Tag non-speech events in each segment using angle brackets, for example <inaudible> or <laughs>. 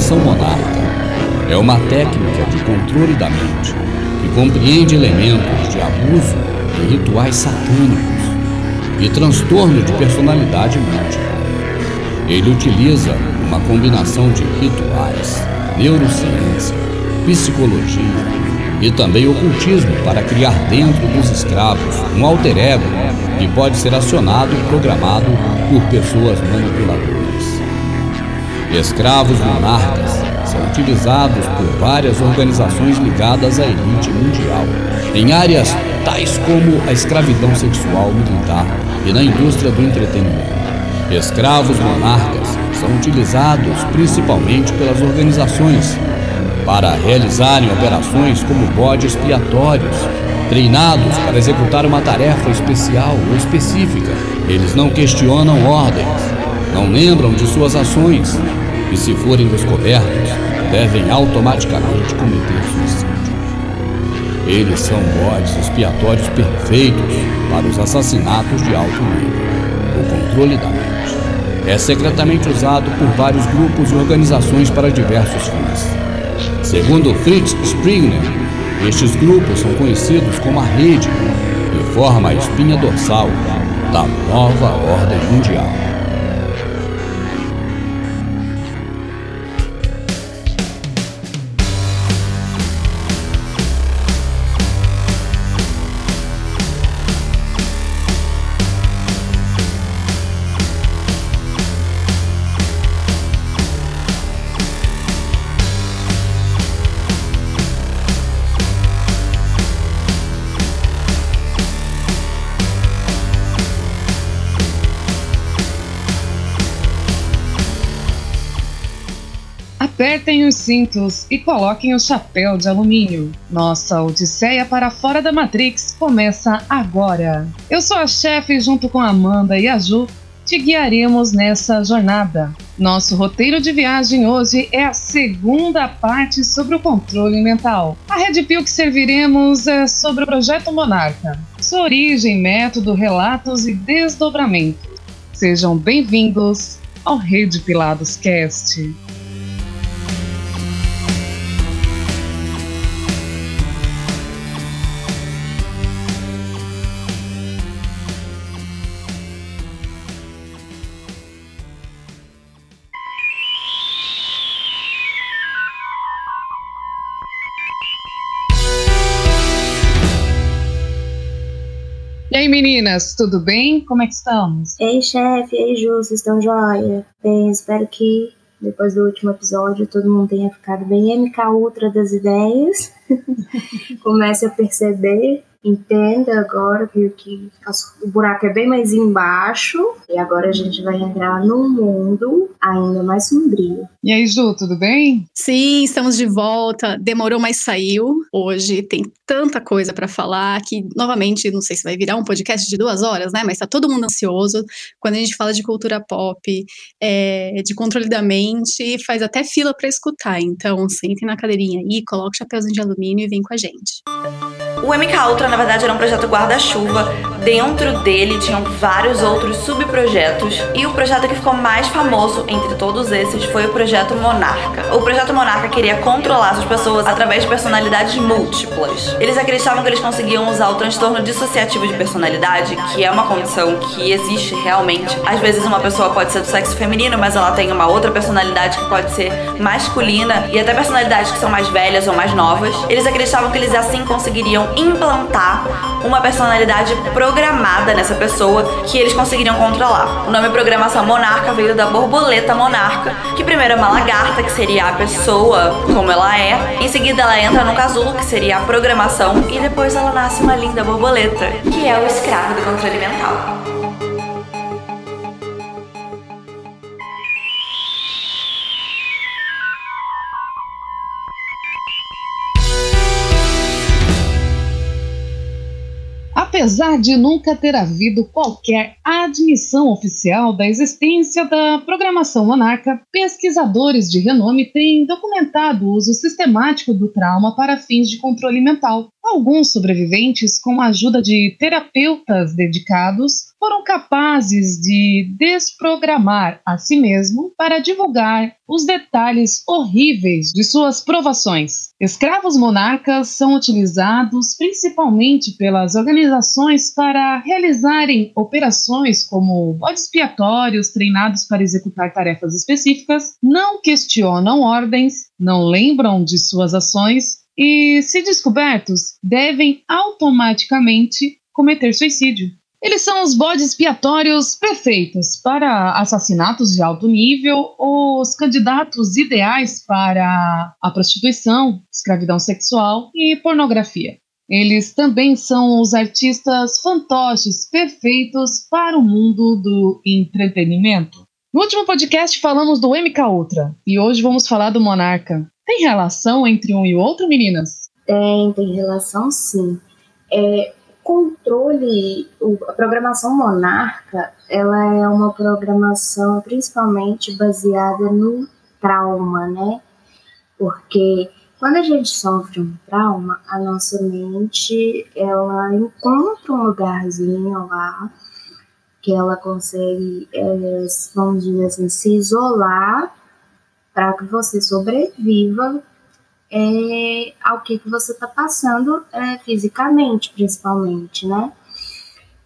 programação monarca é uma técnica de controle da mente que compreende elementos de abuso e rituais satânicos e transtorno de personalidade múltipla. Ele utiliza uma combinação de rituais, neurociência, psicologia e também ocultismo para criar dentro dos escravos um alter ego que pode ser acionado e programado por pessoas manipuladoras. Escravos monarcas são utilizados por várias organizações ligadas à elite mundial, em áreas tais como a escravidão sexual militar e na indústria do entretenimento. Escravos monarcas são utilizados principalmente pelas organizações para realizarem operações como bodes expiatórios, treinados para executar uma tarefa especial ou específica. Eles não questionam ordens, não lembram de suas ações e, se forem descobertos, devem automaticamente cometer suicídio. Eles são bodes expiatórios perfeitos para os assassinatos de alto nível. O controle da mente é secretamente usado por vários grupos e organizações para diversos fins. Segundo Fritz Springer, estes grupos são conhecidos como a rede e formam a espinha dorsal da nova ordem mundial. Cintos e coloquem o chapéu de alumínio. Nossa Odisseia para fora da Matrix começa agora. Eu sou a chefe junto com Amanda e a Ju te guiaremos nessa jornada. Nosso roteiro de viagem hoje é a segunda parte sobre o controle mental. A Red Pill que serviremos é sobre o Projeto Monarca, sua origem, método, relatos e desdobramentos. Sejam bem-vindos ao Rede Pilados Cast. Meninas, tudo bem? Como é que estamos? Ei, chefe, ei, Ju, vocês estão joia? Bem, espero que depois do último episódio todo mundo tenha ficado bem MK Ultra das ideias. <laughs> Comece a perceber entenda agora que, que o buraco é bem mais embaixo e agora a gente vai entrar num mundo ainda mais sombrio. E aí, Ju, tudo bem? Sim, estamos de volta. Demorou, mas saiu. Hoje tem tanta coisa para falar que, novamente, não sei se vai virar um podcast de duas horas, né? Mas tá todo mundo ansioso. Quando a gente fala de cultura pop, é, de controle da mente, faz até fila para escutar. Então, sentem na cadeirinha aí, coloque o chapéuzinho de alumínio e vem com a gente. O MK Ultra, na verdade, era um projeto guarda-chuva. Dentro dele tinham vários outros subprojetos. E o projeto que ficou mais famoso entre todos esses foi o projeto Monarca. O projeto Monarca queria controlar as pessoas através de personalidades múltiplas. Eles acreditavam que eles conseguiam usar o transtorno dissociativo de personalidade, que é uma condição que existe realmente. Às vezes uma pessoa pode ser do sexo feminino, mas ela tem uma outra personalidade que pode ser masculina e até personalidades que são mais velhas ou mais novas. Eles acreditavam que eles assim conseguiriam implantar uma personalidade programada nessa pessoa que eles conseguiriam controlar. O nome programação monarca veio da borboleta monarca, que primeiro é uma lagarta, que seria a pessoa como ela é, em seguida ela entra no casulo, que seria a programação, e depois ela nasce uma linda borboleta, que é o escravo do controle mental. Apesar de nunca ter havido qualquer admissão oficial da existência da programação monarca, pesquisadores de renome têm documentado o uso sistemático do trauma para fins de controle mental. Alguns sobreviventes, com a ajuda de terapeutas dedicados, foram capazes de desprogramar a si mesmo para divulgar os detalhes horríveis de suas provações. Escravos monarcas são utilizados principalmente pelas organizações para realizarem operações como bodes expiatórios treinados para executar tarefas específicas, não questionam ordens, não lembram de suas ações e, se descobertos, devem automaticamente cometer suicídio. Eles são os bodes expiatórios perfeitos para assassinatos de alto nível, os candidatos ideais para a prostituição, escravidão sexual e pornografia. Eles também são os artistas fantoches perfeitos para o mundo do entretenimento. No último podcast falamos do MK Ultra e hoje vamos falar do Monarca. Tem relação entre um e o outro, meninas? Tem, tem relação sim. É, controle, a programação Monarca, ela é uma programação principalmente baseada no trauma, né? Porque quando a gente sofre um trauma, a nossa mente, ela encontra um lugarzinho lá que ela consegue, é, vamos dizer assim, se isolar para que você sobreviva é, ao que, que você está passando é, fisicamente, principalmente, né?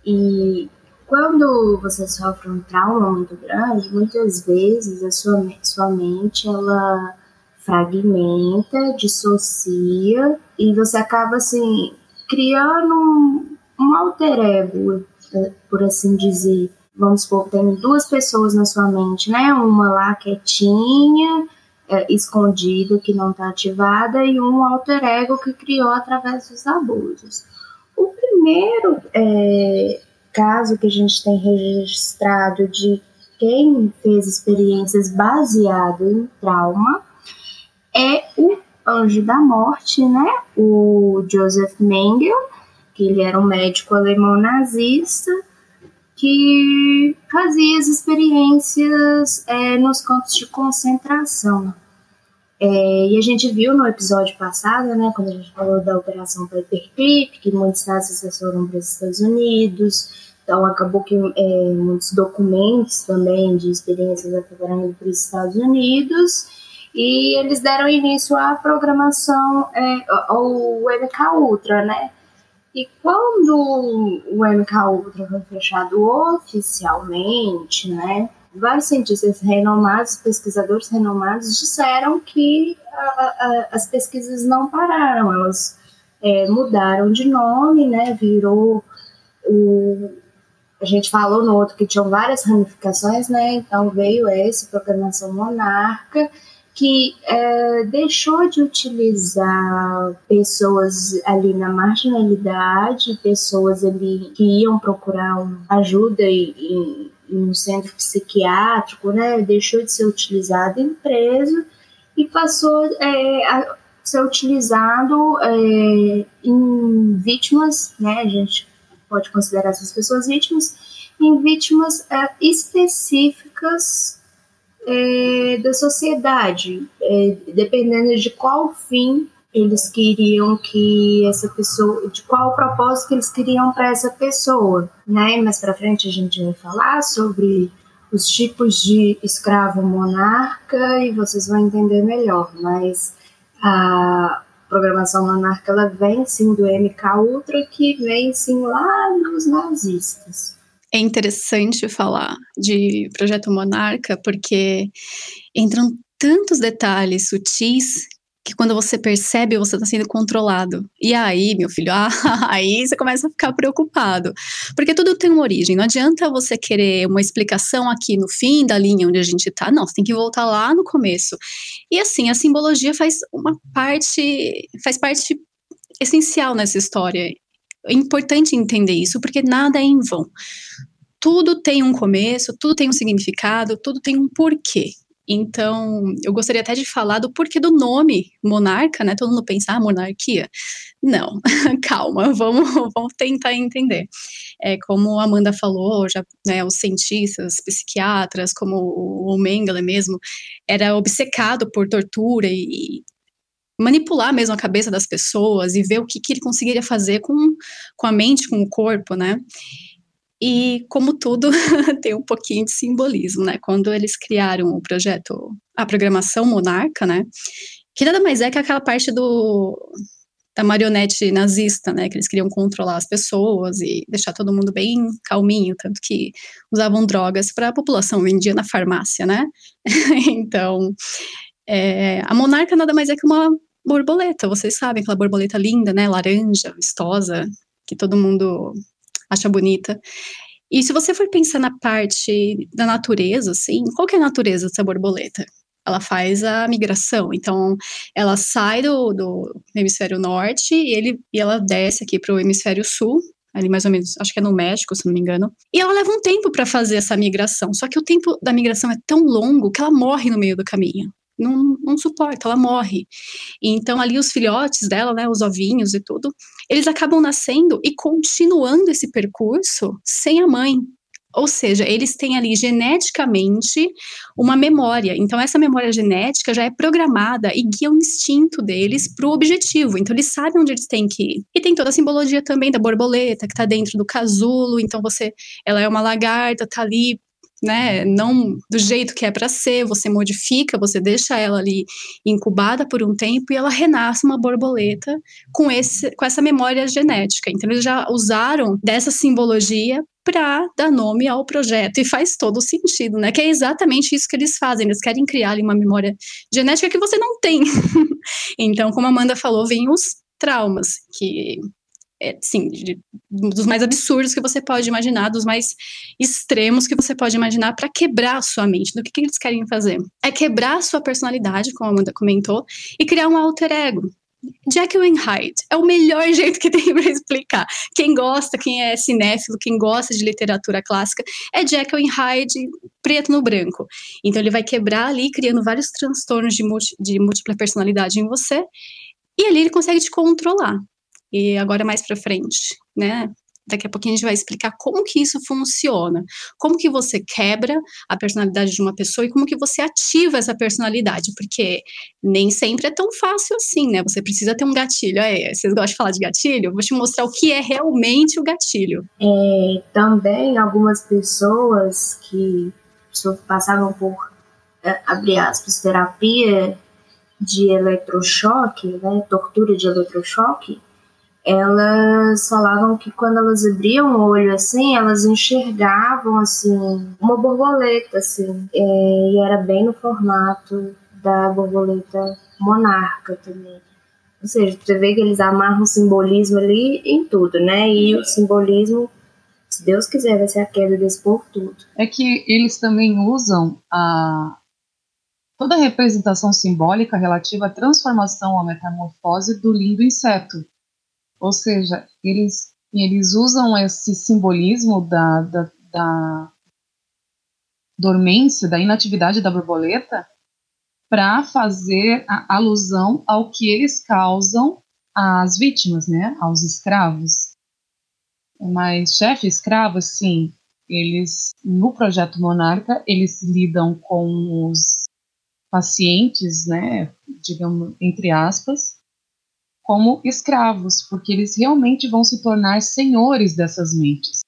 E quando você sofre um trauma muito grande, muitas vezes a sua, sua mente ela fragmenta, dissocia e você acaba assim criando um, um alter ego, por assim dizer. Vamos supor, tem duas pessoas na sua mente, né? Uma lá quietinha, é, escondida que não está ativada e um alter ego que criou através dos abusos. O primeiro é, caso que a gente tem registrado de quem fez experiências baseadas em trauma é o anjo da morte, né? O Joseph Mengele, que ele era um médico alemão nazista que fazia as experiências é, nos campos de concentração. É, e a gente viu no episódio passado, né, quando a gente falou da Operação Paperclip, que muitos nazistas foram para os Estados Unidos, então acabou que é, muitos documentos também de experiências acabaram indo para os Estados Unidos, e eles deram início à programação, é, ao MK Ultra, né, e quando o MK Ultra foi fechado oficialmente, né, vários cientistas renomados, pesquisadores renomados, disseram que a, a, as pesquisas não pararam, elas é, mudaram de nome, né, virou o a gente falou no outro que tinham várias ramificações, né? Então veio esse programação monarca que é, deixou de utilizar pessoas ali na marginalidade, pessoas ali que iam procurar ajuda em, um centro psiquiátrico, né? Deixou de ser utilizado em preso e passou é, a ser utilizado é, em vítimas, né? A gente pode considerar essas pessoas vítimas, em vítimas é, específicas é, da sociedade, é, dependendo de qual fim eles queriam que essa pessoa, de qual propósito que eles queriam para essa pessoa, né? Mais para frente a gente vai falar sobre os tipos de escravo monarca e vocês vão entender melhor, mas a programação monarca ela vem sim do MK Ultra que vem sim lá dos nazistas é interessante falar de Projeto Monarca, porque entram tantos detalhes sutis que quando você percebe, você está sendo controlado. E aí, meu filho, ah, <laughs> aí você começa a ficar preocupado. Porque tudo tem uma origem. Não adianta você querer uma explicação aqui no fim da linha onde a gente está. Não, você tem que voltar lá no começo. E assim, a simbologia faz uma parte, faz parte essencial nessa história. É importante entender isso, porque nada é em vão. Tudo tem um começo, tudo tem um significado, tudo tem um porquê. Então, eu gostaria até de falar do porquê do nome monarca, né? Todo mundo pensa, ah, monarquia. Não, <laughs> calma, vamos, <laughs> vamos tentar entender. É, como a Amanda falou, já, né, os cientistas, psiquiatras, como o Mengele mesmo, era obcecado por tortura e, manipular mesmo a cabeça das pessoas e ver o que, que ele conseguiria fazer com, com a mente, com o corpo, né? E como tudo <laughs> tem um pouquinho de simbolismo, né? Quando eles criaram o projeto, a programação Monarca, né? Que nada mais é que aquela parte do da marionete nazista, né? Que eles queriam controlar as pessoas e deixar todo mundo bem calminho, tanto que usavam drogas para a população vendia na farmácia, né? <laughs> então, é, a monarca nada mais é que uma borboleta, vocês sabem, aquela borboleta linda, né? Laranja, vistosa, que todo mundo acha bonita. E se você for pensar na parte da natureza, assim, qual que é a natureza dessa borboleta? Ela faz a migração, então ela sai do, do hemisfério norte e, ele, e ela desce aqui para o hemisfério sul, ali mais ou menos, acho que é no México, se não me engano. E ela leva um tempo para fazer essa migração, só que o tempo da migração é tão longo que ela morre no meio do caminho não, não suporta, ela morre. Então, ali os filhotes dela, né, os ovinhos e tudo, eles acabam nascendo e continuando esse percurso sem a mãe. Ou seja, eles têm ali geneticamente uma memória. Então, essa memória genética já é programada e guia o instinto deles para o objetivo. Então, eles sabem onde eles têm que ir. E tem toda a simbologia também da borboleta, que está dentro do casulo. Então, você, ela é uma lagarta, está ali né, não do jeito que é para ser, você modifica, você deixa ela ali incubada por um tempo e ela renasce uma borboleta com, esse, com essa memória genética. Então, eles já usaram dessa simbologia para dar nome ao projeto e faz todo sentido, né? Que é exatamente isso que eles fazem. Eles querem criar uma memória genética que você não tem. <laughs> então, como a Amanda falou, vem os traumas que é, sim, de, dos mais absurdos que você pode imaginar, dos mais extremos que você pode imaginar para quebrar a sua mente. Do que, que eles querem fazer? É quebrar a sua personalidade, como a Amanda comentou, e criar um alter ego. Jekyll and Hyde é o melhor <laughs> jeito que tem para explicar. Quem gosta, quem é cinéfilo, quem gosta de literatura clássica, é Jekyll and Hyde preto no branco. Então ele vai quebrar ali, criando vários transtornos de, multi, de múltipla personalidade em você, e ali ele consegue te controlar e agora mais para frente, né? Daqui a pouquinho a gente vai explicar como que isso funciona, como que você quebra a personalidade de uma pessoa e como que você ativa essa personalidade, porque nem sempre é tão fácil assim, né? Você precisa ter um gatilho. É, vocês gostam de falar de gatilho? Vou te mostrar o que é realmente o gatilho. É, também algumas pessoas que passavam por, é, abre aspas, terapia de eletrochoque, né, tortura de eletrochoque, elas falavam que quando elas abriam o olho assim, elas enxergavam assim uma borboleta assim, é, e era bem no formato da borboleta monarca também. Ou seja, você vê que eles amarram simbolismo ali em tudo, né? E o simbolismo, se Deus quiser, vai ser a queda desse povo tudo. É que eles também usam a toda a representação simbólica relativa à transformação, à metamorfose do lindo inseto. Ou seja, eles, eles usam esse simbolismo da, da, da dormência, da inatividade da borboleta, para fazer alusão ao que eles causam às vítimas, né, aos escravos. Mas chefe escravo, sim, eles no projeto Monarca eles lidam com os pacientes, né, digamos entre aspas, como escravos, porque eles realmente vão se tornar senhores dessas mentes.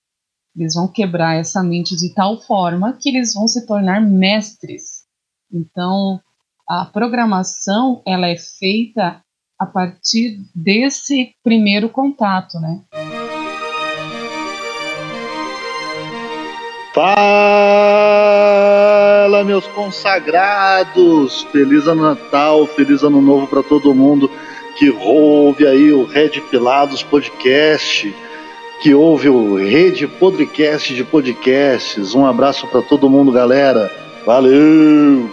Eles vão quebrar essa mente de tal forma que eles vão se tornar mestres. Então, a programação ela é feita a partir desse primeiro contato, né? Fala, meus consagrados! Feliz ano Natal, feliz ano novo para todo mundo que ouve aí o Red Pilados Podcast, que ouve o Rede Podcast de Podcasts. Um abraço para todo mundo, galera. Valeu!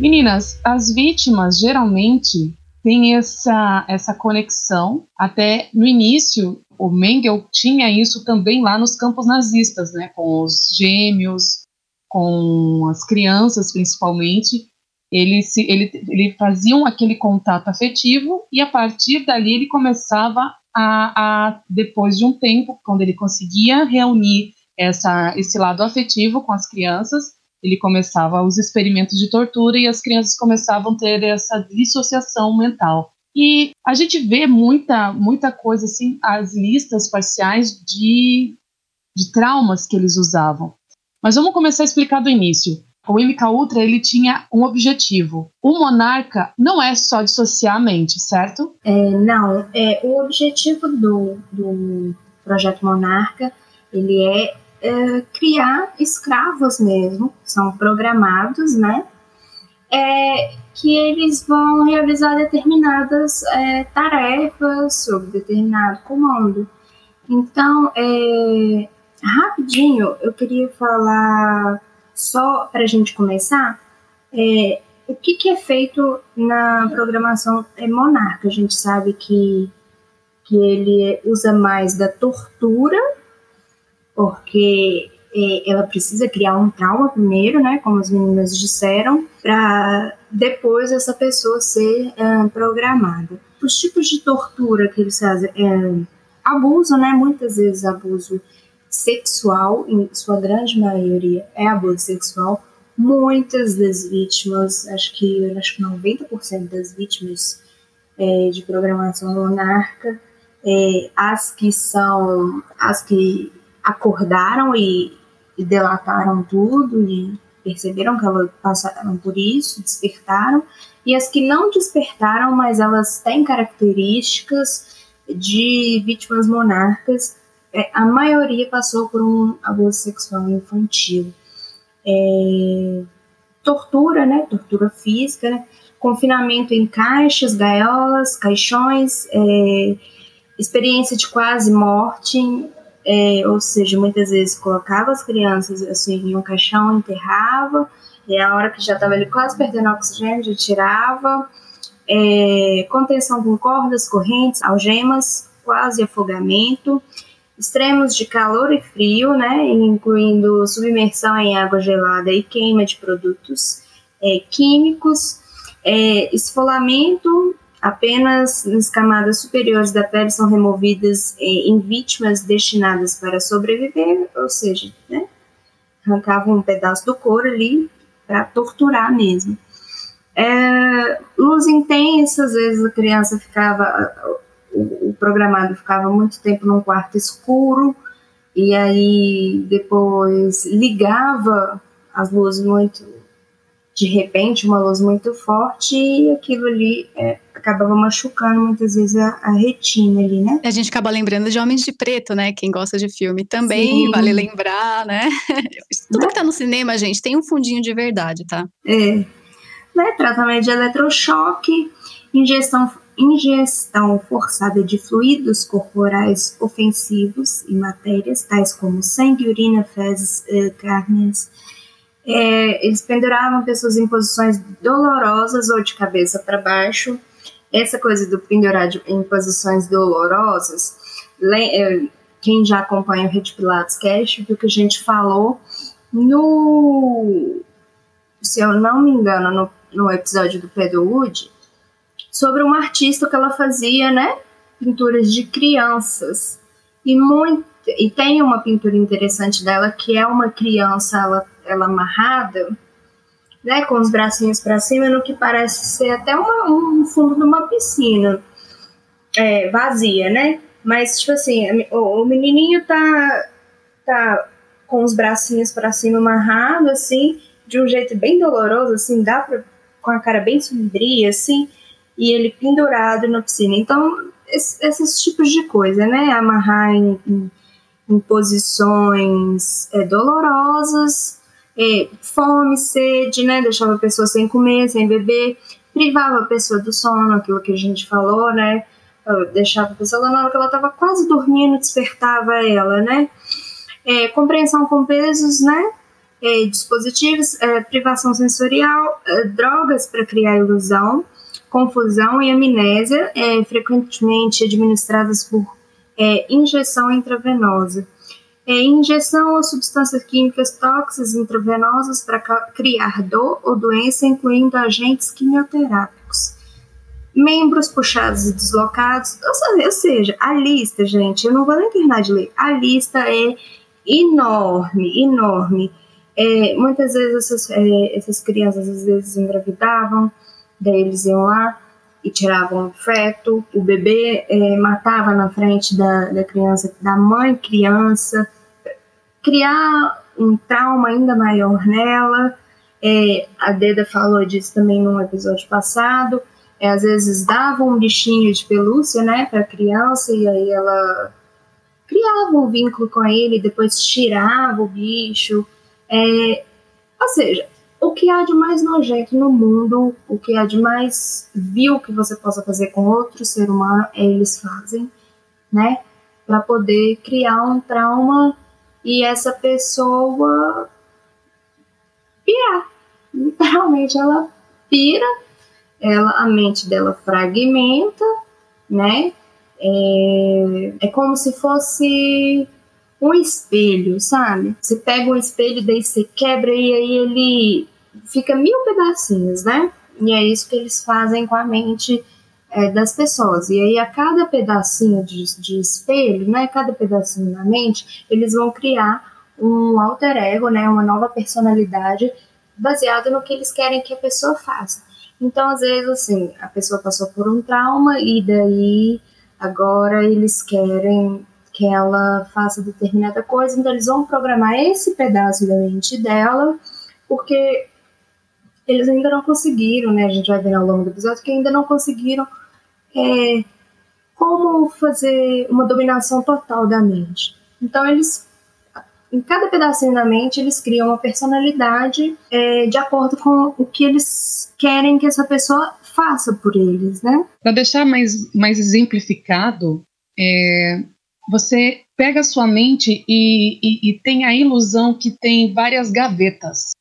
Meninas, as vítimas geralmente tem essa, essa conexão. Até no início, o Mengel tinha isso também lá nos campos nazistas, né, com os gêmeos, com as crianças principalmente. ele, se, ele, ele faziam aquele contato afetivo e a partir dali ele começava a, a, depois de um tempo, quando ele conseguia reunir essa, esse lado afetivo com as crianças, ele começava os experimentos de tortura e as crianças começavam a ter essa dissociação mental. E a gente vê muita, muita coisa assim, as listas parciais de, de traumas que eles usavam. Mas vamos começar a explicar do início. O MK Ultra ele tinha um objetivo. O monarca não é só dissociar a mente, certo? É, não, é o objetivo do, do projeto Monarca ele é é, criar escravos mesmo, são programados, né? É, que eles vão realizar determinadas é, tarefas sob determinado comando. Então, é, rapidinho, eu queria falar, só para a gente começar, é, o que, que, é feito na programação Monarca. A gente sabe que, que ele usa mais da tortura porque é, ela precisa criar um trauma primeiro, né, como as meninas disseram, para depois essa pessoa ser é, programada. Os tipos de tortura que eles fazem é abuso, né, muitas vezes abuso sexual, em sua grande maioria é abuso sexual. Muitas das vítimas, acho que acho que 90% das vítimas é, de programação monarca, é, as que são as que acordaram e, e delataram tudo e perceberam que elas passaram por isso, despertaram, e as que não despertaram, mas elas têm características de vítimas monarcas, é, a maioria passou por um abuso sexual infantil. É, tortura, né? Tortura física, né? confinamento em caixas, gaiolas, caixões, é, experiência de quase morte, é, ou seja, muitas vezes colocava as crianças assim em um caixão, enterrava, e a hora que já estava ali quase perdendo oxigênio, já tirava. É, contenção com cordas, correntes, algemas, quase afogamento, extremos de calor e frio, né, incluindo submersão em água gelada e queima de produtos é, químicos, é, esfolamento Apenas nas camadas superiores da pele são removidas eh, em vítimas destinadas para sobreviver, ou seja, né, arrancavam um pedaço do couro ali para torturar mesmo. É, luz intensa, às vezes a criança ficava, o programado ficava muito tempo num quarto escuro e aí depois ligava as luzes muito de repente uma luz muito forte e aquilo ali é, acabava machucando muitas vezes a, a, retina ali, né? A gente acaba lembrando de Homens de Preto, né? Quem gosta de filme também, Sim. vale lembrar, né? <laughs> Tudo que tá no cinema, gente, tem um fundinho de verdade, tá? É. Né? Tratamento de eletrochoque, ingestão, ingestão forçada de fluidos corporais ofensivos e matérias, tais como sangue, urina, fezes, eh, carnes, é, eles penduravam pessoas em posições dolorosas ou de cabeça para baixo. Essa coisa do pendurar em posições dolorosas, é, quem já acompanha o Red Pilates Cast viu que a gente falou no, se eu não me engano, no, no episódio do Pedro Wood, sobre uma artista que ela fazia, né, pinturas de crianças. E muito e tem uma pintura interessante dela que é uma criança ela ela amarrada, né, com os bracinhos para cima, no que parece ser até uma, um fundo de uma piscina é, vazia, né? Mas, tipo assim, o, o menininho tá, tá com os bracinhos para cima amarrado, assim, de um jeito bem doloroso, assim, dá pra, com a cara bem sombria, assim, e ele pendurado na piscina. Então, esse, esses tipos de coisa, né? Amarrar em, em, em posições é, dolorosas, é, fome, sede, né? Deixava a pessoa sem comer, sem beber, privava a pessoa do sono, aquilo que a gente falou, né? Deixava a pessoa na hora que ela estava quase dormindo, despertava ela, né? É, compreensão com pesos, né? É, dispositivos, é, privação sensorial, é, drogas para criar ilusão, confusão e amnésia, é, frequentemente administradas por injeção intravenosa. É, injeção ou substâncias químicas tóxicas intravenosas para criar dor ou doença, incluindo agentes quimioterápicos. Membros puxados e deslocados, ou seja, a lista, gente, eu não vou nem terminar de ler, a lista é enorme, enorme. É, muitas vezes essas, é, essas crianças às vezes engravidavam, daí eles iam lá e tiravam o feto, o bebê é, matava na frente da, da criança, da mãe criança, criar um trauma ainda maior nela. É, a Deda falou disso também num episódio passado. É, às vezes dava um bichinho de pelúcia, né, para a criança e aí ela criava um vínculo com ele, depois tirava o bicho. É, ou seja, o que há de mais nojento no mundo, o que há de mais vil que você possa fazer com outro ser humano, eles fazem, né? Para poder criar um trauma e essa pessoa pirar. Literalmente ela pira, ela, a mente dela fragmenta, né? É, é como se fosse um espelho, sabe? Você pega um espelho, daí você quebra e aí ele fica mil pedacinhos, né? E é isso que eles fazem com a mente é, das pessoas. E aí, a cada pedacinho de, de espelho, né? Cada pedacinho na mente, eles vão criar um alter ego, né? Uma nova personalidade baseada no que eles querem que a pessoa faça. Então, às vezes, assim, a pessoa passou por um trauma e daí agora eles querem que ela faça determinada coisa, então eles vão programar esse pedaço da mente dela, porque eles ainda não conseguiram, né? A gente vai ver ao longo do episódio que ainda não conseguiram é, como fazer uma dominação total da mente. Então eles em cada pedacinho da mente eles criam uma personalidade é, de acordo com o que eles querem que essa pessoa faça por eles, né? Para deixar mais, mais exemplificado, é, você pega a sua mente e, e, e tem a ilusão que tem várias gavetas.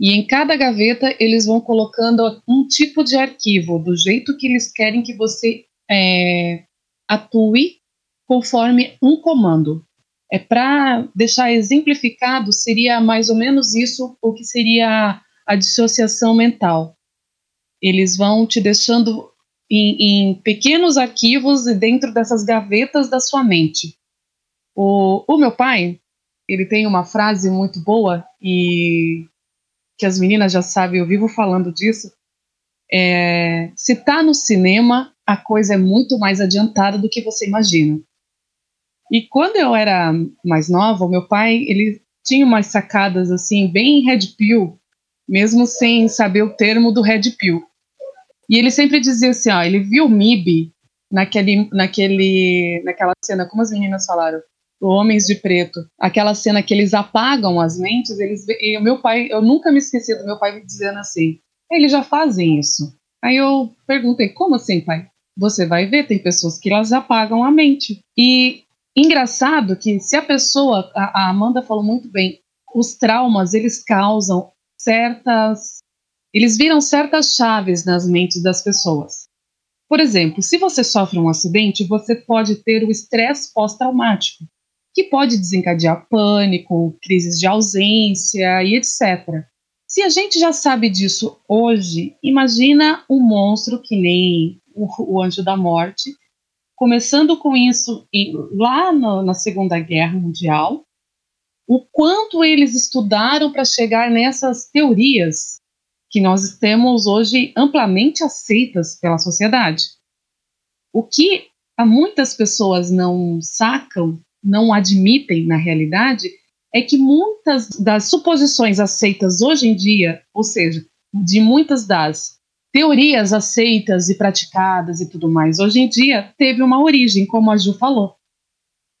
E em cada gaveta eles vão colocando um tipo de arquivo, do jeito que eles querem que você é, atue conforme um comando. É para deixar exemplificado, seria mais ou menos isso o que seria a dissociação mental. Eles vão te deixando em, em pequenos arquivos dentro dessas gavetas da sua mente. O, o meu pai, ele tem uma frase muito boa e que as meninas já sabem, eu vivo falando disso. É, se tá no cinema, a coisa é muito mais adiantada do que você imagina. E quando eu era mais nova, o meu pai, ele tinha umas sacadas assim, bem red pill, mesmo sem saber o termo do red pill. E ele sempre dizia assim, ó, ele viu o MIB naquele, naquele, naquela cena, como as meninas falaram, Homens de Preto, aquela cena que eles apagam as mentes, eles e o meu pai, eu nunca me esqueci do meu pai me dizendo assim, eles já fazem isso. Aí eu perguntei, como assim, pai? Você vai ver, tem pessoas que elas apagam a mente. E engraçado que se a pessoa, a, a Amanda falou muito bem, os traumas, eles causam certas, eles viram certas chaves nas mentes das pessoas. Por exemplo, se você sofre um acidente, você pode ter o estresse pós-traumático que pode desencadear pânico, crises de ausência e etc. Se a gente já sabe disso hoje, imagina um monstro que nem o, Anjo da Morte, começando com isso lá na Segunda Guerra Mundial, o quanto eles estudaram para chegar nessas teorias que nós temos hoje amplamente aceitas pela sociedade. O que muitas pessoas não sacam não admitem na realidade é que muitas das suposições aceitas hoje em dia, ou seja, de muitas das teorias aceitas e praticadas e tudo mais, hoje em dia teve uma origem, como a Ju falou.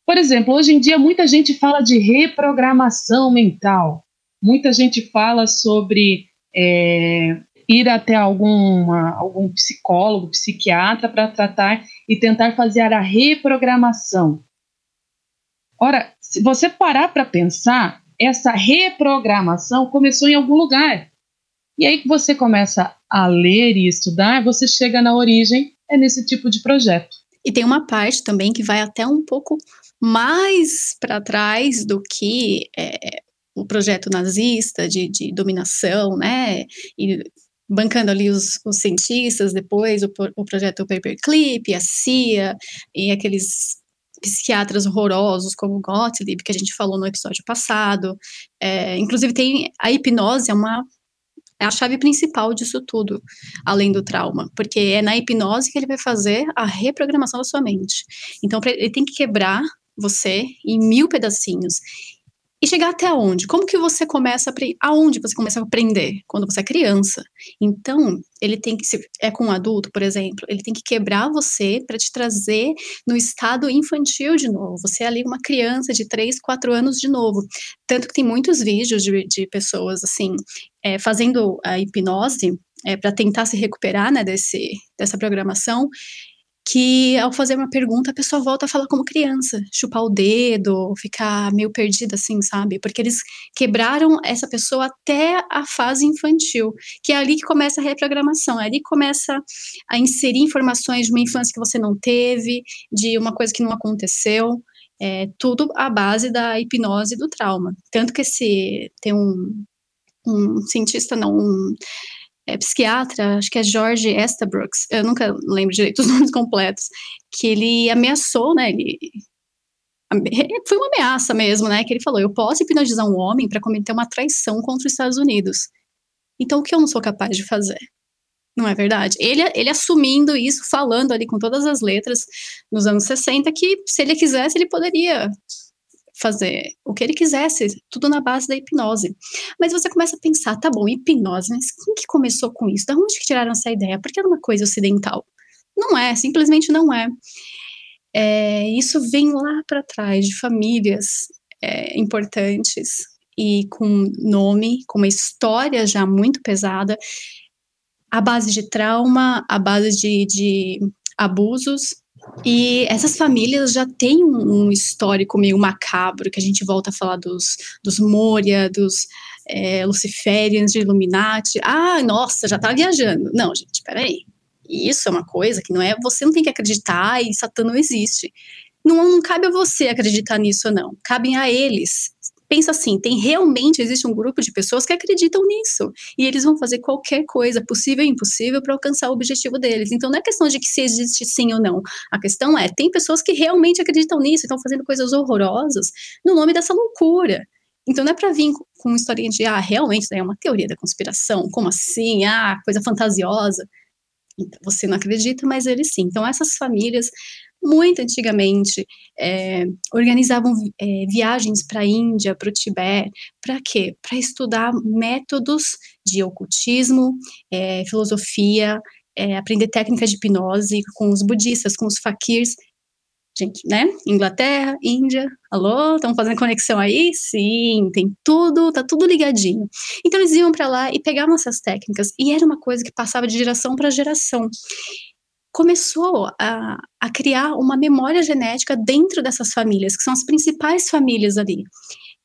Por exemplo, hoje em dia muita gente fala de reprogramação mental, muita gente fala sobre é, ir até alguma, algum psicólogo, psiquiatra para tratar e tentar fazer a reprogramação. Ora, se você parar para pensar, essa reprogramação começou em algum lugar. E aí que você começa a ler e estudar, você chega na origem, é nesse tipo de projeto. E tem uma parte também que vai até um pouco mais para trás do que é, o projeto nazista de, de dominação, né? E bancando ali os, os cientistas, depois o, o projeto Paperclip, a CIA e aqueles psiquiatras horrorosos como Gottlieb, que a gente falou no episódio passado. É, inclusive tem a hipnose é uma é a chave principal disso tudo, além do trauma, porque é na hipnose que ele vai fazer a reprogramação da sua mente. Então ele tem que quebrar você em mil pedacinhos e chegar até onde? Como que você começa a aonde você começa a aprender? Quando você é criança. Então, ele tem que se é com um adulto, por exemplo, ele tem que quebrar você para te trazer no estado infantil de novo. Você é ali uma criança de 3, 4 anos de novo. Tanto que tem muitos vídeos de, de pessoas assim, é, fazendo a hipnose é, para tentar se recuperar né, desse, dessa programação que ao fazer uma pergunta a pessoa volta a falar como criança, chupar o dedo, ficar meio perdida assim, sabe? Porque eles quebraram essa pessoa até a fase infantil, que é ali que começa a reprogramação, é ali que começa a inserir informações de uma infância que você não teve, de uma coisa que não aconteceu, é tudo à base da hipnose do trauma. Tanto que esse tem um um cientista não um, é, psiquiatra, acho que é George Estabrooks, eu nunca lembro direito os <laughs> nomes completos, que ele ameaçou, né, ele foi uma ameaça mesmo, né, que ele falou, eu posso hipnotizar um homem para cometer uma traição contra os Estados Unidos. Então, o que eu não sou capaz de fazer? Não é verdade? Ele, ele assumindo isso, falando ali com todas as letras nos anos 60, que se ele quisesse, ele poderia fazer o que ele quisesse, tudo na base da hipnose. Mas você começa a pensar, tá bom, hipnose, mas quem que começou com isso? Da onde que tiraram essa ideia? Porque era uma coisa ocidental. Não é, simplesmente não é. é isso vem lá para trás, de famílias é, importantes e com nome, com uma história já muito pesada, a base de trauma, a base de, de abusos, e essas famílias já têm um, histórico meio macabro, que a gente volta a falar dos, dos Moria, dos é, Luciferians, de Illuminati. Ah, nossa, já tá viajando. Não, gente, peraí. Isso é uma coisa que não é. Você não tem que acreditar e Satã não existe. Não, não cabe a você acreditar nisso não. Cabem a eles pensa assim, tem realmente existe um grupo de pessoas que acreditam nisso e eles vão fazer qualquer coisa possível e impossível para alcançar o objetivo deles. Então não é questão de que se existe sim ou não. A questão é, tem pessoas que realmente acreditam nisso, estão fazendo coisas horrorosas no nome dessa loucura. Então não é para vir com uma historinha de ah, realmente é uma teoria da conspiração, como assim? Ah, coisa fantasiosa. Então, você não acredita, mas eles sim. Então essas famílias muito antigamente, é, organizavam é, viagens para a Índia, para o Tibete, para quê? Para estudar métodos de ocultismo, é, filosofia, aprender técnicas de hipnose com os budistas, com os faquirs. Gente, né? Inglaterra, Índia, alô, estão fazendo conexão aí? Sim, tem tudo, tá tudo ligadinho. Então eles iam para lá e pegavam essas técnicas, e era uma coisa que passava de geração para geração começou a, a criar uma memória genética dentro dessas famílias, que são as principais famílias ali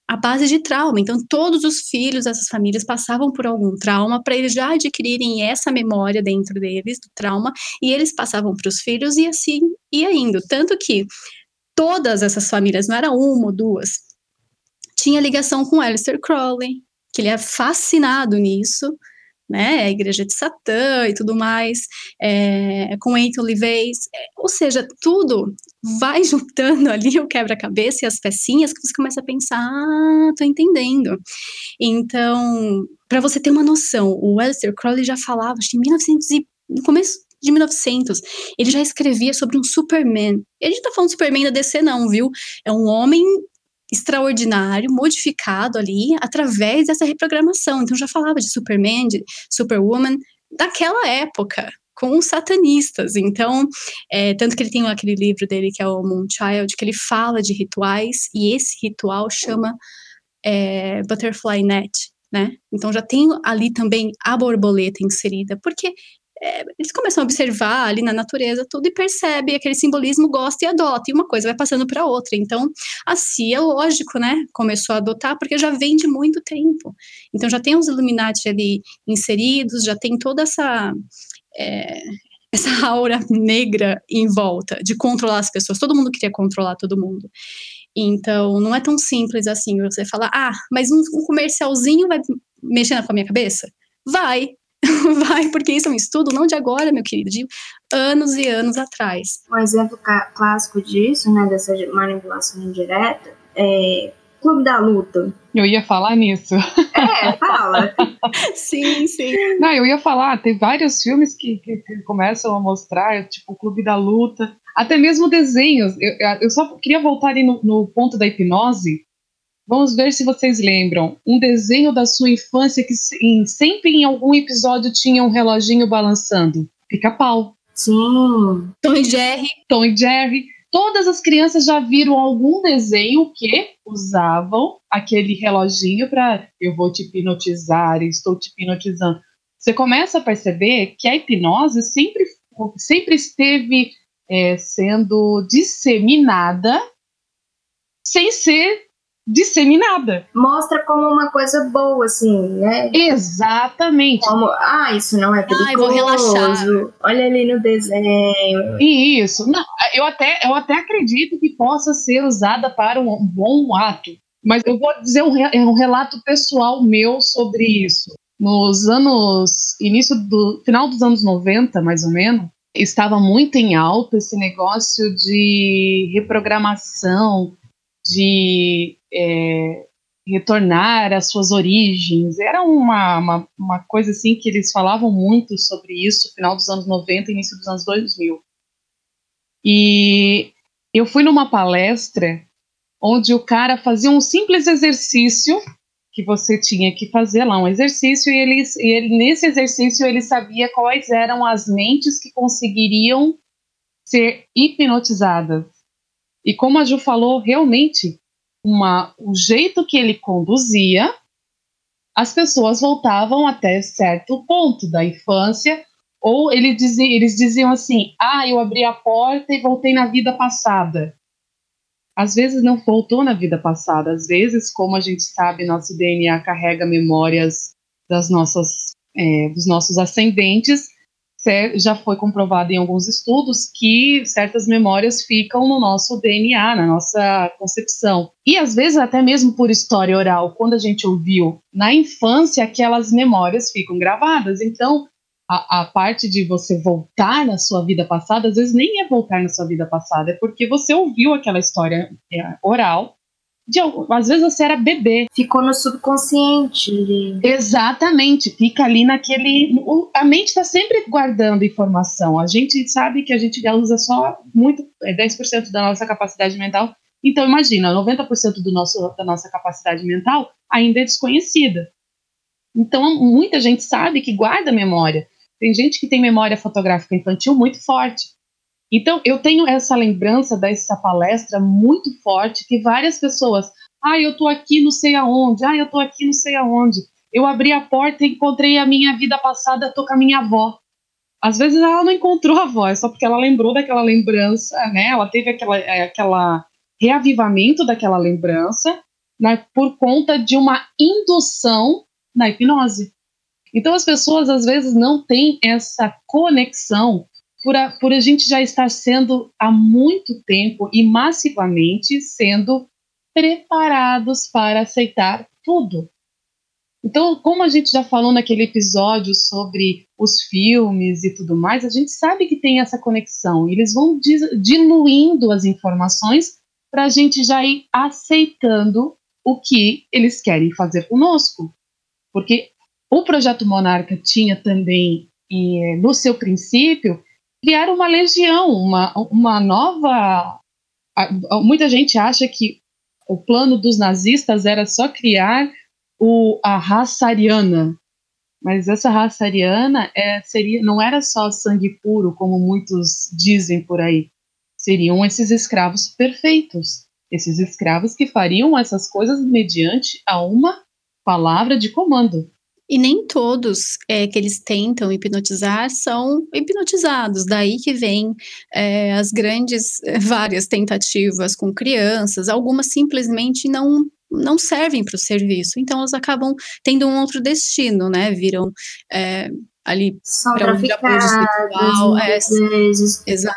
a base de trauma. Então, todos os filhos dessas famílias passavam por algum trauma para eles já adquirirem essa memória dentro deles, do trauma, e eles passavam para os filhos e assim ia indo. Tanto que todas essas famílias, não era uma ou duas, tinha ligação com Aleister Crowley, que ele é fascinado nisso, né, a igreja de Satã e tudo mais, é, com Anthony LaVey, é, ou seja, tudo vai <laughs> juntando ali o quebra-cabeça e as pecinhas que você começa a pensar, ah, tô entendendo. Então, para você ter uma noção, o Aleister Crowley já falava, acho que em 1900 e, no começo de 1900, ele já escrevia sobre um Superman. Ele não tá falando Superman da DC não, viu? É um homem extraordinário, modificado ali através dessa reprogramação. Então já falava de Superman, de Superwoman daquela época, com os satanistas. Então, é, tanto que ele tem aquele livro dele que é o Moonchild, que ele fala de rituais, e esse ritual chama é, Butterfly Net, né? Então já tem ali também a borboleta inserida, porque é, eles começam a observar ali na natureza tudo e percebe aquele simbolismo, gosta e adota, e uma coisa vai passando para outra. Então, a CIA, lógico, né, começou a adotar porque já vem de muito tempo. Então, já tem os Illuminati ali inseridos, já tem toda essa. É, essa aura negra em volta de controlar as pessoas. Todo mundo queria controlar todo mundo. Então, não é tão simples assim você falar, ah, mas um, um comercialzinho vai mexer com a minha cabeça? Vai, <laughs> vai, porque isso é um estudo não de agora, meu querido, de anos e anos atrás. Um exemplo clássico disso, né, dessa manipulação indireta, é Clube da Luta. Eu ia falar nisso. É, fala. <laughs> sim, sim. Não, eu ia falar, tem vários filmes que, que, que começam a mostrar, tipo, Clube da Luta, até mesmo desenhos. Eu, eu só queria voltar ali no, no ponto da hipnose. Vamos ver se vocês lembram. Um desenho da sua infância que em, sempre em algum episódio tinha um reloginho balançando. Pica-pau. Sim. Tom e Jerry. Tom e Jerry. Todas as crianças já viram algum desenho que usavam aquele reloginho para eu vou te hipnotizar, estou te hipnotizando. Você começa a perceber que a hipnose sempre, sempre esteve é, sendo disseminada sem ser disseminada. Mostra como uma coisa boa, assim, né? Exatamente. Como, ah, isso não é perigoso. Ai, vou relaxar. Olha ali no desenho. Isso. Não, eu até, eu até acredito que possa ser usada para um bom ato. Mas eu vou dizer um, um relato pessoal meu sobre isso. Nos anos. início do. final dos anos 90, mais ou menos, estava muito em alta esse negócio de reprogramação, de é, retornar às suas origens. Era uma, uma, uma, coisa assim que eles falavam muito sobre isso, final dos anos 90 início dos anos 2000. E eu fui numa palestra onde o cara fazia um simples exercício que você tinha que fazer lá um exercício e ele, e ele nesse exercício ele sabia quais eram as mentes que conseguiriam ser hipnotizadas. E como a Ju falou, realmente uma, o jeito que ele conduzia, as pessoas voltavam até certo ponto da infância, ou ele dizia, eles diziam assim: Ah, eu abri a porta e voltei na vida passada às vezes não voltou na vida passada, às vezes, como a gente sabe, nosso DNA carrega memórias das nossas, é, dos nossos ascendentes. Já foi comprovado em alguns estudos que certas memórias ficam no nosso DNA, na nossa concepção. E às vezes, até mesmo por história oral, quando a gente ouviu na infância, aquelas memórias ficam gravadas. Então, a, a, parte de você voltar na sua vida passada, às vezes nem é voltar na sua vida passada, é porque você ouviu aquela história é, oral. De, às vezes você era bebê. Ficou no subconsciente. Exatamente, fica ali naquele. A mente está sempre guardando informação. A gente sabe que a gente usa só muito, é 10% da nossa capacidade mental. Então, imagina, 90% do nosso, da nossa capacidade mental ainda é desconhecida. Então, muita gente sabe que guarda memória. Tem gente que tem memória fotográfica infantil muito forte. Então, eu tenho essa lembrança dessa palestra muito forte que várias pessoas, ah, eu tô aqui não sei aonde, ah, eu tô aqui não sei aonde. Eu abri a porta e encontrei a minha vida passada, tô com a minha avó. Às vezes ela não encontrou a avó, é só porque ela lembrou daquela lembrança, né? Ela teve aquela, é, aquela reavivamento daquela lembrança, né, por conta de uma indução na hipnose. Então as pessoas às vezes não têm essa conexão por a, por a gente já estar sendo há muito tempo e massivamente sendo preparados para aceitar tudo. Então, como a gente já falou naquele episódio sobre os filmes e tudo mais, a gente sabe que tem essa conexão. Eles vão diluindo as informações para a gente já ir aceitando o que eles querem fazer conosco. Porque o projeto Monarca tinha também, no seu princípio, criar uma legião, uma, uma nova. Muita gente acha que o plano dos nazistas era só criar o, a raça ariana. Mas essa raça ariana é, seria, não era só sangue puro, como muitos dizem por aí. Seriam esses escravos perfeitos. Esses escravos que fariam essas coisas mediante a uma palavra de comando. E nem todos é, que eles tentam hipnotizar são hipnotizados. Daí que vem é, as grandes, é, <laughs> várias tentativas com crianças, algumas simplesmente não não servem para o serviço, então elas acabam tendo um outro destino, né? Viram é, ali são traficados, sexual, é, vezes, exato.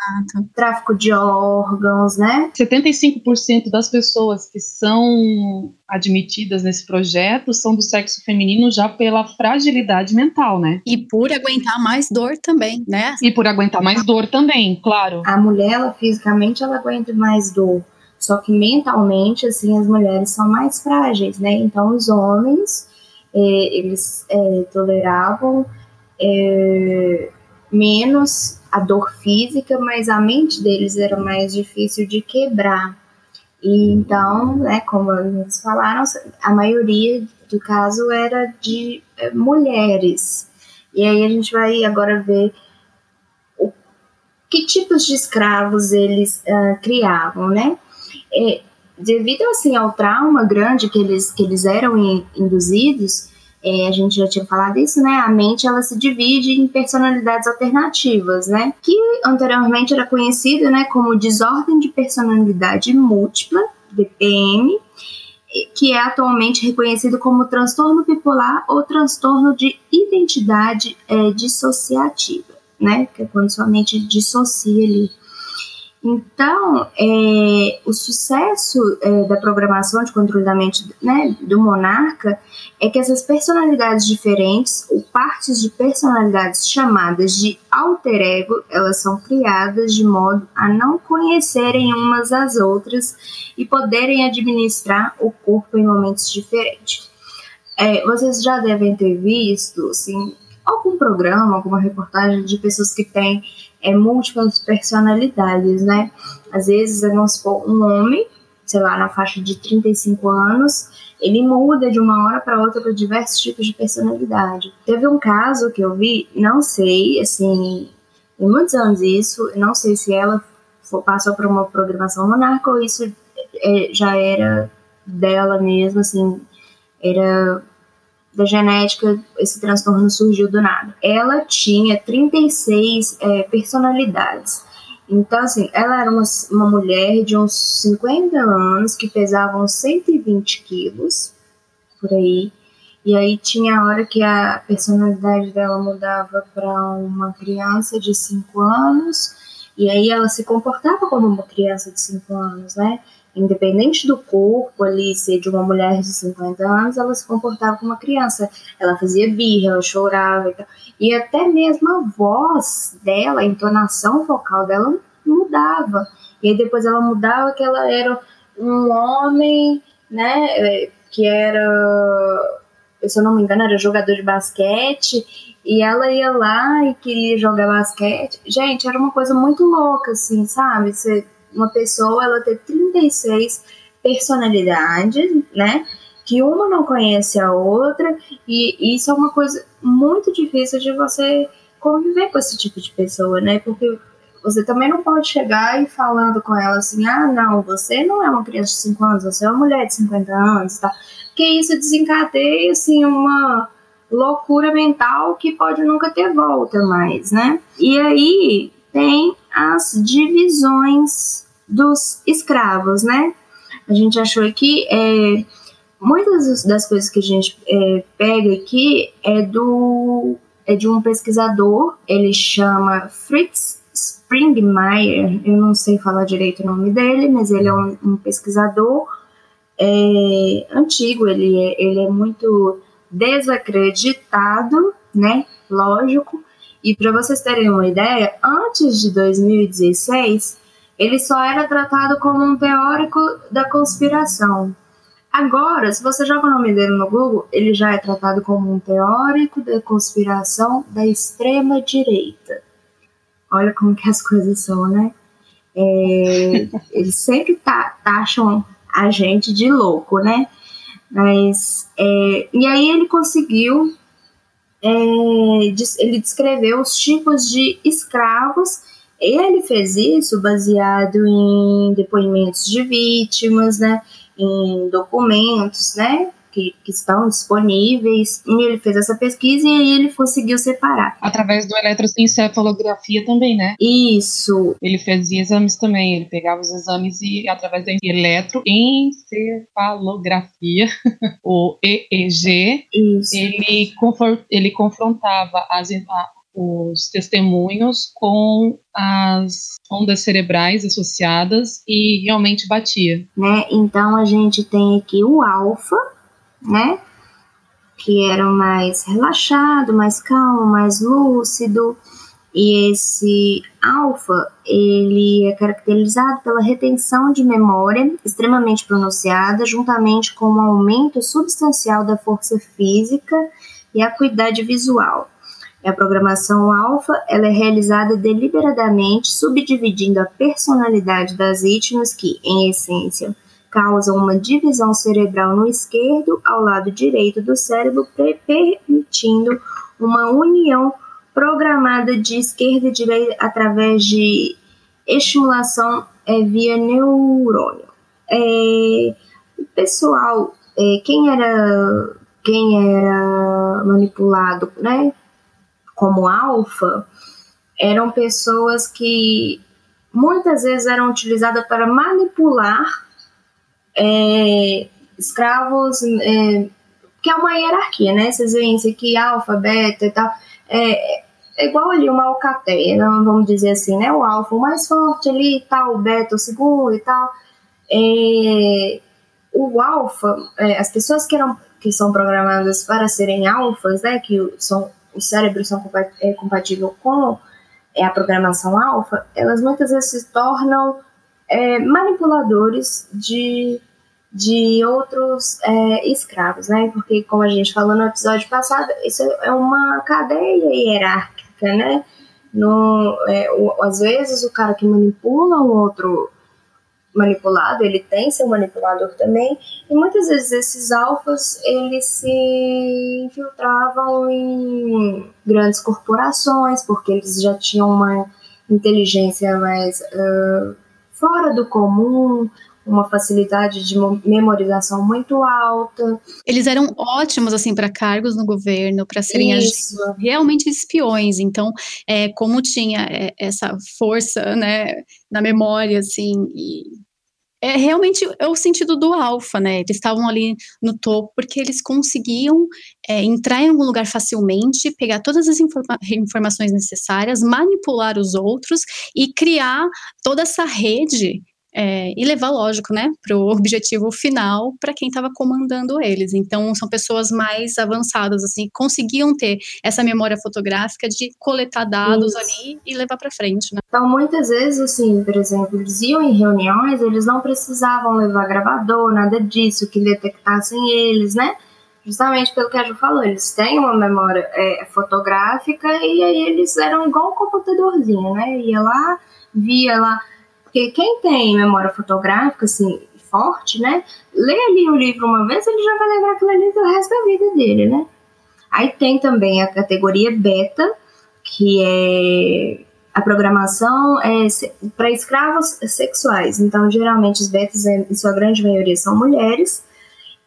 tráfico de órgãos, né? 75% das pessoas que são admitidas nesse projeto são do sexo feminino já pela fragilidade mental, né? E por aguentar mais dor também, né? E por aguentar mais dor também, claro. A mulher, ela, fisicamente, ela aguenta mais dor. Só que mentalmente, assim, as mulheres são mais frágeis, né? Então, os homens, é, eles é, toleravam é, menos a dor física, mas a mente deles era mais difícil de quebrar. E então, né, como eles falaram, a maioria do caso era de é, mulheres. E aí a gente vai agora ver o, que tipos de escravos eles uh, criavam, né? É, devido assim ao trauma grande que eles, que eles eram induzidos, é, a gente já tinha falado isso, né? A mente ela se divide em personalidades alternativas, né? Que anteriormente era conhecido, né, como desordem de personalidade múltipla, DPM, que é atualmente reconhecido como transtorno bipolar ou transtorno de identidade é, dissociativa, né? Que é quando sua mente dissocia ali então, é, o sucesso é, da programação de controle da mente né, do monarca é que essas personalidades diferentes, ou partes de personalidades chamadas de alter ego, elas são criadas de modo a não conhecerem umas às outras e poderem administrar o corpo em momentos diferentes. É, vocês já devem ter visto, assim, algum programa, alguma reportagem de pessoas que têm é, múltiplas personalidades, né? Às vezes, vamos supor, um homem, sei lá, na faixa de 35 anos, ele muda de uma hora para outra para diversos tipos de personalidade. Teve um caso que eu vi, não sei, assim, tem muitos anos isso, não sei se ela passou por uma programação monarca ou isso é, já era dela mesmo, assim, era da genética, esse transtorno surgiu do nada. Ela tinha 36 é, personalidades. Então, assim, ela era uma, uma mulher de uns 50 anos que pesava uns 120 quilos, por aí. E aí tinha a hora que a personalidade dela mudava para uma criança de 5 anos, e aí ela se comportava como uma criança de 5 anos, né? Independente do corpo ali ser de uma mulher de 50 anos, ela se comportava como uma criança. Ela fazia birra, ela chorava e tal. E até mesmo a voz dela, a entonação vocal dela mudava. E aí depois ela mudava que ela era um homem, né, é, que era, se eu não me engano, era jogador de basquete, e ela ia lá e queria jogar basquete. Gente, era uma coisa muito louca, assim, sabe? Você uma pessoa ela ter 36 personalidades, né? Que uma não conhece a outra, e isso é uma coisa muito difícil de você conviver com esse tipo de pessoa, né? Porque você também não pode chegar e falando com ela assim, ah, não, você não é uma criança de 5 anos, você é uma mulher de 50 anos, tá? Porque isso desencadeia, assim, uma loucura mental que pode nunca ter volta mais, né? E aí tem as divisões dos escravos, né? A gente achou que é, muitas das coisas que a gente é, pega aqui é do é de um pesquisador, ele chama Fritz Springmeier, eu não sei falar direito o nome dele, mas ele é um, um pesquisador é, antigo, ele é, ele é muito desacreditado, né? Lógico, e para vocês terem uma ideia, antes de 2016, ele só era tratado como um teórico da conspiração. Agora, se você joga o nome dele no Google, ele já é tratado como um teórico da conspiração da extrema direita. Olha como que as coisas são, né? É, <laughs> eles sempre taxam a gente de louco, né? Mas é, e aí ele conseguiu ele descreveu os tipos de escravos. Ele fez isso baseado em depoimentos de vítimas, né, em documentos, né, que, que, estão disponíveis. E ele fez essa pesquisa e aí ele conseguiu separar. Através do eletroencefalografia também, né? Isso. Ele fazia exames também, ele pegava os exames e através da eletroencefalografia, <laughs> o EEG, Isso. ele, ele confrontava as, a, os testemunhos com as ondas cerebrais associadas e realmente batia. Né? Então a gente tem aqui o alfa, né? Que era mais relaxado, mais calmo, mais lúcido. E esse alfa, ele é caracterizado pela retenção de memória extremamente pronunciada, juntamente com um aumento substancial da força física e acuidade visual. A programação alfa ela é realizada deliberadamente, subdividindo a personalidade das vítimas que, em essência, causam uma divisão cerebral no esquerdo ao lado direito do cérebro, permitindo uma união programada de esquerda e direita através de estimulação é, via neurônio. É, pessoal, é, quem era quem era manipulado, né, como alfa eram pessoas que muitas vezes eram utilizadas para manipular é, escravos, é, que é uma hierarquia, né? Vocês veem isso aqui, alfa, beta e tal. É, é igual ali uma alcateia, né? vamos dizer assim, né? O alfa o mais forte ali e tal, o beta o segundo e tal. É, o alfa, é, as pessoas que, eram, que são programadas para serem alfas, né? Que são os cérebros são é, compatíveis com é, a programação alfa, elas muitas vezes se tornam é, manipuladores de, de outros é, escravos, né? Porque, como a gente falou no episódio passado, isso é uma cadeia hierárquica, né? No, é, o, às vezes o cara que manipula um outro manipulado, ele tem seu manipulador também, e muitas vezes esses alfas, eles se infiltravam em grandes corporações, porque eles já tinham uma inteligência mais uh, fora do comum, uma facilidade de memorização muito alta. Eles eram ótimos assim para cargos no governo, para serem realmente espiões. Então, é, como tinha é, essa força, né, na memória assim e é realmente é o sentido do alfa, né? Eles estavam ali no topo porque eles conseguiam é, entrar em algum lugar facilmente, pegar todas as informa informações necessárias, manipular os outros e criar toda essa rede é, e levar, lógico, né, para o <laughs> objetivo final para quem estava comandando eles. Então, são pessoas mais avançadas, assim, conseguiam ter essa memória fotográfica de coletar dados Isso. ali e levar para frente, né? Então, muitas vezes, assim, por exemplo, eles iam em reuniões, eles não precisavam levar gravador, nada disso, que detectassem eles, né? Justamente pelo que a Ju falou, eles têm uma memória é, fotográfica e aí eles eram igual um computadorzinho, né? Ia lá, via lá porque quem tem memória fotográfica, assim, forte, né? Lê ali o livro uma vez, ele já vai lembrar aquilo ali pelo resto da vida dele, né? Aí tem também a categoria beta, que é a programação é para escravos sexuais. Então, geralmente, os betas, em sua grande maioria, são mulheres.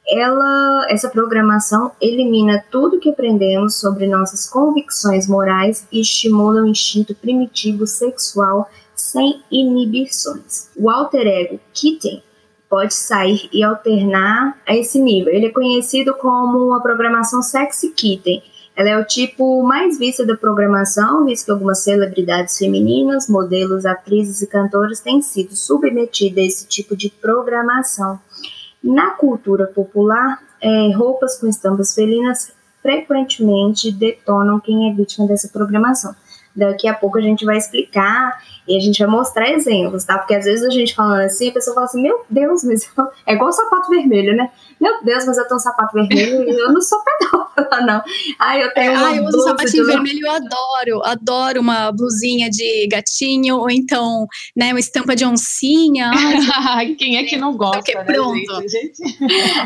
Ela, essa programação elimina tudo que aprendemos sobre nossas convicções morais e estimula o instinto primitivo sexual sem inibições. O alter ego Kitten pode sair e alternar a esse nível. Ele é conhecido como a programação sexy kitten. Ela é o tipo mais visto da programação, visto que algumas celebridades femininas, modelos, atrizes e cantores têm sido submetidas a esse tipo de programação. Na cultura popular, é, roupas com estampas felinas frequentemente detonam quem é vítima dessa programação. Daqui a pouco a gente vai explicar e a gente vai mostrar exemplos, tá? Porque às vezes a gente falando assim, a pessoa fala assim, meu Deus, mas eu... <laughs> é igual o sapato vermelho, né? Meu Deus, mas eu tenho um sapato vermelho e eu não sou pedófila, não. Ai, eu tenho é, ai, eu uso sapatinho de... vermelho, eu adoro, adoro uma blusinha de gatinho, ou então, né, uma estampa de oncinha. Ai, <laughs> Quem é que não gosta, okay, né, pronto. <laughs> Gente?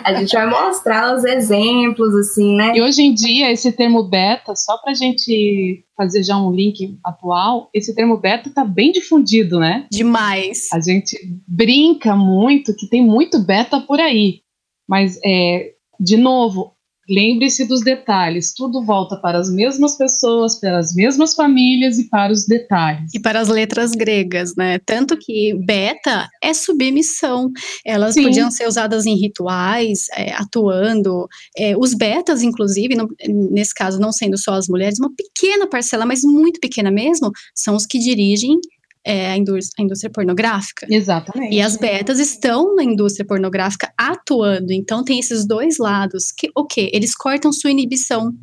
a gente vai mostrar os exemplos, assim, né? E hoje em dia, esse termo beta, só pra gente fazer já um link atual, esse termo beta tá bem difundido, né? Demais. A gente brinca muito que tem muito beta por aí, mas é, de novo, Lembre-se dos detalhes, tudo volta para as mesmas pessoas, para as mesmas famílias e para os detalhes. E para as letras gregas, né? Tanto que beta é submissão. Elas Sim. podiam ser usadas em rituais, é, atuando. É, os betas, inclusive, no, nesse caso, não sendo só as mulheres, uma pequena parcela, mas muito pequena mesmo, são os que dirigem é, a, indústria, a, indústria, pornográfica. Exatamente. E as betas estão na indústria pornográfica atuando. Então tem esses dois lados que, o okay, que? Eles cortam sua inibição.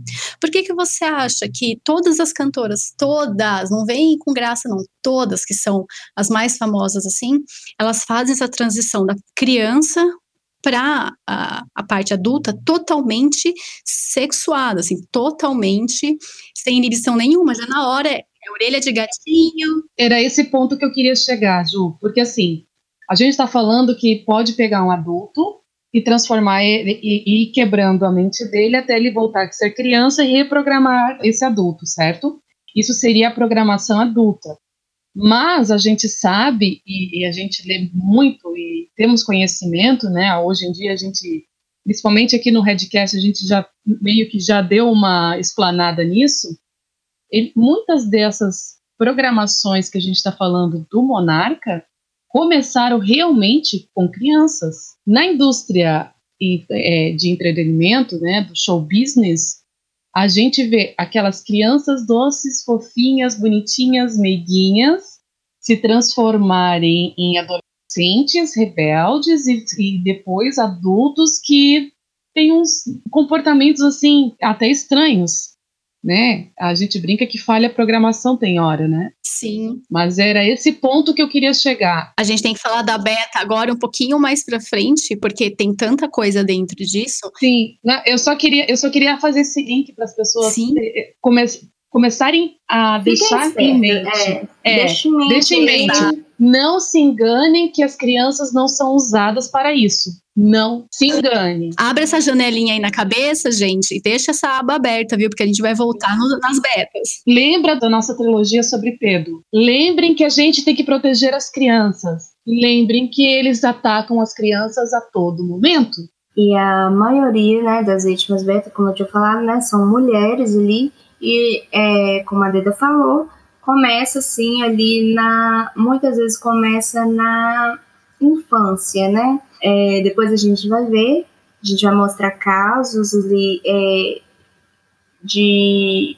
Por que, que você acha que todas as cantoras, todas, não vem com graça não, todas que são as mais famosas assim, elas fazem essa transição da criança para a, a, parte adulta totalmente sexuada, assim, totalmente sem inibição nenhuma. Já na hora é é orelha de gatinho. Era esse ponto que eu queria chegar, Ju, porque assim, a gente está falando que pode pegar um adulto e transformar ele e ir quebrando a mente dele até ele voltar a ser criança e reprogramar esse adulto, certo? Isso seria a programação adulta. Mas a gente sabe e, e, a gente lê muito e temos conhecimento, né? Hoje em dia a gente, principalmente aqui no Redcast, a gente já meio que já deu uma explanada nisso, ele, muitas dessas programações que a gente está falando do Monarca começaram realmente com crianças. Na indústria é, de entretenimento, né, do show business, a gente vê aquelas crianças doces, fofinhas, bonitinhas, meiguinhas, se transformarem em adolescentes rebeldes e, e depois adultos que têm uns comportamentos assim até estranhos né? A gente brinca que falha a programação tem hora, né? Sim. Mas era esse ponto que eu queria chegar. A gente tem que falar da beta agora um pouquinho mais para frente, porque tem tanta coisa dentro disso. Sim, eu só queria, eu só queria fazer esse link para as pessoas Sim. Come começarem a deixar em mente. É, é, deixa em mente. Deixa em mente. Não se enganem que as crianças não são usadas para isso. Não se engane. Abre essa janelinha aí na cabeça, gente, e deixa essa aba aberta, viu? Porque a gente vai voltar no, nas betas. Lembra da nossa trilogia sobre Pedro. Lembrem que a gente tem que proteger as crianças. Lembrem que eles atacam as crianças a todo momento. E a maioria né, das vítimas beta, como eu tinha falado, né, são mulheres ali. E, é, como a Deda falou, começa assim ali na. Muitas vezes começa na infância, né? É, depois a gente vai ver, a gente vai mostrar casos ali, é, de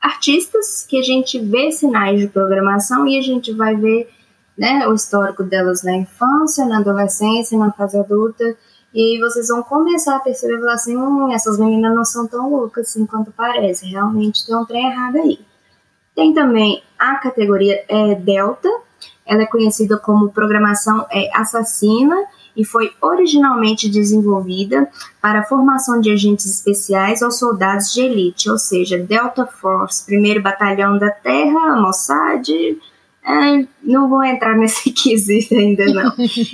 artistas que a gente vê sinais de programação e a gente vai ver né, o histórico delas na infância, na adolescência, na fase adulta. E aí vocês vão começar a perceber assim, hum, essas meninas não são tão loucas assim quanto parece. Realmente tem um trem errado aí. Tem também a categoria é, Delta, ela é conhecida como programação é, assassina e foi originalmente desenvolvida para a formação de agentes especiais ou soldados de elite, ou seja, Delta Force, primeiro batalhão da Terra, Mossad, não vou entrar nesse <laughs> quesito ainda, não.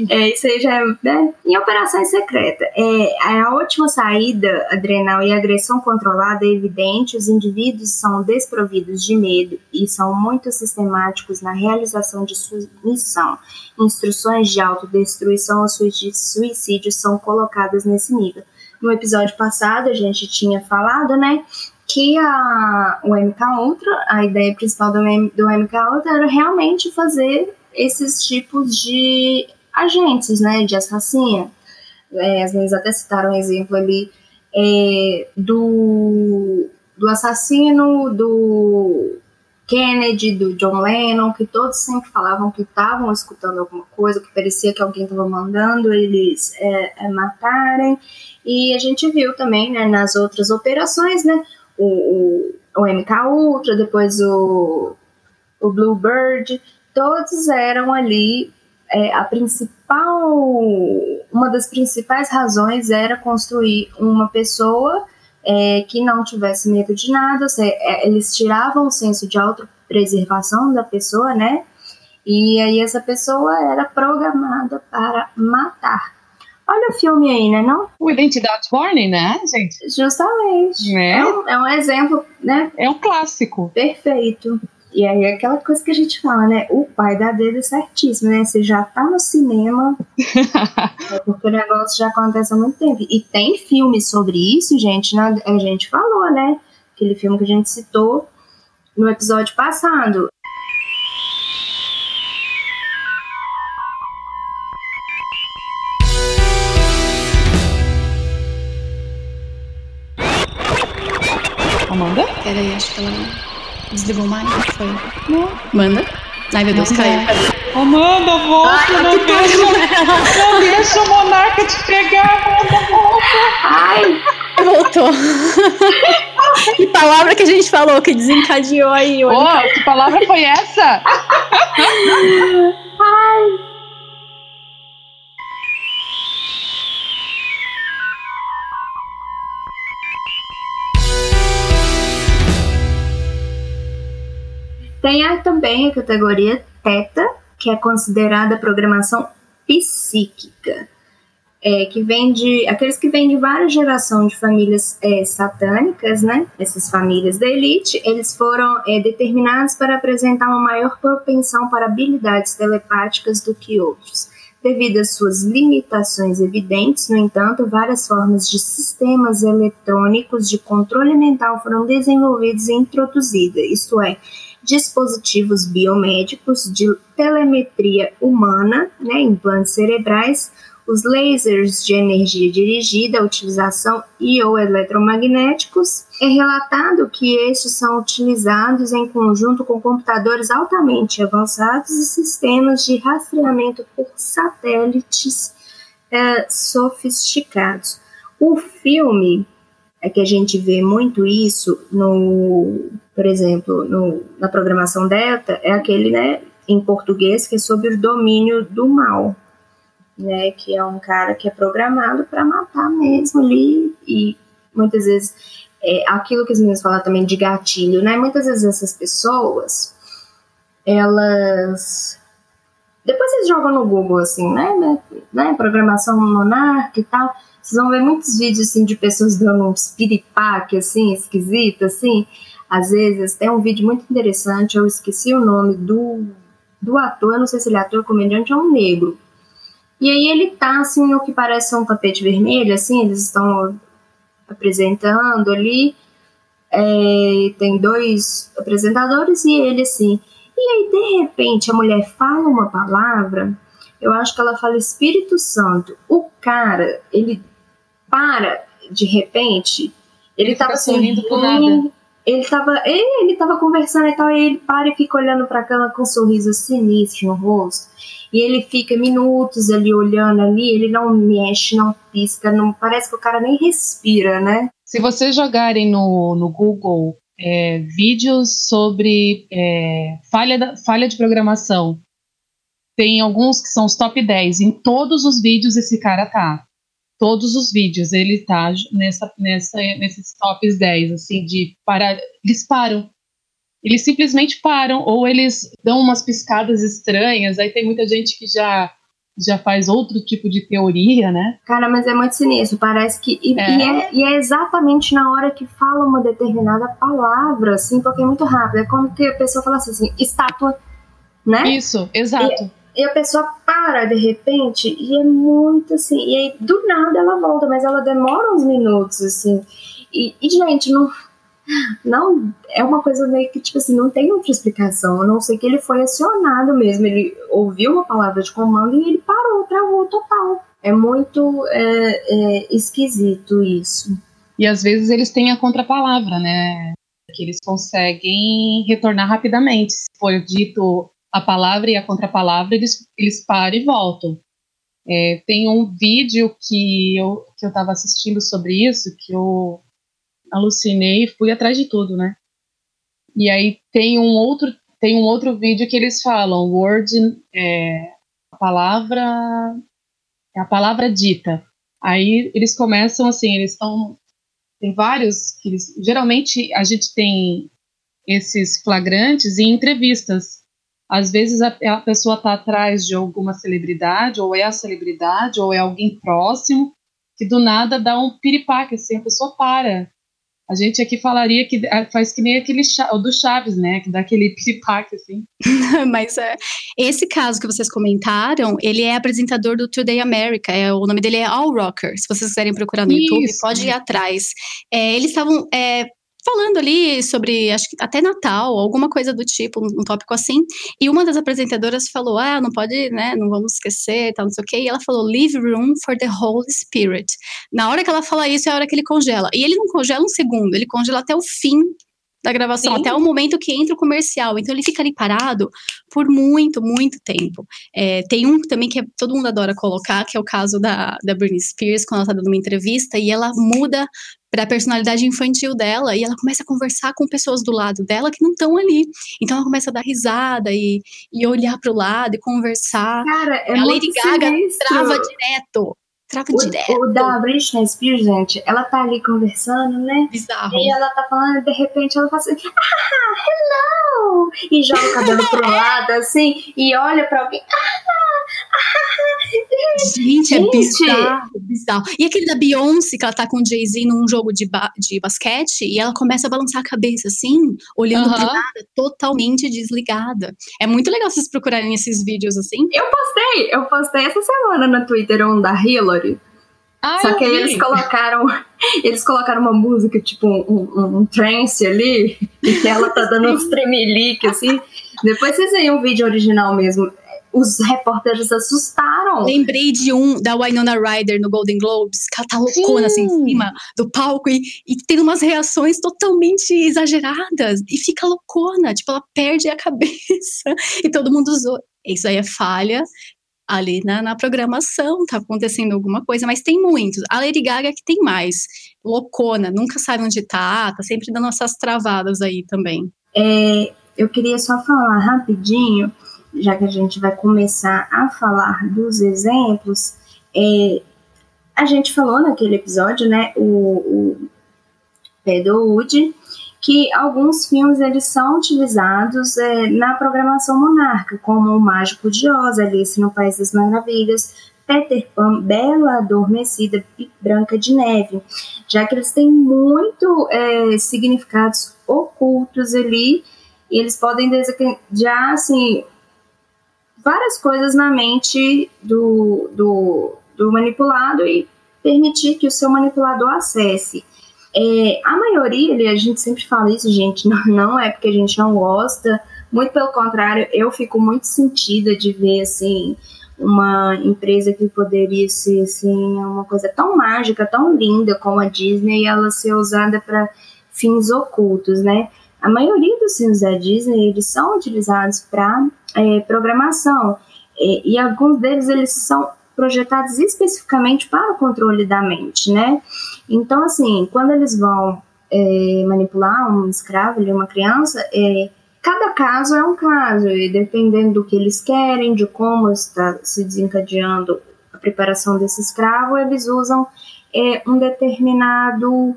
É, isso aí já é né? em operações secretas. É, a última saída adrenal e agressão controlada é evidente, os indivíduos são desprovidos de medo e são muito sistemáticos na realização de sua missão. Instruções de autodestruição ou suicídio são colocadas nesse nível. No episódio passado, a gente tinha falado, né, que a, o MK Ultra, a ideia principal do, do MK Ultra era realmente fazer esses tipos de agentes, né, de assassino. É, as meninas até citaram um exemplo ali é, do, do assassino do Kennedy, do John Lennon, que todos sempre falavam que estavam escutando alguma coisa, que parecia que alguém estava mandando eles é, é, matarem. E a gente viu também né, nas outras operações, né, o, o, MK Ultra, depois o, o Bluebird, todos eram ali é, a principal, uma das principais razões era construir uma pessoa é, que não tivesse medo de nada, seja, é, eles tiravam o senso de autopreservação da pessoa, né? E aí essa pessoa era programada para matar. Olha o filme aí, né, não? O Identidade Borne, né, gente? Justamente. É. É, um, é um exemplo, né? É um clássico. Perfeito. E aí é aquela coisa que a gente fala, né? O pai da dedo é certíssimo, né? Você já tá no cinema, é <laughs> porque o negócio já acontece há muito tempo. E tem filmes sobre isso, gente, né? a gente falou, né? Aquele filme que a gente citou no episódio passado. Amanda? Peraí, acho que ela desligou mais. Foi. Não. Manda. Ai, meu Deus, caiu. Amanda, volta! Ai, não, que deixa, não deixa o monarca te pegar, Amanda, volta! Ai! Voltou. <laughs> que palavra que a gente falou que desencadeou aí? Ô, que palavra foi essa? Ai! Tem a, também a categoria Teta, que é considerada programação psíquica, é, que vem de aqueles que vêm de várias gerações de famílias é, satânicas, né? Essas famílias da elite, eles foram é, determinados para apresentar uma maior propensão para habilidades telepáticas do que outros. Devido às suas limitações evidentes, no entanto, várias formas de sistemas eletrônicos de controle mental foram desenvolvidos e introduzidas, isto é, dispositivos biomédicos de telemetria humana, né, implantes cerebrais, os lasers de energia dirigida, utilização e ou eletromagnéticos. É relatado que estes são utilizados em conjunto com computadores altamente avançados e sistemas de rastreamento por satélites é, sofisticados. O filme é que a gente vê muito isso no, por exemplo, no, na programação Delta, é aquele, né, em português, que é sobre o domínio do mal, né, que é um cara que é programado para matar mesmo ali e muitas vezes é, aquilo que as meninas falam também de gatilho, né, muitas vezes essas pessoas, elas depois vocês jogam no Google assim, né, né, né programação monarca e tal, vocês vão ver muitos vídeos assim de pessoas dando um piripaque assim, esquisito assim. Às vezes tem um vídeo muito interessante, eu esqueci o nome do, do ator, eu não sei se ele é ator, comediante ou é um negro. E aí ele tá assim no que parece um tapete vermelho, assim, eles estão apresentando ali. É, tem dois apresentadores e ele assim. E aí, de repente, a mulher fala uma palavra, eu acho que ela fala Espírito Santo. O cara, ele para, de repente, ele, ele tava sorrindo por nada. Ele tava, ele, ele tava conversando e tal, e ele para e fica olhando pra cama com um sorriso sinistro no rosto. E ele fica minutos ali olhando ali, ele não mexe, não pisca, não parece que o cara nem respira, né? Se vocês jogarem no, no Google é, vídeos sobre é, falha, da, falha de programação, tem alguns que são os top 10. Em todos os vídeos esse cara tá todos os vídeos. Ele tá nessa, nessa, nesses tops 10, assim, de parar. Eles param. Eles simplesmente param, ou eles dão umas piscadas estranhas. Aí tem muita gente que já já faz outro tipo de teoria, né? Cara, mas é muito sinistro. Parece que. E é. E, é, e é, exatamente na hora que fala uma determinada palavra, assim, porque é muito rápido. É como que a pessoa falasse assim, estátua, né? Isso, exato. E, e a pessoa para de repente e é muito assim. E aí do nada ela volta, mas ela demora uns minutos, assim. E, e gente, não. Não, é uma coisa meio que, tipo assim, não tem outra explicação. A não ser que ele foi acionado mesmo. Ele ouviu uma palavra de comando e ele parou, travou total. É muito é, é, esquisito isso. E às vezes eles têm a contrapalavra, né? Que eles conseguem retornar rapidamente. Se for dito a palavra e a contrapalavra, eles, eles param e voltam. É, tem um vídeo que eu que eu estava assistindo sobre isso, que eu alucinei e fui atrás de tudo, né? E aí tem um outro tem um outro vídeo que eles falam word é, a palavra é a palavra dita. Aí eles começam assim, eles estão tem vários que eles, geralmente a gente tem esses flagrantes em entrevistas às vezes a, a pessoa está atrás de alguma celebridade, ou é a celebridade, ou é alguém próximo, que do nada dá um piripaque, assim, a pessoa para. A gente aqui falaria que é, faz que nem aquele o do Chaves, né? Que dá aquele <laughs> piripaque, assim. <laughs> Mas é, esse caso que vocês comentaram, ele é apresentador do Today America. É, o nome dele é All Rocker. Se vocês quiserem procurar no Isso. YouTube, pode ir atrás. É, eles estavam é, falando ali sobre, acho que até Natal, alguma coisa do tipo, um, tópico assim. E uma das apresentadoras falou: ah, não pode, né, não vamos esquecer, tal, não sei o quê. E ela falou: leave room for the Holy Spirit. Na hora que ela fala isso, é a hora que ele congela. E ele não congela um segundo, ele congela até o fim da gravação, Sim. até o momento que entra o comercial. Então ele fica ali parado por muito, muito tempo. É, tem um também que é, todo mundo adora colocar, que é o caso da, da Britney Spears, quando ela está dando uma entrevista e ela muda para a personalidade infantil dela e ela começa a conversar com pessoas do lado dela que não estão ali. Então ela começa a dar risada e, e olhar para o lado e conversar. Cara, é a Lady Gaga sinistro. trava direto. Trava o, direto. O da Britney Spears, gente, ela tá ali conversando, né? Bizarro. E ela tá falando, de repente ela faz assim, ah, hello! E joga o cabelo pro <laughs> lado, assim, e olha pra alguém, ah, Gente, é bizarro, bizarro. E aquele da Beyoncé, que ela tá com o Jay-Z num jogo de, ba de basquete, e ela começa a balançar a cabeça assim, olhando uhum. pro nada, totalmente desligada. É muito legal vocês procurarem esses vídeos assim. Eu postei, eu postei essa semana no Twitter um da Hillary. Ah, Só que aí eles colocaram, <laughs> eles colocaram uma música, tipo um, um, um trance ali, e que ela tá dando uns <laughs> tremelique, assim. Depois vocês veem o vídeo original mesmo. Os repórteres assustaram. Lembrei de um da Winona Ryder no Golden Globes, que ela tá loucona assim em cima do palco e, e tem umas reações totalmente exageradas. E fica loucona, tipo, ela perde a <laughs> cabeça e todo mundo usou. Isso aí é falha ali na, na, programação, tá acontecendo alguma coisa, mas tem muitos. A Lady Gaga que tem mais, loucona, nunca sabe onde tá, tá sempre dando essas travadas aí também. É, eu queria só falar rapidinho já que a gente vai começar a falar dos exemplos, é, a gente falou naquele episódio, né, o, o Pedro Wood, que alguns filmes eles são utilizados é, na programação monarca, como O Mágico de Oz, Alice no País das Maravilhas, Peter Pan, Bela Adormecida e Branca de Neve, já que eles têm muito é, significados ocultos ali e eles podem desencadear assim várias coisas na mente do, do, do manipulado e permitir que o seu manipulador acesse. É, a maioria, a gente sempre fala isso, gente, <laughs> não, é porque a gente não gosta, muito pelo contrário, eu fico muito sentida de ver, assim, uma empresa que poderia ser, assim, uma coisa tão mágica, tão linda como a Disney, ela ser usada para fins ocultos, né? A maioria dos filmes da Disney, eles são utilizados para é, programação e alguns deles eles são projetados especificamente para o controle da mente, né? Então, assim, quando eles vão é, manipular um escravo, uma criança, é, cada caso é um caso, e dependendo do que eles querem, de como está se desencadeando a preparação desse escravo, eles usam é, um determinado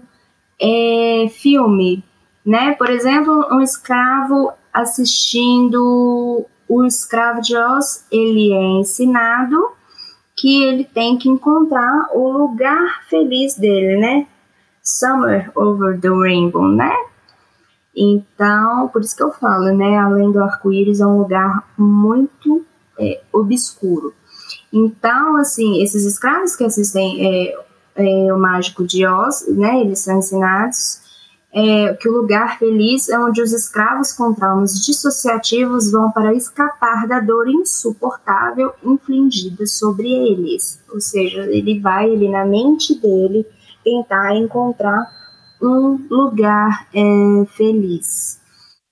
é, filme, né? Por exemplo, um escravo assistindo o escravo de Oz, ele é ensinado que ele tem que encontrar o lugar feliz dele, né? Summer over the rainbow, né? Então, por isso que eu falo, né? Além do arco-íris, é um lugar muito é, obscuro. Então, assim, esses escravos que assistem é, é, o Mágico de Oz, né? Eles são ensinados é, que o lugar feliz é onde os escravos com traumas dissociativos vão para escapar da dor insuportável infligida sobre eles. Ou seja, ele vai ali na mente dele tentar encontrar um lugar é, feliz.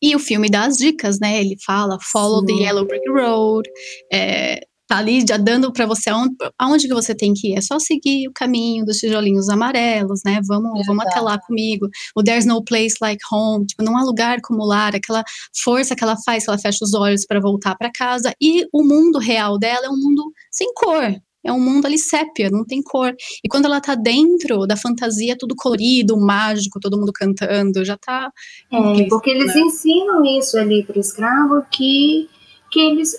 E o filme dá as dicas, né? Ele fala Follow Sim. the Yellow Brick Road, é, tá ali já dando para você aonde, aonde que você tem que ir. É só seguir o caminho dos tijolinhos amarelos, né? Vamos, vamos até lá comigo. O There's No Place Like Home, tipo, não há lugar como lar, aquela força que ela faz, que ela fecha os olhos para voltar para casa. E o mundo real dela é um mundo sem cor. É um mundo ali sépia, não tem cor. E quando ela tá dentro da fantasia, tudo colorido, mágico, todo mundo cantando, já tá. É, porque eles né? ensinam isso ali pro escravo que que eles.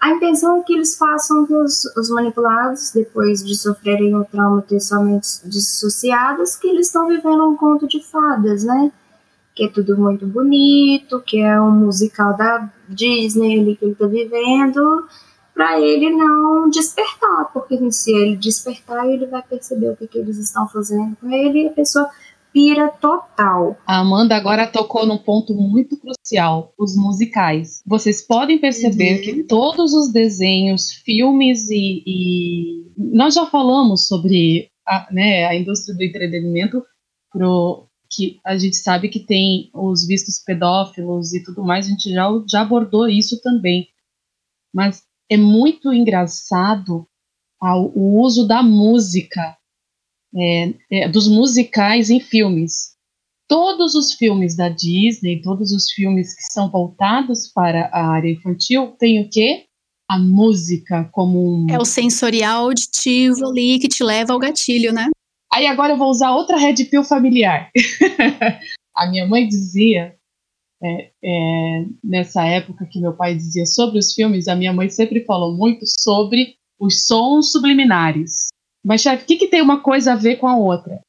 A intenção é que eles façam que os, os manipulados, depois de sofrerem o trauma ter somente dissociados, que eles estão vivendo um conto de fadas, né? Que é tudo muito bonito, que é um musical da Disney ali que ele tá vivendo, para ele não despertar, porque se ele despertar, ele vai perceber o que, que eles estão fazendo com ele e a pessoa pira total. A Amanda agora tocou num ponto muito crucial: os musicais. Vocês podem perceber uhum. que todos os desenhos, filmes e, e, nós já falamos sobre a, né, a indústria do entretenimento pro que a gente sabe que tem os vistos pedófilos e tudo mais, a gente já, já abordou isso também. Mas é muito engraçado o uso da música é, é, dos musicais em filmes. Todos os filmes da Disney, todos os filmes que são voltados para a área infantil, tem o quê? A música como um... É o sensorial auditivo ali que te leva ao gatilho, né? Aí agora eu vou usar outra red pill familiar. <laughs> a minha mãe dizia, é, é, nessa época que meu pai dizia sobre os filmes, a minha mãe sempre falou muito sobre os sons subliminares. Mas, chefe, o que, que tem uma coisa a ver com a outra?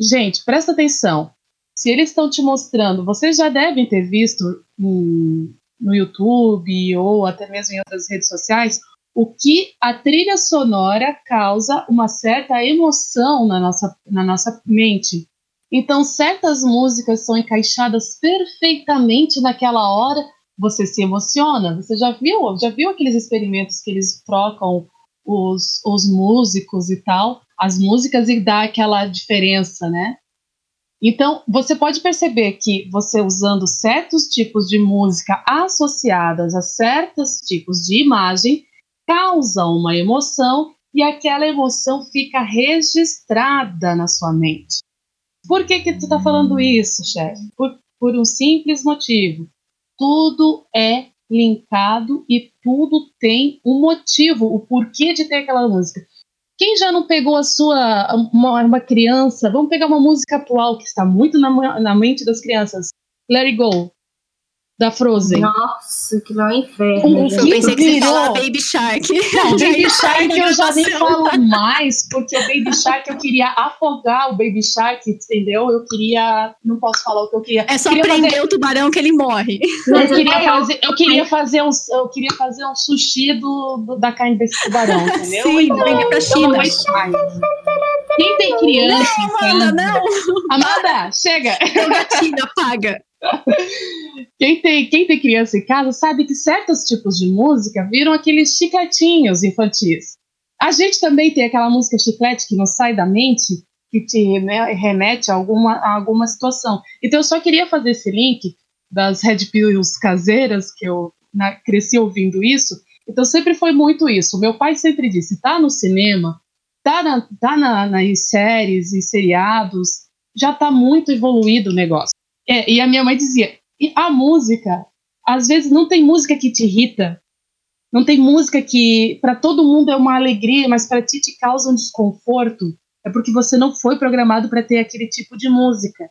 Gente, presta atenção. Se eles estão te mostrando, vocês já devem ter visto no, no YouTube ou até mesmo em outras redes sociais, o que a trilha sonora causa uma certa emoção na nossa, na nossa mente. Então, certas músicas são encaixadas perfeitamente naquela hora, você se emociona. Você já viu? Já viu aqueles experimentos que eles trocam os, os músicos e tal, as músicas e dá aquela diferença, né? Então, você pode perceber que você usando certos tipos de música associadas a certos tipos de imagem causa uma emoção e aquela emoção fica registrada na sua mente. Por que que tu tá falando isso, chefe? Por, por um simples motivo. Tudo é linkado e tudo tem um motivo, o porquê de ter aquela música. Quem já não pegou a sua uma, uma criança? Vamos pegar uma música atual que está muito na, na mente das crianças. Let It Go da Frozen. Nossa, que não é um inferno. eu pensei que virou... você Baby Shark. Não, Baby <laughs> Shark eu já nem falo mais, porque o Baby Shark eu queria afogar o Baby Shark, entendeu? Eu queria. Não posso falar o que eu queria. É só queria prender fazer... o tubarão que ele morre. Eu queria fazer, eu queria fazer um, eu queria fazer um sushi do, do da carne desse tubarão, <laughs> entendeu? Sim, então, vender pra China. Quem tem criança. Não, Amanda, não. Amanda, chega. Meu gatinho, apaga. <laughs> Quem tem, quem tem criança em casa sabe que certos tipos de música viram aqueles chicletinhos infantis. A gente também tem aquela música chiclete que não sai da mente, que te né, remete a alguma, a alguma situação. Então eu só queria fazer esse link das Red Pills caseiras, que eu na, cresci ouvindo isso. Então sempre foi muito isso. Meu pai sempre disse: tá no cinema, tá, na, tá na, nas séries e seriados, já tá muito evoluído o negócio. É, e a minha mãe dizia: a música, às vezes não tem música que te irrita, não tem música que para todo mundo é uma alegria, mas para ti te causa um desconforto. É porque você não foi programado para ter aquele tipo de música.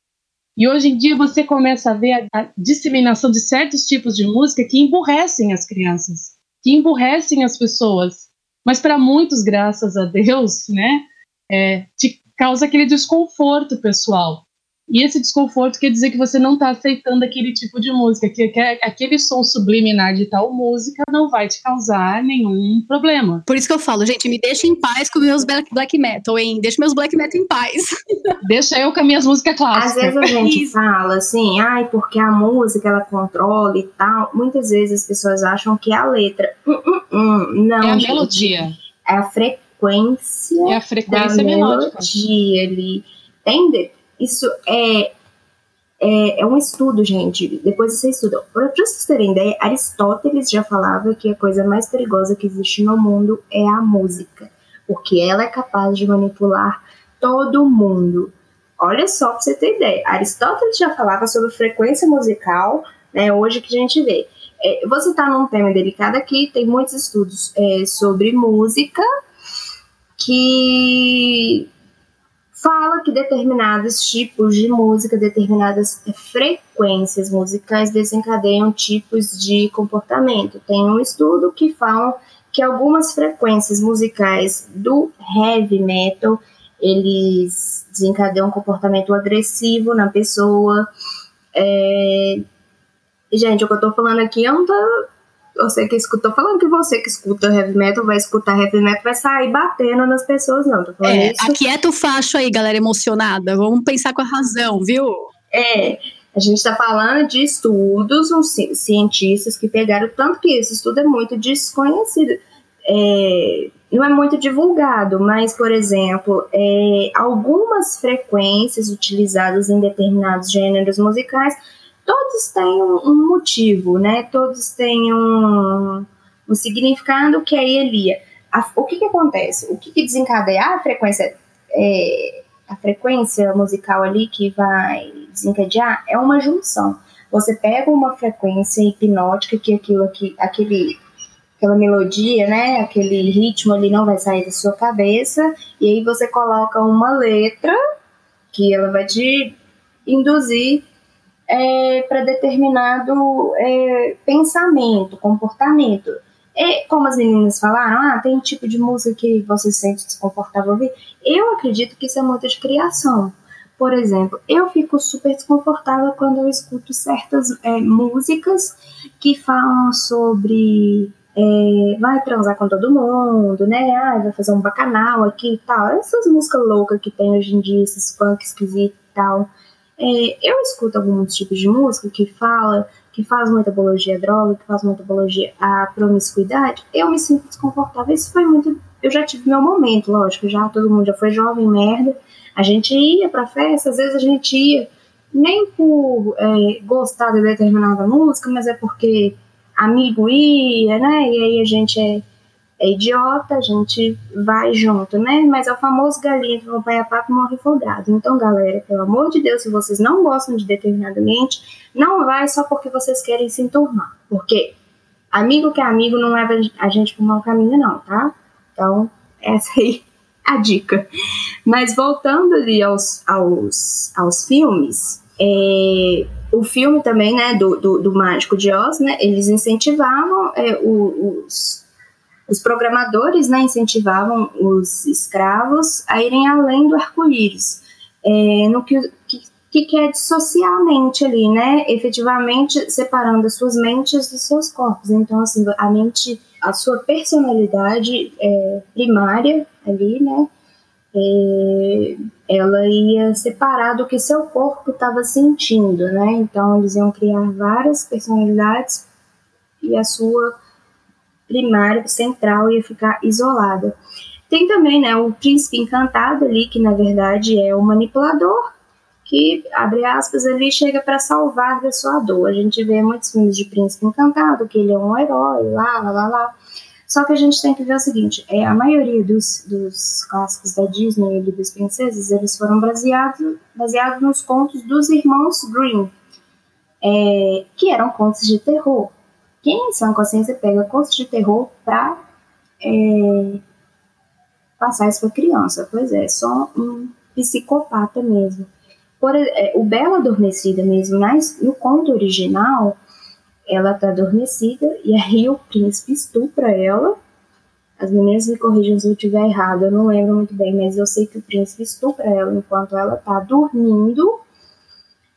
E hoje em dia você começa a ver a, a disseminação de certos tipos de música que emburrecem as crianças, que emburrecem as pessoas. Mas para muitos, graças a Deus, né, é, te causa aquele desconforto pessoal. E esse desconforto quer dizer que você não está aceitando aquele tipo de música, que, que aquele som subliminar de tal música não vai te causar nenhum problema. Por isso que eu falo, gente, me deixa em paz com meus black, black metal, hein? Deixa meus black metal em paz. <laughs> deixa eu com as minhas músicas clássicas. Às vezes a gente isso. fala assim, ai, porque a música ela controla e tal. Muitas vezes as pessoas acham que é a letra. Hum, hum, hum. Não, é a gente, melodia. É a frequência. É a frequência da melodia ali. Entende? Isso é, é, é, um estudo, gente. Depois você estuda. Para vocês terem ideia, Aristóteles já falava que a coisa mais perigosa que existe no mundo é a música, porque ela é capaz de manipular todo mundo. Olha só para você ter ideia. Aristóteles já falava sobre frequência musical, né? Hoje que a gente vê. É, você está num tema delicado aqui, tem muitos estudos é, sobre música que fala que determinados tipos de música, determinadas frequências musicais desencadeiam tipos de comportamento. Tem um estudo que fala que algumas frequências musicais do heavy metal eles desencadeiam um comportamento agressivo na pessoa. É... Gente, o que eu tô falando aqui eu não tô você que escuta, tô falando que você que escuta heavy metal vai escutar heavy metal, vai sair batendo nas pessoas, não. Tô falando é, isso. aquieta o facho aí, galera emocionada. Vamos pensar com a razão, viu? É, a gente está falando de estudos, uns cientistas que pegaram, tanto que esse estudo é muito desconhecido. É, não é muito divulgado, mas, por exemplo, é, algumas frequências utilizadas em determinados gêneros musicais todos têm um, motivo, né? Todos têm um, um significado que aí ele o que, que acontece? O que, que desencadeia a frequência é, a frequência musical ali que vai desencadear é uma junção. Você pega uma frequência hipnótica que aquilo aqui, aquele aquela melodia, né, aquele ritmo ali não vai sair da sua cabeça, e aí você coloca uma letra que ela vai te induzir é, para determinado é, pensamento, comportamento. E, como as meninas falaram, ah, tem um tipo de música que você se sente desconfortável ouvir. Eu acredito que isso é muito de criação. Por exemplo, eu fico super desconfortável quando eu escuto certas é, músicas que falam sobre é, vai transar com todo mundo, né? Ah, vai fazer um bacanal aqui e tal. Essas músicas loucas que tem hoje em dia, esses funk esquisitos e tal. É, eu escuto alguns tipos de música que fala, que faz muita apologia à droga, que faz muita apologia à promiscuidade, eu me sinto desconfortável. Isso foi muito. Eu já tive meu momento, lógico, já todo mundo já foi jovem, merda. A gente ia pra festa, às vezes a gente ia nem por é, gostar de determinada música, mas é porque amigo ia, né? E aí a gente é é idiota, a gente vai junto, né? Mas é o famoso galinha que acompanha papo morre folgado. Então, galera, pelo amor de Deus, se vocês não gostam de determinado ambiente, não vai só porque vocês querem se enturmar. Porque amigo que é amigo não leva a gente para o mau caminho, não, tá? Então, essa aí é <laughs> a dica. Mas voltando ali aos, aos, aos filmes, é, o filme também, né, do, do, do Mágico de Oz, né, eles incentivavam é, os os programadores né, incentivavam os escravos a irem além do arco-íris, é, no que, que, que dissociar ali, né? Efetivamente separando as suas mentes dos seus corpos. Então, assim, a mente, a sua personalidade é, primária ali, né? É, ela ia separar do que seu corpo estava sentindo, né? Então, eles iam criar várias personalidades e a sua primário, central, ia ficar isolada. Tem também né, o príncipe encantado ali, que na verdade é o manipulador, que, abre aspas, ali chega para salvar da sua dor. A gente vê muitos filmes de príncipe encantado, que ele é um herói, lá, lá, lá, lá. Só que a gente tem que ver o seguinte, é, a maioria dos, dos clássicos da Disney e dos princesas, eles foram baseados baseado nos contos dos irmãos Grimm, é, que eram contos de terror. Quem em sã consciência pega contos de terror pra é, passar isso pra criança? Pois é, só um psicopata mesmo. Por, é, o Bela Adormecida mesmo, no conto original, ela tá adormecida e aí o príncipe estupra ela. As meninas me corrijam se eu estiver errado, eu não lembro muito bem, mas eu sei que o príncipe estupra ela enquanto ela tá dormindo.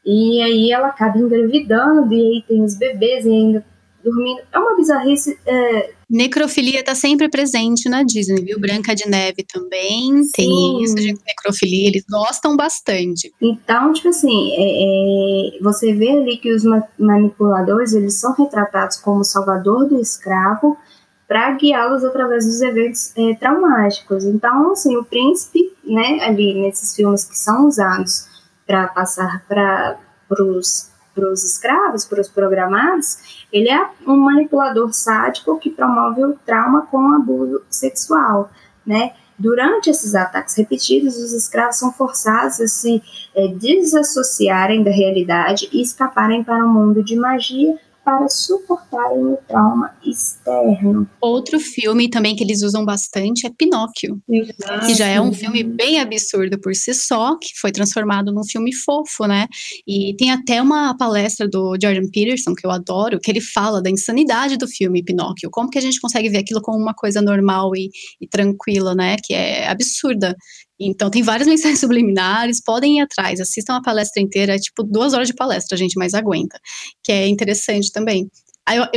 E aí ela acaba engravidando, e aí tem os bebês, e ainda dormindo. É uma bizarrice. É... Necrofilia está sempre presente na Disney, viu? Branca de Neve também Sim. tem isso de necrofilia, eles gostam bastante. Então, tipo assim, é, é, você vê ali que os manipuladores eles são retratados como salvador do escravo para guiá-los através dos eventos é, traumáticos. Então, assim, o príncipe, né, ali nesses filmes que são usados para passar para os para os escravos, para os programados, ele é um manipulador sádico que promove o trauma com abuso sexual, né? Durante esses ataques repetidos, os escravos são forçados a se é, desassociarem da realidade e escaparem para um mundo de magia para suportarem o trauma externo. Outro filme também que eles usam bastante é Pinóquio, Exato. que já é um filme bem absurdo por si só, que foi transformado num filme fofo, né? E tem até uma palestra do Jordan Peterson, que eu adoro, que ele fala da insanidade do filme Pinóquio, como que a gente consegue ver aquilo como uma coisa normal e, e tranquila, né? Que é absurda. Então, tem várias <laughs> mensagens subliminares, podem ir atrás, assistam a palestra inteira, é tipo duas horas de palestra, gente, mas aguenta, que é interessante também.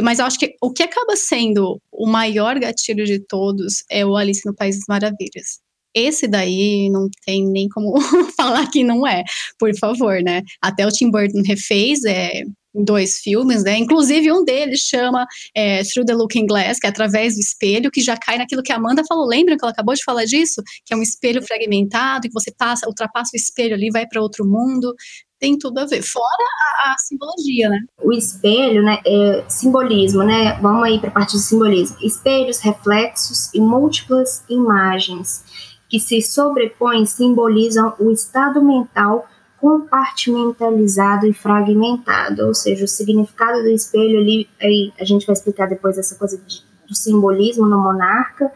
mas eu acho que o que acaba sendo o maior gatilho de todos é o Alice no País das Maravilhas. Esse daí não tem nem como <laughs> falar que não é, por favor, né? Até o Tim Burton refez, é, dois filmes, né? Inclusive um deles chama é, Through the Looking Glass, que é através do espelho, que já cai naquilo que a Amanda falou. Lembra que ela acabou de falar disso? Que é um espelho fragmentado, que você passa, ultrapassa o espelho ali, vai para outro mundo. Tem tudo a ver. Fora a, a, simbologia, né? O espelho, né? É simbolismo, né? Vamos aí para a parte de simbolismo. Espelhos, reflexos e múltiplas imagens que se sobrepõem simbolizam o estado mental compartimentalizado e fragmentado, ou seja, o significado do espelho ali, aí a gente vai explicar depois essa coisa de, do simbolismo no monarca.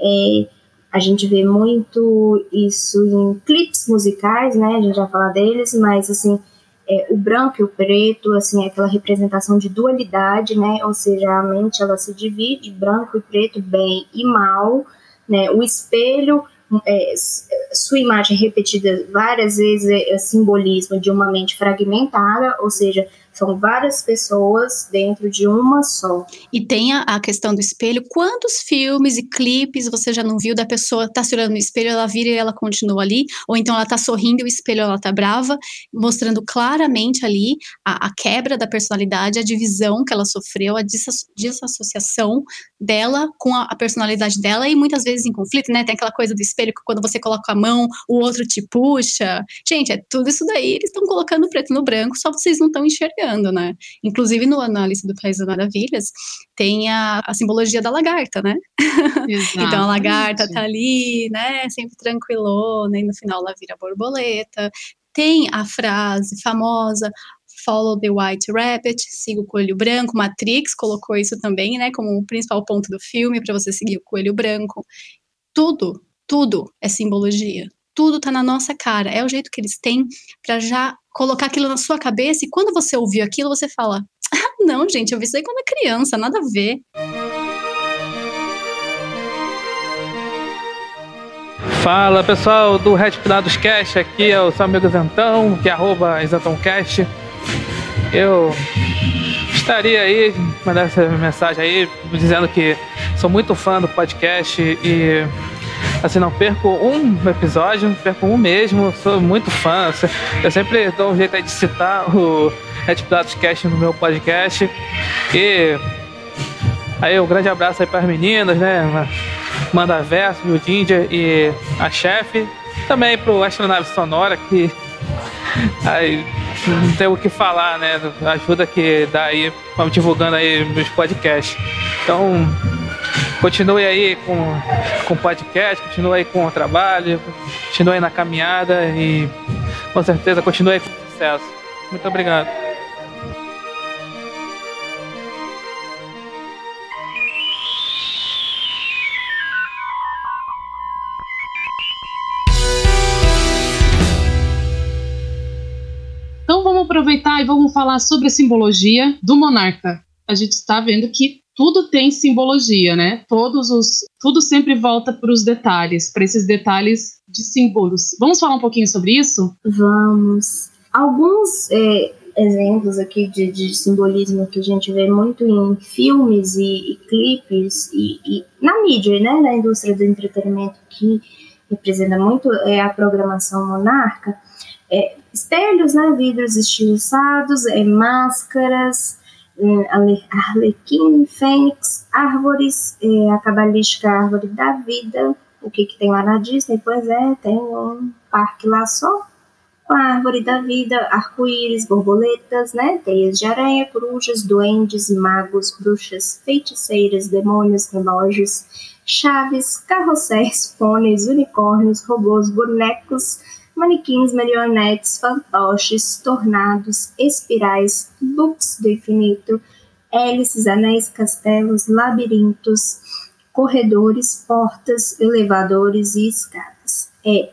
É, a gente vê muito isso em clipes musicais, né? A gente já fala deles, mas assim, é, o branco e o preto, assim, é aquela representação de dualidade, né? Ou seja, a mente ela se divide, branco e preto, bem e mal, né? O espelho é, sua imagem repetida várias vezes é, é simbolismo de uma mente fragmentada, ou seja, são várias pessoas dentro de uma só. E tem a, a, questão do espelho. Quantos filmes e clipes você já não viu da pessoa tá se olhando no espelho, ela vira e ela continua ali? Ou então ela tá sorrindo e o espelho ela tá brava, mostrando claramente ali a, a quebra da personalidade, a divisão que ela sofreu, a desassociação dela com a, a, personalidade dela e muitas vezes em conflito, né? Tem aquela coisa do espelho que quando você coloca a mão, o outro te puxa. Gente, é tudo isso daí, eles estão colocando preto no branco, só vocês não estão enxergando né? Inclusive no Análise do País das Maravilhas tem a, a simbologia da lagarta, né? <laughs> então a lagarta tá ali, né? Sempre tranquilona e no final ela vira borboleta. Tem a frase famosa Follow the White Rabbit, siga o coelho branco. Matrix colocou isso também, né, como o principal ponto do filme para você seguir o coelho branco. Tudo, tudo é simbologia. Tudo tá na nossa cara. É o jeito que eles têm para já colocar aquilo na sua cabeça e quando você ouviu aquilo, você fala: ah, não, gente, eu vi isso aí quando era criança, nada a ver. Fala pessoal do Red Pilados Cast, aqui é o seu amigo Zentão, que é arroba Cast. Eu estaria aí, mandar essa mensagem aí, dizendo que sou muito fã do podcast e Assim, não perco um episódio, perco um mesmo, sou muito fã. Eu sempre dou um jeito de citar o Red Pilatos Cast no meu podcast. E aí um grande abraço aí para as meninas, né? Manda Verso, o Ginger e a chefe. Também pro Astronave Sonora, que aí não tem o que falar, né? Ajuda que dá aí, divulgando aí meus podcasts. Então, continue aí com, com o podcast, continue aí com o trabalho, continue aí na caminhada e com certeza continue aí com sucesso. Muito obrigado. Então vamos aproveitar e vamos falar sobre a simbologia do monarca. A gente está vendo que tudo tem simbologia, né? Todos os, tudo sempre volta para os detalhes, para esses detalhes de símbolos. Vamos falar um pouquinho sobre isso? Vamos. Alguns é, exemplos aqui de, de, simbolismo que a gente vê muito em filmes e, e clipes e, e, na mídia, né? Na indústria do entretenimento que representa muito é a programação monarca. É, espelhos, né? Vidros estilizados, é, máscaras, é, Arlequim, Fênix, Árvores, é, a cabalística Árvore da Vida. O que, que tem lá na Disney? Pois é, tem um parque lá só com a Árvore da Vida, arco-íris, borboletas, né? Teias de aranha, corujas, duendes, magos, bruxas, feiticeiras, demônios, relógios, chaves, carrosséis, pôneis, unicórnios, robôs, bonecos, manequins, marionetes, fantoches, tornados, espirais, loops do infinito, hélices, anéis, castelos, labirintos, corredores, portas, elevadores e escadas. É,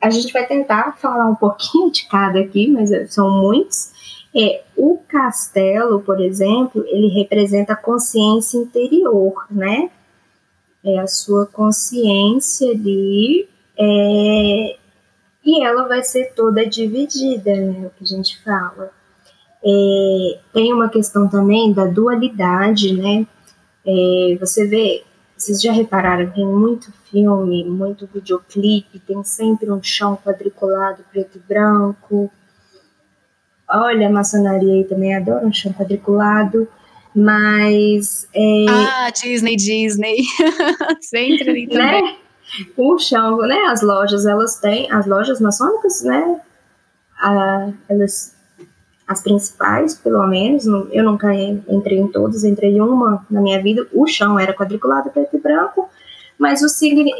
a gente vai tentar falar um pouquinho de cada aqui, mas são muitos. É, o castelo, por exemplo, ele representa a consciência interior, né? É a sua consciência ali, é, e ela vai ser toda dividida, né? O que a gente fala. É, tem uma questão também da dualidade, né? É, você vê, vocês já repararam, tem muito filme, muito videoclipe, tem sempre um chão quadriculado preto e branco, Olha, a maçonaria aí também adora um chão quadriculado, mas. É, ah, Disney, Disney. <laughs> Sempre ali O chão, né? As lojas, elas têm. As lojas maçônicas, né? Ah, elas. As principais, pelo menos, eu nunca entrei em todas, entrei em uma na minha vida. O chão era quadriculado preto e branco, mas o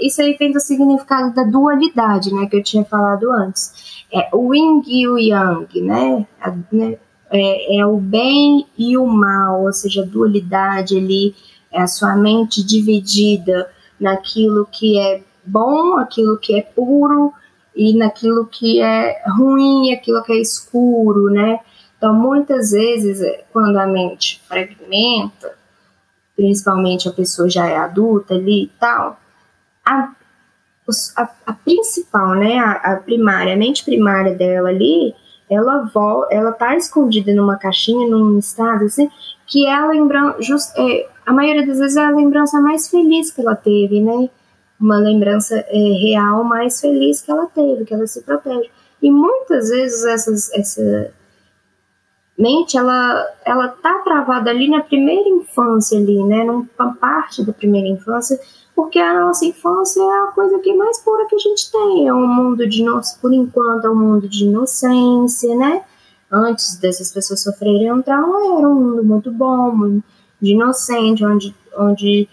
isso aí vem do significado da dualidade, né, que eu tinha falado antes. É o yin e o yang, né, né é, é, o bem e o mal, ou seja, a dualidade ali, é a sua mente dividida naquilo que é bom, aquilo que é puro e naquilo que é ruim, aquilo que é escuro, né? Então, muitas vezes, quando a mente fragmenta, principalmente a pessoa já é adulta ali e tal, a, a, a principal, né, a, a, primária, a mente primária dela ali, ela vo, ela tá escondida numa caixinha, num estado assim, que é a lembrança, just, é, a maioria das vezes é a lembrança mais feliz que ela teve, né, uma lembrança é, real mais feliz que ela teve, que ela se protege. E muitas vezes essas, essa mente ela ela tá travada ali na primeira infância ali, né, numa parte da primeira infância, porque a nossa infância é a coisa que mais pura que a gente tem, é um mundo de por enquanto é um mundo de inocência, né? Antes dessas pessoas sofrerem um trauma, era um mundo muito bom, de inocente, onde onde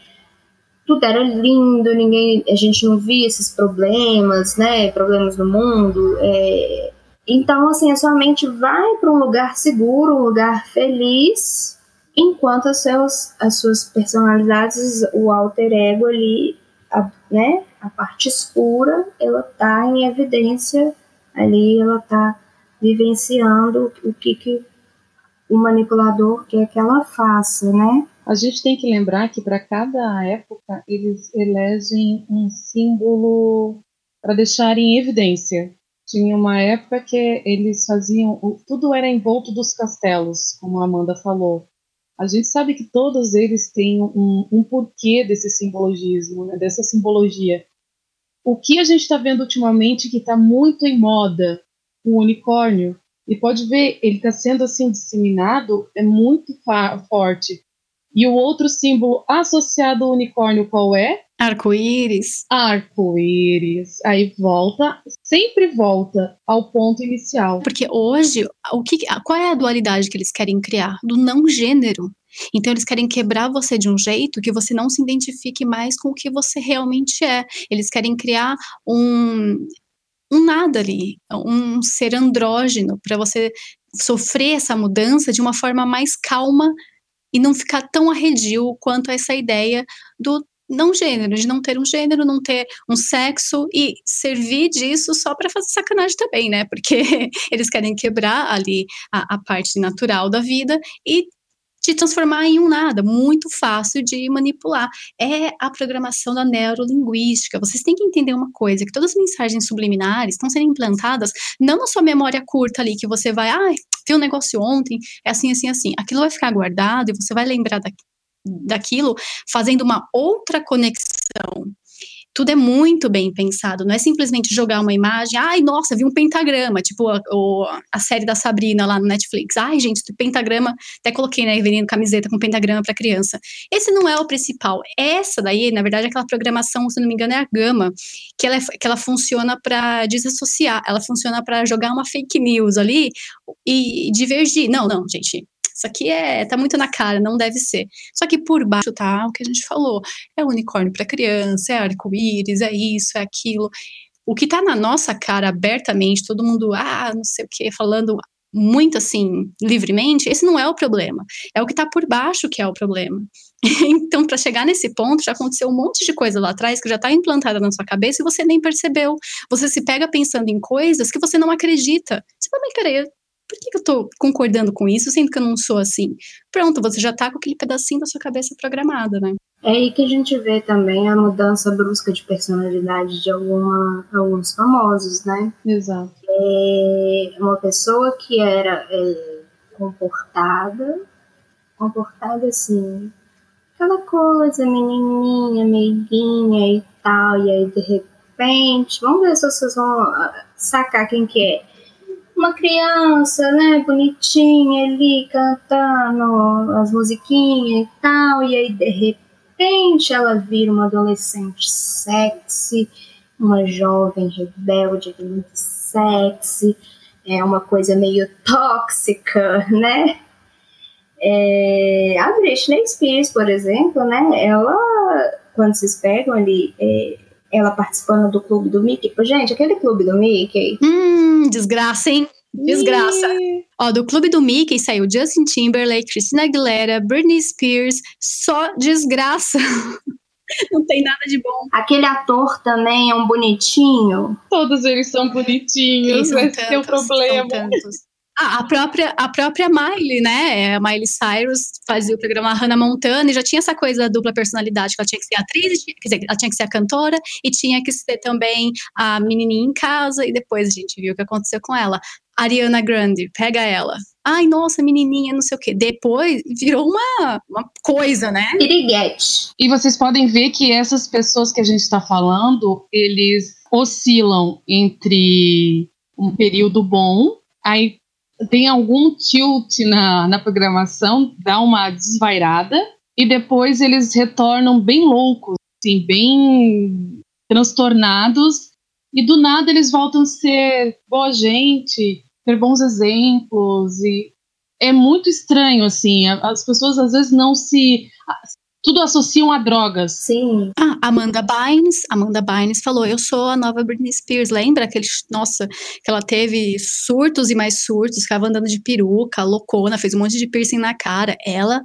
tudo era lindo, ninguém, a gente não via esses problemas, né? Problemas do mundo, é, então, assim, a sua mente vai para um lugar seguro, um lugar feliz, enquanto as, seus, as suas personalidades, o alter ego ali, a, né, a parte escura, ela tá em evidência ali, ela tá vivenciando o que, que o manipulador quer que ela faça, né? A gente tem que lembrar que para cada época eles elegem um símbolo para deixar em evidência. Tinha uma época que eles faziam. Tudo era envolto dos castelos, como a Amanda falou. A gente sabe que todos eles têm um, um porquê desse simbologismo, né, dessa simbologia. O que a gente está vendo ultimamente que está muito em moda, o unicórnio, e pode ver, ele está sendo assim disseminado, é muito forte. E o outro símbolo associado ao unicórnio qual é? Arco-íris. Arco-íris. Aí volta, sempre volta ao ponto inicial. Porque hoje, o que, qual é a dualidade que eles querem criar? Do não gênero. Então eles querem quebrar você de um jeito que você não se identifique mais com o que você realmente é. Eles querem criar um um nada ali, um ser andrógeno para você sofrer essa mudança de uma forma mais calma e não ficar tão arredio quanto essa ideia do não gênero, de não ter um gênero, não ter um sexo e servir disso só para fazer sacanagem também, né? Porque <laughs> eles querem quebrar ali a, a parte natural da vida e te transformar em um nada, muito fácil de manipular. É a programação da neurolinguística. Vocês têm que entender uma coisa, que todas as mensagens subliminares estão sendo implantadas não na sua memória curta ali, que você vai, ah, vi um negócio ontem, é assim, assim, assim. Aquilo vai ficar guardado e você vai lembrar da, daquilo fazendo uma outra conexão tudo é muito bem pensado, não é simplesmente jogar uma imagem, ai, nossa, vi um pentagrama, tipo a, a série da Sabrina lá no Netflix, ai, gente, pentagrama, até coloquei, né, vendendo camiseta com pentagrama para criança. Esse não é o principal. Essa daí, na verdade, aquela programação, se não me engano, é a gama, que ela, é, que ela funciona para desassociar, ela funciona para jogar uma fake news ali e divergir. Não, não, gente, isso aqui é tá muito na cara, não deve ser. Só que por baixo tá o que a gente falou. É unicórnio para criança, é arco-íris, é isso, é aquilo. O que tá na nossa cara abertamente, todo mundo, ah, não sei o que, falando muito assim, livremente, esse não é o problema. É o que está por baixo que é o problema. <laughs> então, para chegar nesse ponto, já aconteceu um monte de coisa lá atrás que já está implantada na sua cabeça e você nem percebeu. Você se pega pensando em coisas que você não acredita. Você fala, mas peraí, por que, que eu tô concordando com isso, sendo que eu não sou assim? Pronto, você já tá com aquele pedacinho da sua cabeça programada, né? É aí que a gente vê também a mudança brusca de personalidade de alguma, alguns famosos, né? Exato. É uma pessoa que era é, comportada, comportada assim, aquela coisa menininha, meiguinha e tal, e aí de repente, vamos ver se vocês vão ah, sacar quem que é uma criança, né, bonitinha ali cantando as musiquinhas e tal, e aí de repente ela vira uma adolescente sexy, uma jovem rebelde muito sexy, é uma coisa meio tóxica, né? É, a Britney Spears, por exemplo, né? Ela, quando vocês pegam ali, é, ela participando do clube do Mickey. Gente, aquele clube do Mickey. Hum, desgraça, hein? Desgraça. Ó, do clube do Mickey saiu Justin Timberlake, Christina Aguilera, Britney Spears, só desgraça. <laughs> Não tem nada de bom. Aquele ator também é um bonitinho. Todos eles são bonitinhos, esse é o problema. Ah, a própria, a própria Miley, né? A Miley Cyrus fazia o programa Hannah Montana e já tinha essa coisa da dupla personalidade, que ela tinha que ser atriz, quer dizer, ela tinha que ser a cantora e tinha que ser também a menininha em casa e depois a gente viu o que aconteceu com ela. Ariana Grande, pega ela. Ai, nossa, menininha, não sei o quê. Depois virou uma, uma coisa, né? Piriguete. E vocês podem ver que essas pessoas que a gente está falando, eles oscilam entre um período bom, aí tem algum tilt na, na programação, dá uma desvairada, e depois eles retornam bem loucos, assim, bem transtornados, e do nada eles voltam a ser boa gente, ter bons exemplos, e é muito estranho, assim, as pessoas às vezes não se tudo associam a drogas. Sim. Ah, Amanda Bynes, Amanda Bynes falou, eu sou a nova Britney Spears, lembra aquele, nossa, que ela teve surtos e mais surtos, ficava andando de peruca, loucona, fez um monte de piercing na cara, ela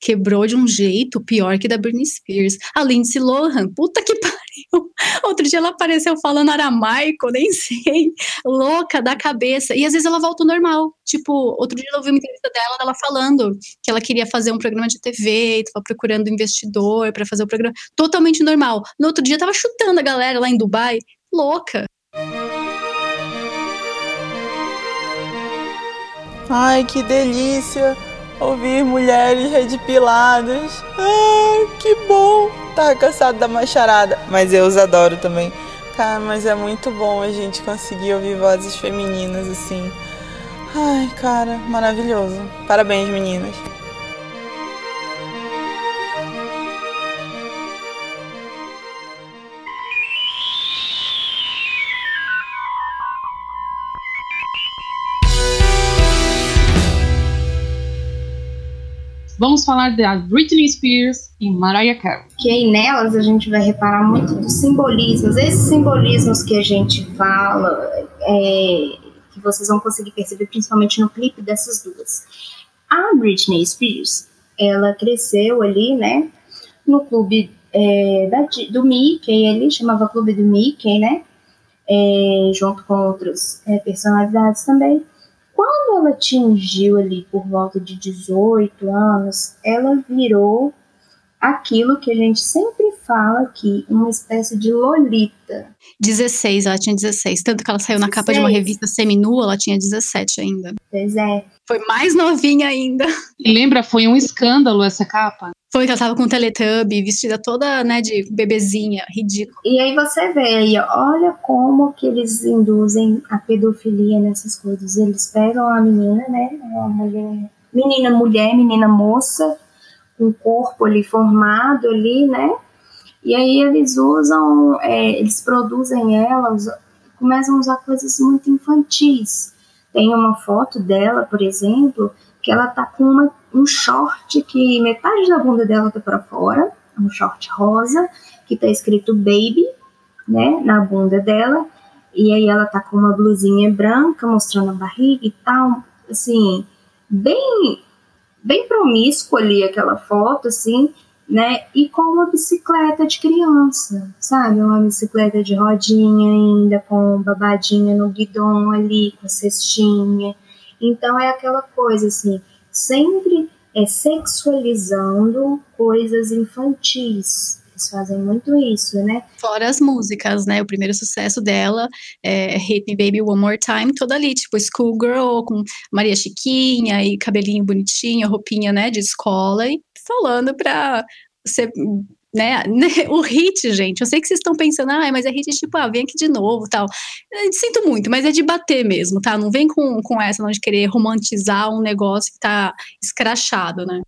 quebrou de um jeito pior que da Britney Spears. A Lindsay Lohan, puta que pariu. <laughs> Outro dia ela apareceu falando aramaico, nem <laughs> sei, louca da cabeça. E às vezes ela volta ao normal. Tipo, outro dia eu ouvi uma entrevista dela, dela falando que ela queria fazer um programa de TV, estava procurando investidor para fazer o programa. Totalmente normal. No outro dia tava chutando a galera lá em Dubai, louca. Ai, que delícia! Ouvir mulheres redipiladas. Ah, que bom! Tava cansado da macharada, mas eu os adoro também. Cara, mas é muito bom a gente conseguir ouvir vozes femininas assim. Ai, cara, maravilhoso. Parabéns, meninas. Vamos falar da Britney Spears e Mariah Carey. Que aí nelas a gente vai reparar muito dos simbolismos. Esses simbolismos que a gente fala, é, que vocês vão conseguir perceber principalmente no clipe dessas duas. A Britney Spears, ela cresceu ali, né, no clube é, da, do Mickey, ele chamava Clube do Mickey, né, é, junto com outras é, personalidades também. Quando ela atingiu ali por volta de 18 anos, ela virou aquilo que a gente sempre fala aqui, uma espécie de lolita. 16, ela tinha 16. Tanto que ela saiu 16. na capa de uma revista seminua, ela tinha 17 ainda. Pois é. Foi mais novinha ainda. E lembra, foi um escândalo essa capa. Foi que ela tava com um Teletubby, vestida toda, né, de bebezinha, ridículo. E aí você vê aí, olha como que eles induzem a pedofilia nessas coisas. Eles pegam a menina, né, a mulher, menina mulher, menina moça, o corpo ali formado ali, né, e aí eles usam, é, eles produzem ela, começam a usar coisas muito infantis. Tem uma foto dela, por exemplo, que ela tá com uma, um short que metade da bunda dela tá para fora, um short rosa, que tá escrito baby, né, na bunda dela, e aí ela tá com uma blusinha branca mostrando a barriga e tal. assim, bem, bem promíscuo ali aquela foto, assim, né? E com uma bicicleta de criança, sabe? Uma bicicleta de rodinha ainda, com babadinha no guidão ali, com cestinha. Então é aquela coisa assim, sempre é sexualizando coisas infantis. Fazem muito isso, né? Fora as músicas, né? O primeiro sucesso dela é Hit Me Baby One More Time, toda ali, tipo Schoolgirl, com Maria Chiquinha e cabelinho bonitinho, roupinha, né, de escola, e falando pra ser né, <laughs> o hit, gente, eu sei que vocês estão pensando, ah, mas é hit tipo, ah, vem aqui de novo, tal. Sinto muito, mas é de bater mesmo, tá? Não vem com, com essa não de querer romantizar um negócio que tá escrachado, né?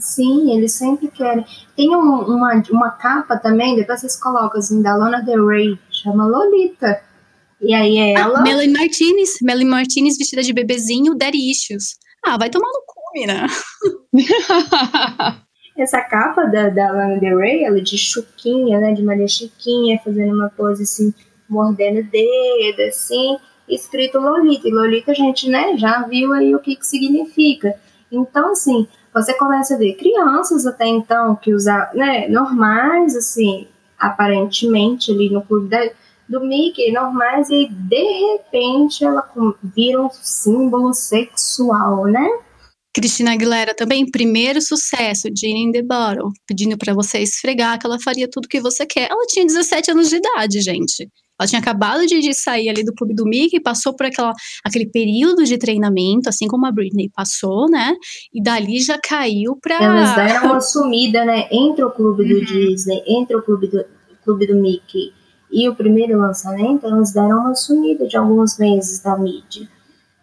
Sim, eles sempre querem. Tem um, uma, uma capa também, depois vocês colocam assim, da Lana Del Rey, chama Lolita. E aí é ah, ela. Ah, Melanie Martinez, Melanie Martinez vestida de bebezinho, Daddy Issues. Ah, vai tomar no cu, mina. <laughs> Essa capa da, da Lana Del Rey, ela é de chuquinha, né? De Maria Chiquinha, fazendo uma pose assim, mordendo o dedo, assim, escrito Lolita. E Lolita a gente, né, já viu aí o que que significa. Então, assim, você começa a ver crianças até então que usavam, né, normais, assim, aparentemente ali no clube da, do Mickey, normais, e de repente ela vira um símbolo sexual, né? Cristina Aguilera também, primeiro sucesso, Genie in the Bottle, pedindo para você esfregar que ela faria tudo que você quer. Ela tinha 17 anos de idade, gente. Ela tinha acabado de, de sair ali do clube do Mickey, passou por aquela, aquele período de treinamento, assim como a Britney passou, né? E dali já caiu pra. Elas deram uma sumida, né? Entre o clube do uhum. Disney, entre o clube do, clube do Mickey e o primeiro lançamento, elas deram uma sumida de alguns meses da mídia.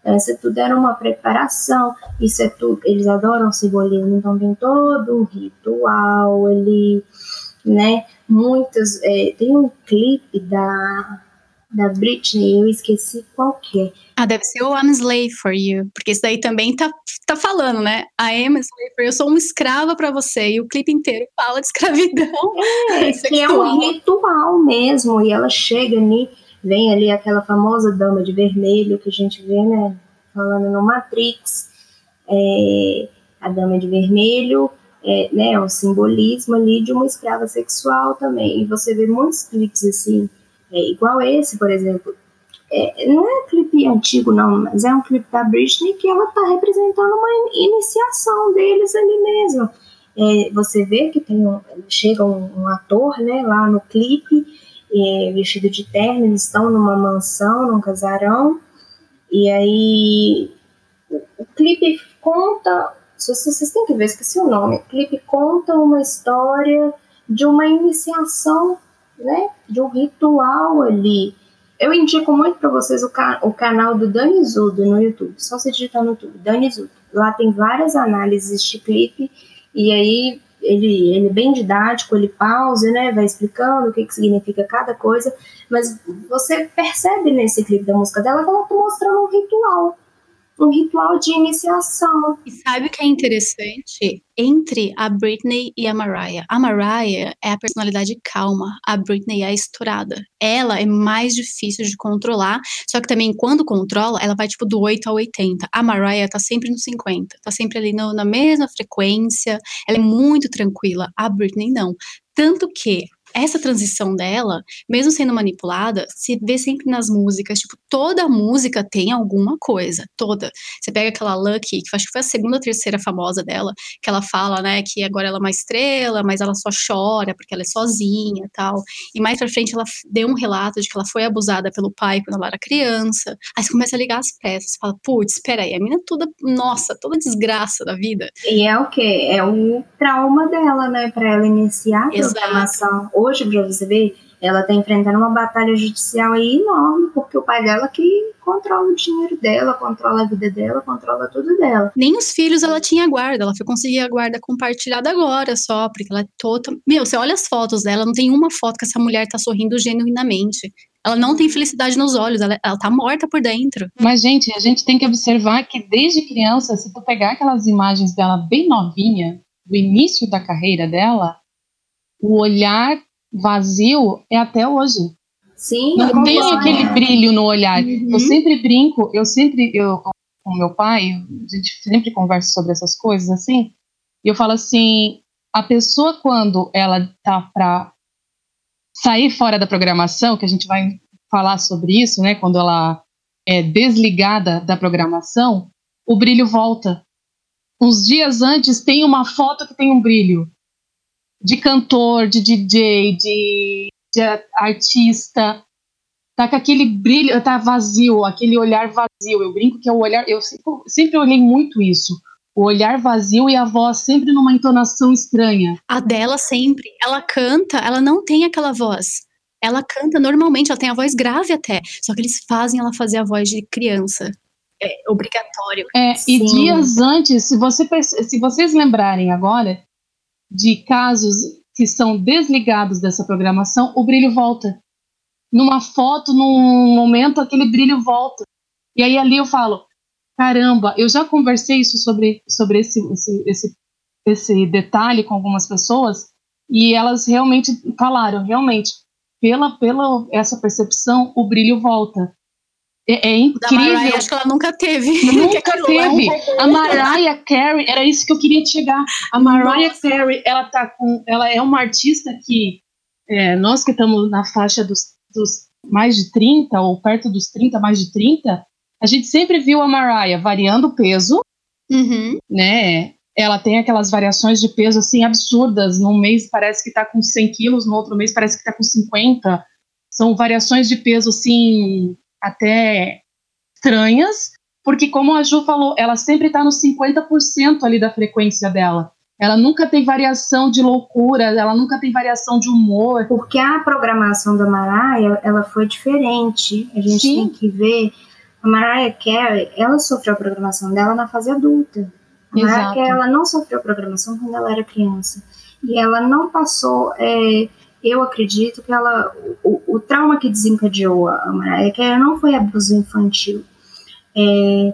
Isso é tudo era uma preparação, isso é tudo. Eles adoram simbolismo, então tem todo um ritual ali, né? Muitas. É, tem um clipe da, da Britney, eu esqueci qual que é. Ah, deve ser o I'm Slave for You, porque isso daí também tá, tá falando, né? I am a slave for you, eu sou uma escrava para você, e o clipe inteiro fala de escravidão. É, <laughs> que é um ritual mesmo, e ela chega ali vem ali aquela famosa dama de vermelho que a gente vê, né, falando no Matrix, é, a dama de vermelho, é, né, o simbolismo ali de uma escrava sexual também. E você vê muitos clipes assim, é, igual esse, por exemplo. É, não é um clipe antigo, não, mas é um clipe da Britney que ela está representando uma iniciação deles ali mesmo. É, você vê que tem um, chega um, um ator né, lá no clipe é, vestido de terno, eles estão numa mansão, num casarão, e aí o, o clipe conta, vocês, têm que ver, esqueci o nome, o clipe conta uma história de uma iniciação, né, de um ritual ali. Eu indico muito para vocês o, ca o canal do Dani Zudo no YouTube, só se digitar no YouTube, Dani Zudo. Lá tem várias análises de clipe, e aí ele, ele é bem didático, ele pausa, né, vai explicando o que, que significa cada coisa, mas você percebe nesse clipe da música dela que ela está mostrando um ritual, um ritual de iniciação. E sabe o que é interessante? Entre a Britney e a Mariah. A Mariah é a personalidade calma, a Britney é a estourada. Ela é mais difícil de controlar, só que também quando controla, ela vai tipo do 8 ao 80. A Mariah tá sempre no 50, tá sempre ali no, na mesma frequência, ela é muito tranquila. A Britney não. Tanto que essa transição dela, mesmo sendo manipulada, se vê sempre nas músicas. Tipo, toda música tem alguma coisa. Toda. Você pega aquela Lucky, que acho que foi a segunda ou terceira famosa dela, que ela fala, né, que agora ela é uma estrela, mas ela só chora porque ela é sozinha e tal. E mais pra frente ela deu um relato de que ela foi abusada pelo pai quando ela era criança. Aí você começa a ligar as peças. Fala, putz, peraí, a menina toda, nossa, toda desgraça da vida. E é o quê? É um trauma dela, né, pra ela iniciar a programação hoje, para você ver, ela está enfrentando uma batalha judicial aí enorme, porque o pai dela que controla o dinheiro dela, controla a vida dela, controla tudo dela. Nem os filhos ela tinha guarda, ela foi conseguir a guarda compartilhada agora só, porque ela é toda. Meu, você olha as fotos dela, não tem uma foto que essa mulher tá sorrindo genuinamente. Ela não tem felicidade nos olhos, ela, ela tá morta por dentro. Mas, gente, a gente tem que observar que desde criança, se tu pegar aquelas imagens dela bem novinha, do início da carreira dela, o olhar vazio é até hoje. Sim, não tem aquele brilho no olhar. Uhum. Eu sempre brinco, eu sempre eu com meu pai, a gente sempre conversa sobre essas coisas assim, e eu falo assim, a pessoa quando ela tá para sair fora da programação, que a gente vai falar sobre isso, né, quando ela é desligada da programação, o brilho volta. Uns dias antes tem uma foto que tem um brilho de cantor, de DJ, de, de artista, tá com aquele brilho, tá vazio, aquele olhar vazio. Eu brinco que é o olhar, eu sempre, sempre olhei muito isso. O olhar vazio e a voz sempre numa entonação estranha. A dela sempre. Ela canta, ela não tem aquela voz. Ela canta normalmente, ela tem a voz grave até. Só que eles fazem ela fazer a voz de criança. É obrigatório. É, e dias antes, se, você, se vocês lembrarem agora de casos que são desligados dessa programação, o brilho volta numa foto, num momento, aquele brilho volta. E aí ali eu falo, caramba, eu já conversei isso sobre, sobre esse, esse, esse, esse detalhe com algumas pessoas e elas realmente falaram, realmente, pela, pela essa percepção, o brilho volta. É, é incrível. Mariah, acho que ela nunca teve. Nunca <laughs> teve. A Mariah Carey, era isso que eu queria chegar. A Mariah Nossa. Carey, ela tá com, ela é uma artista que é, nós que estamos na faixa dos dos mais de 30, ou perto dos 30, mais de 30, a gente sempre viu a Mariah variando o peso, uhum. né? Ela tem aquelas variações de peso assim absurdas. Num mês parece que tá com 100 quilos, no outro mês parece que tá com 50. São variações de peso assim até estranhas, porque como a Ju falou, ela sempre tá nos 50% ali da frequência dela. Ela nunca tem variação de loucura, ela nunca tem variação de humor. Porque a programação da Mariah, ela foi diferente. A gente Sim. tem que ver. A Mariah Carey, ela sofreu a programação dela na fase adulta. A Mariah Carey, ela não sofreu a programação quando ela era criança. E ela não passou... É, eu acredito que ela... O, o, trauma que desencadeou a Mariah Carey não foi abuso infantil. É,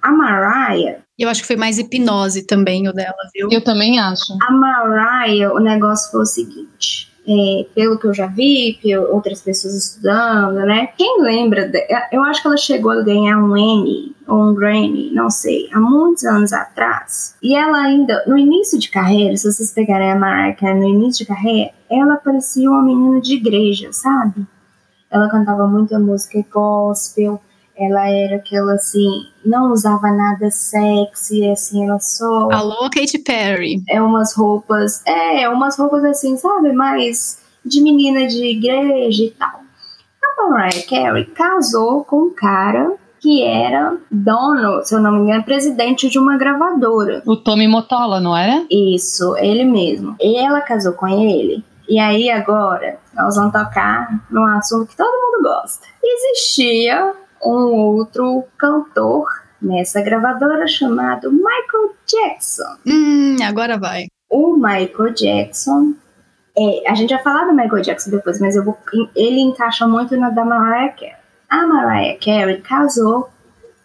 a Mariah, eu acho que foi mais hipnose também o dela, viu? Eu também acho. A Mariah, o negócio foi o seguinte. É, pelo que eu já vi, outras pessoas estudando, né? Quem lembra? De, eu acho que ela chegou a ganhar um Emmy ou um Grammy, não sei, há muitos anos atrás. E ela ainda, no início de carreira, se vocês pegarem a Mariah no início de carreira, ela parecia uma menina de igreja, sabe? Ela cantava muita música gospel ela era aquela assim, não usava nada sexy, assim, ela só. Alô, Katy Perry. É umas roupas, é, umas roupas assim, sabe, mais de menina de igreja e tal. A Mariah Carey casou com um cara que era dono, se eu não me engano, presidente de uma gravadora. O Tommy Motola, não era? Isso, ele mesmo. E ela casou com ele. E aí agora nós vamos tocar num assunto que todo mundo gosta. Existia um outro cantor nessa gravadora chamado Michael Jackson. Hum, agora vai. O Michael Jackson. É, a gente vai falar do Michael Jackson depois, mas eu vou, ele encaixa muito na da Mariah Carey. A Mariah Carey casou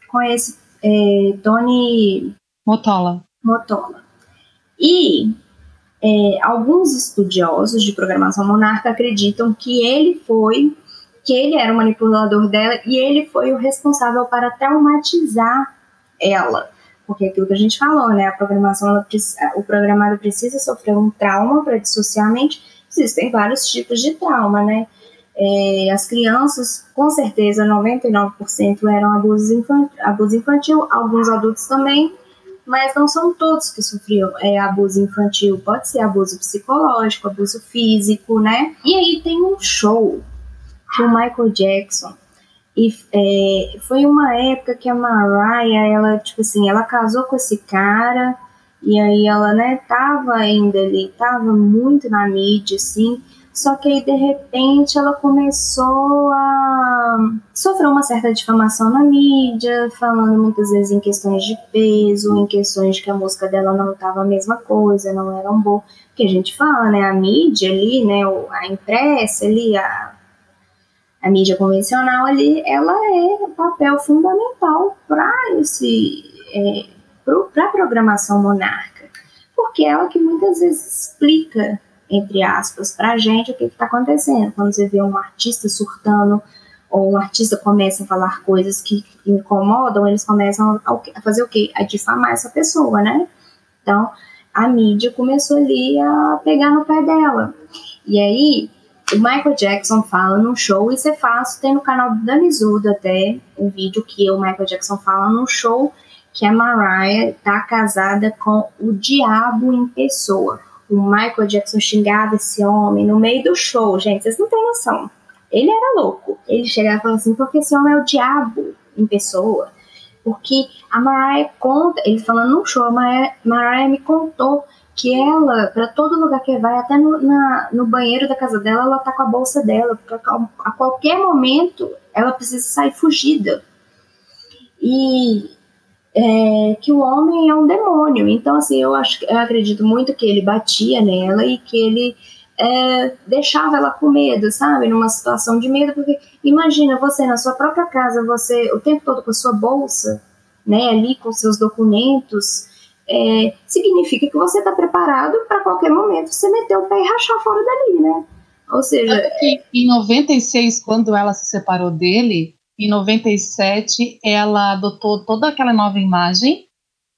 com esse é, Tony Motola. Motola. E é, alguns estudiosos de programação monarca acreditam que ele foi que ele era o manipulador dela e ele foi o responsável para traumatizar ela. Porque é aquilo que a gente falou, né? A programação, o programado precisa sofrer um trauma para dissociar a mente. Existem vários tipos de trauma, né? É, as crianças, com certeza, 99% eram abuso infantil, abuso infantil, alguns adultos também, mas não são todos que sofriam é, abuso infantil. Pode ser abuso psicológico, abuso físico, né? E aí tem um show o Michael Jackson. E é, foi uma época que a Mariah, ela, tipo assim, ela casou com esse cara, e aí ela, né, tava ainda ali, tava muito na mídia, assim, só que aí, de repente, ela começou a sofrer uma certa difamação na mídia, falando muitas vezes em questões de peso, em questões de que a música dela não tava a mesma coisa, não era um bom. Que a gente fala, né? A mídia ali, né? A impressa ali, a a mídia convencional ali, ela é um papel fundamental para esse é, para a programação monarca, porque é ela que muitas vezes explica entre aspas para a gente o que está acontecendo quando você vê um artista surtando ou um artista começa a falar coisas que incomodam, eles começam a fazer o quê? A difamar essa pessoa, né? Então, a mídia começou ali a pegar no pé dela. E aí, o Michael Jackson fala num show, isso é fácil, tem no canal do Danizudo até um vídeo que o Michael Jackson fala num show que a Mariah tá casada com o diabo em pessoa. O Michael Jackson xingava esse homem no meio do show, gente, vocês não têm noção. Ele era louco. Ele chegava e falava assim, porque esse homem é o diabo em pessoa. Porque a Mariah conta, ele falando no show, a Mariah, Mariah me contou que ela, para todo lugar que vai, até no, na, no banheiro da casa dela, ela tá com a bolsa dela, porque a, a qualquer momento ela precisa sair fugida. E é, que o homem é um demônio. Então, assim, eu acho, eu acredito muito que ele batia nela e que ele é, deixava ela com medo, sabe? Numa situação de medo, porque imagina você na sua própria casa, você o tempo todo com a sua bolsa, né, ali com seus documentos, é, significa que você está preparado para qualquer momento você meter o pé e rachar fora dali, né? Ou seja. em 96, quando ela se separou dele, em 97, ela adotou toda aquela nova imagem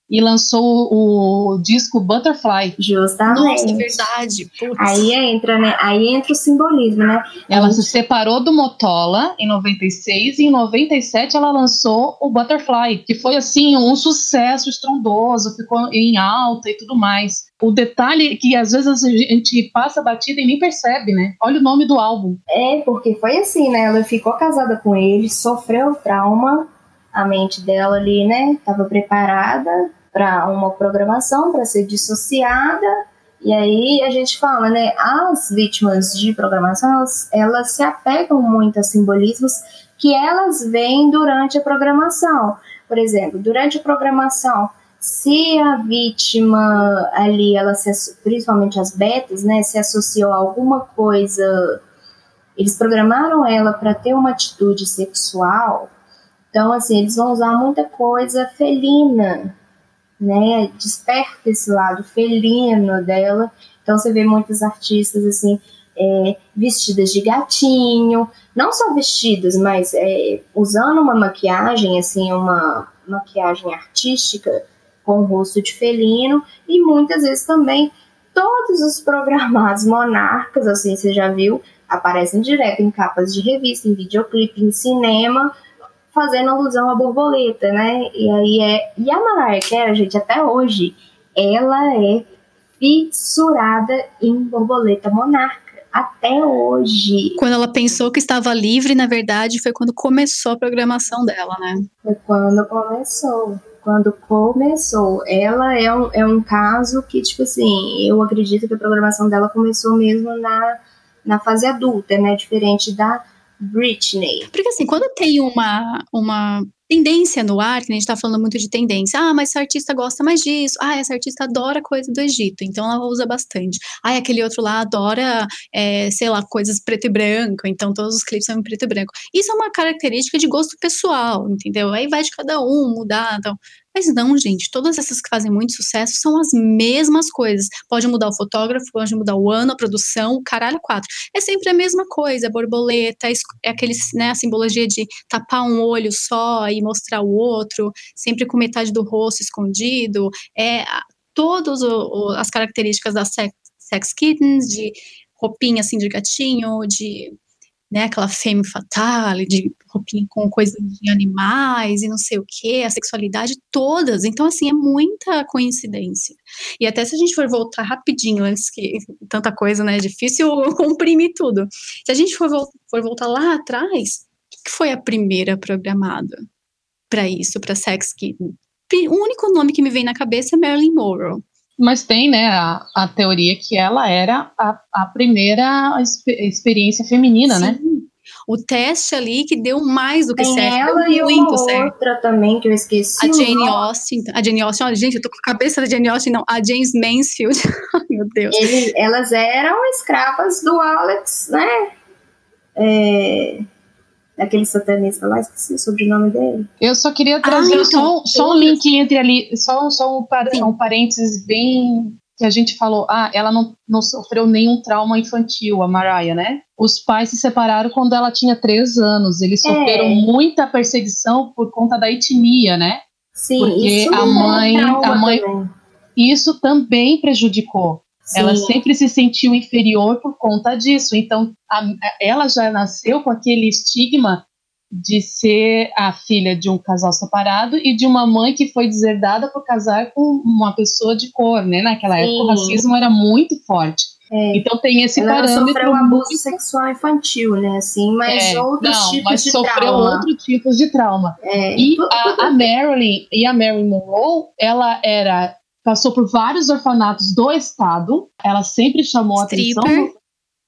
e lançou o, disco Butterfly. Justamente. Nossa, verdade. Putz. Aí entra, né? Aí entra o simbolismo, né? Ela Aí... se separou do Motola em 96 e em 97 ela lançou o Butterfly, que foi assim um sucesso estrondoso, ficou em alta e tudo mais. O detalhe que às vezes a gente passa batida e nem percebe, né? Olha o nome do álbum. É, porque foi assim, né? Ela ficou casada com ele, sofreu trauma, a mente dela ali, né? Tava preparada para uma programação para ser dissociada. E aí a gente fala, né? As vítimas de programação elas, elas se apegam muito a simbolismos que elas veem durante a programação. Por exemplo, durante a programação, se a vítima ali, ela se, principalmente as betas, né, se associou a alguma coisa, eles programaram ela para ter uma atitude sexual. Então, assim, eles vão usar muita coisa felina né? Desperta esse lado felino dela. Então você vê muitos artistas assim é, vestidas de gatinho, não só vestidas, mas é, usando uma maquiagem assim, uma maquiagem artística com o rosto de felino e muitas vezes também todos os programados monarcas, assim você já viu, aparecem direto em capas de revista, em videoclipe, em cinema fazendo alusão à borboleta, né? E aí é. E a Mariah Carey, gente, até hoje, ela é fissurada em borboleta monarca. Até hoje. Quando ela pensou que estava livre, na verdade, foi quando começou a programação dela, né? Foi quando começou. Quando começou. Ela é um, é um caso que, tipo assim, eu acredito que a programação dela começou mesmo na, na fase adulta, né? Diferente da Britney. Porque assim, quando tem uma, uma tendência no ar, que a gente tá falando muito de tendência. Ah, mas essa artista gosta mais disso. Ah, essa artista adora coisa do Egito, então ela usa bastante. Ah, aquele outro lá adora, é, sei lá, coisas preto e branco, então todos os clipes são em preto e branco. Isso é uma característica de gosto pessoal, entendeu? Aí vai de cada um mudar, então. Mas não, gente, todas essas que fazem muito sucesso são as mesmas coisas. Pode mudar o fotógrafo, pode mudar o ano, a produção, o caralho quatro. É sempre a mesma coisa, a borboleta, é aquele, né, a simbologia de tapar um olho só e mostrar o outro, sempre com metade do rosto escondido. É todas as características das sex, sex kittens, de roupinha assim de gatinho, de né, aquela femme fatale, de roupinha com coisa de animais e não sei o que, a sexualidade, todas. Então, assim, é muita coincidência. E até se a gente for voltar rapidinho, antes que tanta coisa, né, é difícil <laughs> comprimir tudo. Se a gente for, for voltar lá atrás, o que foi a primeira programada para isso, para Sex Kitten? O único nome que me vem na cabeça é Marilyn Monroe. Mas tem, né, a, a teoria que ela era a, a primeira experiência feminina, né? Sim. né? O teste ali que deu mais do que tem certo. Ela e uma certo. outra também que eu esqueci. A Jane Austen. A Jane Austen, olha, gente, eu tô com a cabeça da Jane Austen, não. A James Mansfield. <laughs> Meu Deus. Ele, elas eram escravas do Alex, né? É, daquele satanista lá, esqueci o sobrenome dele. Eu só queria trazer ah, então, só, só um link entre ali, só, só um, par, um parênteses bem que a gente falou, ah, ela não, não sofreu nenhum trauma infantil, a Mariah, né? Os pais se separaram quando ela tinha três anos. Eles É. sofreram muita perseguição por conta da etnia, né? Sim, Porque isso a é mãe- a mãe- também. Isso também prejudicou. Ela sempre se sentiu inferior por conta disso. Então, a- ela já nasceu com aquele estigma de ser a filha de um casal separado e de uma mãe que foi deserdada por casar com uma pessoa de cor, né? Naquela Sim. época o racismo era muito forte. É. Então tem esse Ela parâmetro. sofreu um abuso sexual infantil, né? Assim, mas é, outros não, tipos mas de sofreu trauma. outros tipos de trauma. É, E a, a Marilyn e a Marilyn Monroe, ela era passou por vários orfanatos do estado. Ela sempre chamou Stripper. atenção.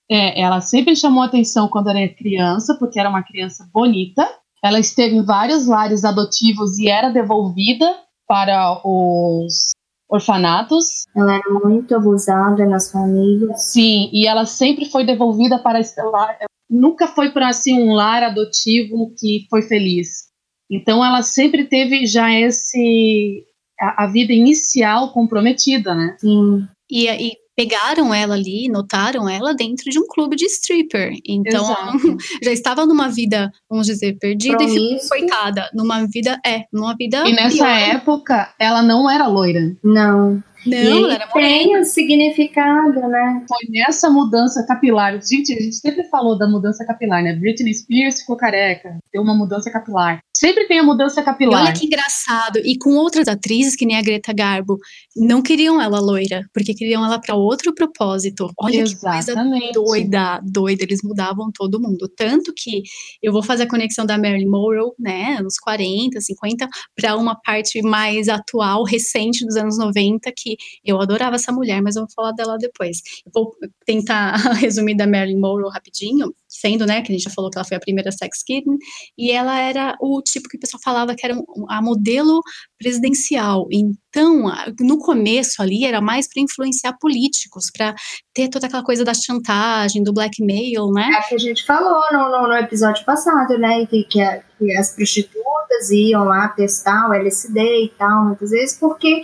É, ela sempre chamou atenção quando era criança, porque era uma criança bonita. Ela esteve em vários lares adotivos e era devolvida para os orfanatos. Ela era muito abusada nas famílias. Sim, e ela sempre foi devolvida para esse lar. Nunca foi para assim um lar adotivo que foi feliz. Então ela sempre teve já esse a, a vida inicial comprometida, né? Sim. E, e pegaram ela ali, notaram ela dentro de um clube de stripper. Então, <laughs> já estava numa vida, vamos dizer, perdida e ficou coitada. Numa vida, é, numa vida. E nessa pior. época ela não era loira. Não. Não, e era tem o significado, né? Foi nessa mudança capilar. Gente, a gente sempre falou da mudança capilar, né? Britney Spears ficou careca, deu uma mudança capilar. Sempre tem a mudança E capilar. olha que engraçado. E com outras atrizes, que nem a Greta Garbo, não queriam ela loira, porque queriam ela para outro propósito. Olha que coisa Exatamente. doida, doida. Eles mudavam todo mundo. Tanto que eu vou fazer a conexão da Marilyn Monroe, né, anos 40, 50, para uma parte mais atual, recente dos anos 90, que eu adorava essa mulher, mas eu vou falar dela depois. Eu vou tentar <laughs> resumir da Marilyn Monroe rapidinho, sendo, né, que a gente já falou que ela foi a primeira sex kitten, e ela era o tipo que o pessoal falava que era a modelo presidencial. Então, no começo ali era mais para influenciar políticos, para ter toda aquela coisa da chantagem, do blackmail, né? É que a gente falou no, no, no episódio passado, né? Que, que, a- que as prostitutas iam lá testar o LSD e tal, muitas vezes, porque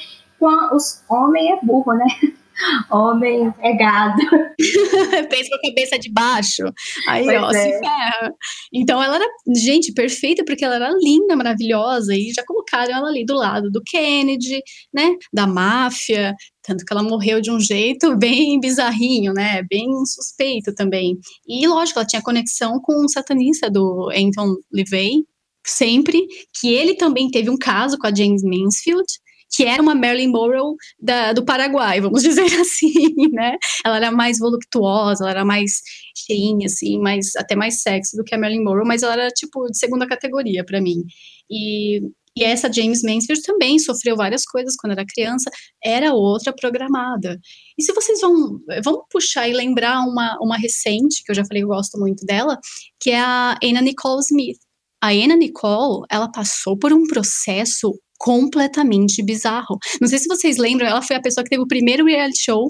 os homem é burro, né? <laughs> Homem é gado. <laughs> Pensa com a cabeça de baixo. Aí, Pois ó, é. se ferra. Então ela era, gente, perfeita, porque ela era linda, maravilhosa, e já colocaram ela ali do lado do Kennedy, né? Da máfia. Tanto que ela morreu de um jeito bem bizarrinho, né? Bem suspeito também. E lógico, ela tinha conexão com o satanista do Anton LaVey, sempre, que ele também teve um caso com a James Mansfield, que era uma Marilyn Monroe da- do Paraguai, vamos <laughs> dizer assim, né? Ela era mais voluptuosa, ela era mais cheinha, assim, mais, até mais sexy do que a Marilyn Monroe, mas ela era, tipo, de segunda categoria para mim. E, e essa James Mansfield também sofreu várias coisas quando era criança, era outra programada. E se vocês vão, vamos puxar e lembrar uma, uma recente, que eu já falei que eu gosto muito dela, que é a Anna Nicole Smith. A Anna Nicole, ela passou por um processo completamente bizarro. Não sei se vocês lembram, ela foi a pessoa que teve o primeiro reality show,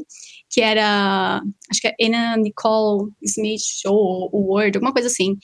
que era, acho que é Anna Nicole Smith Show, o Word, alguma coisa assim.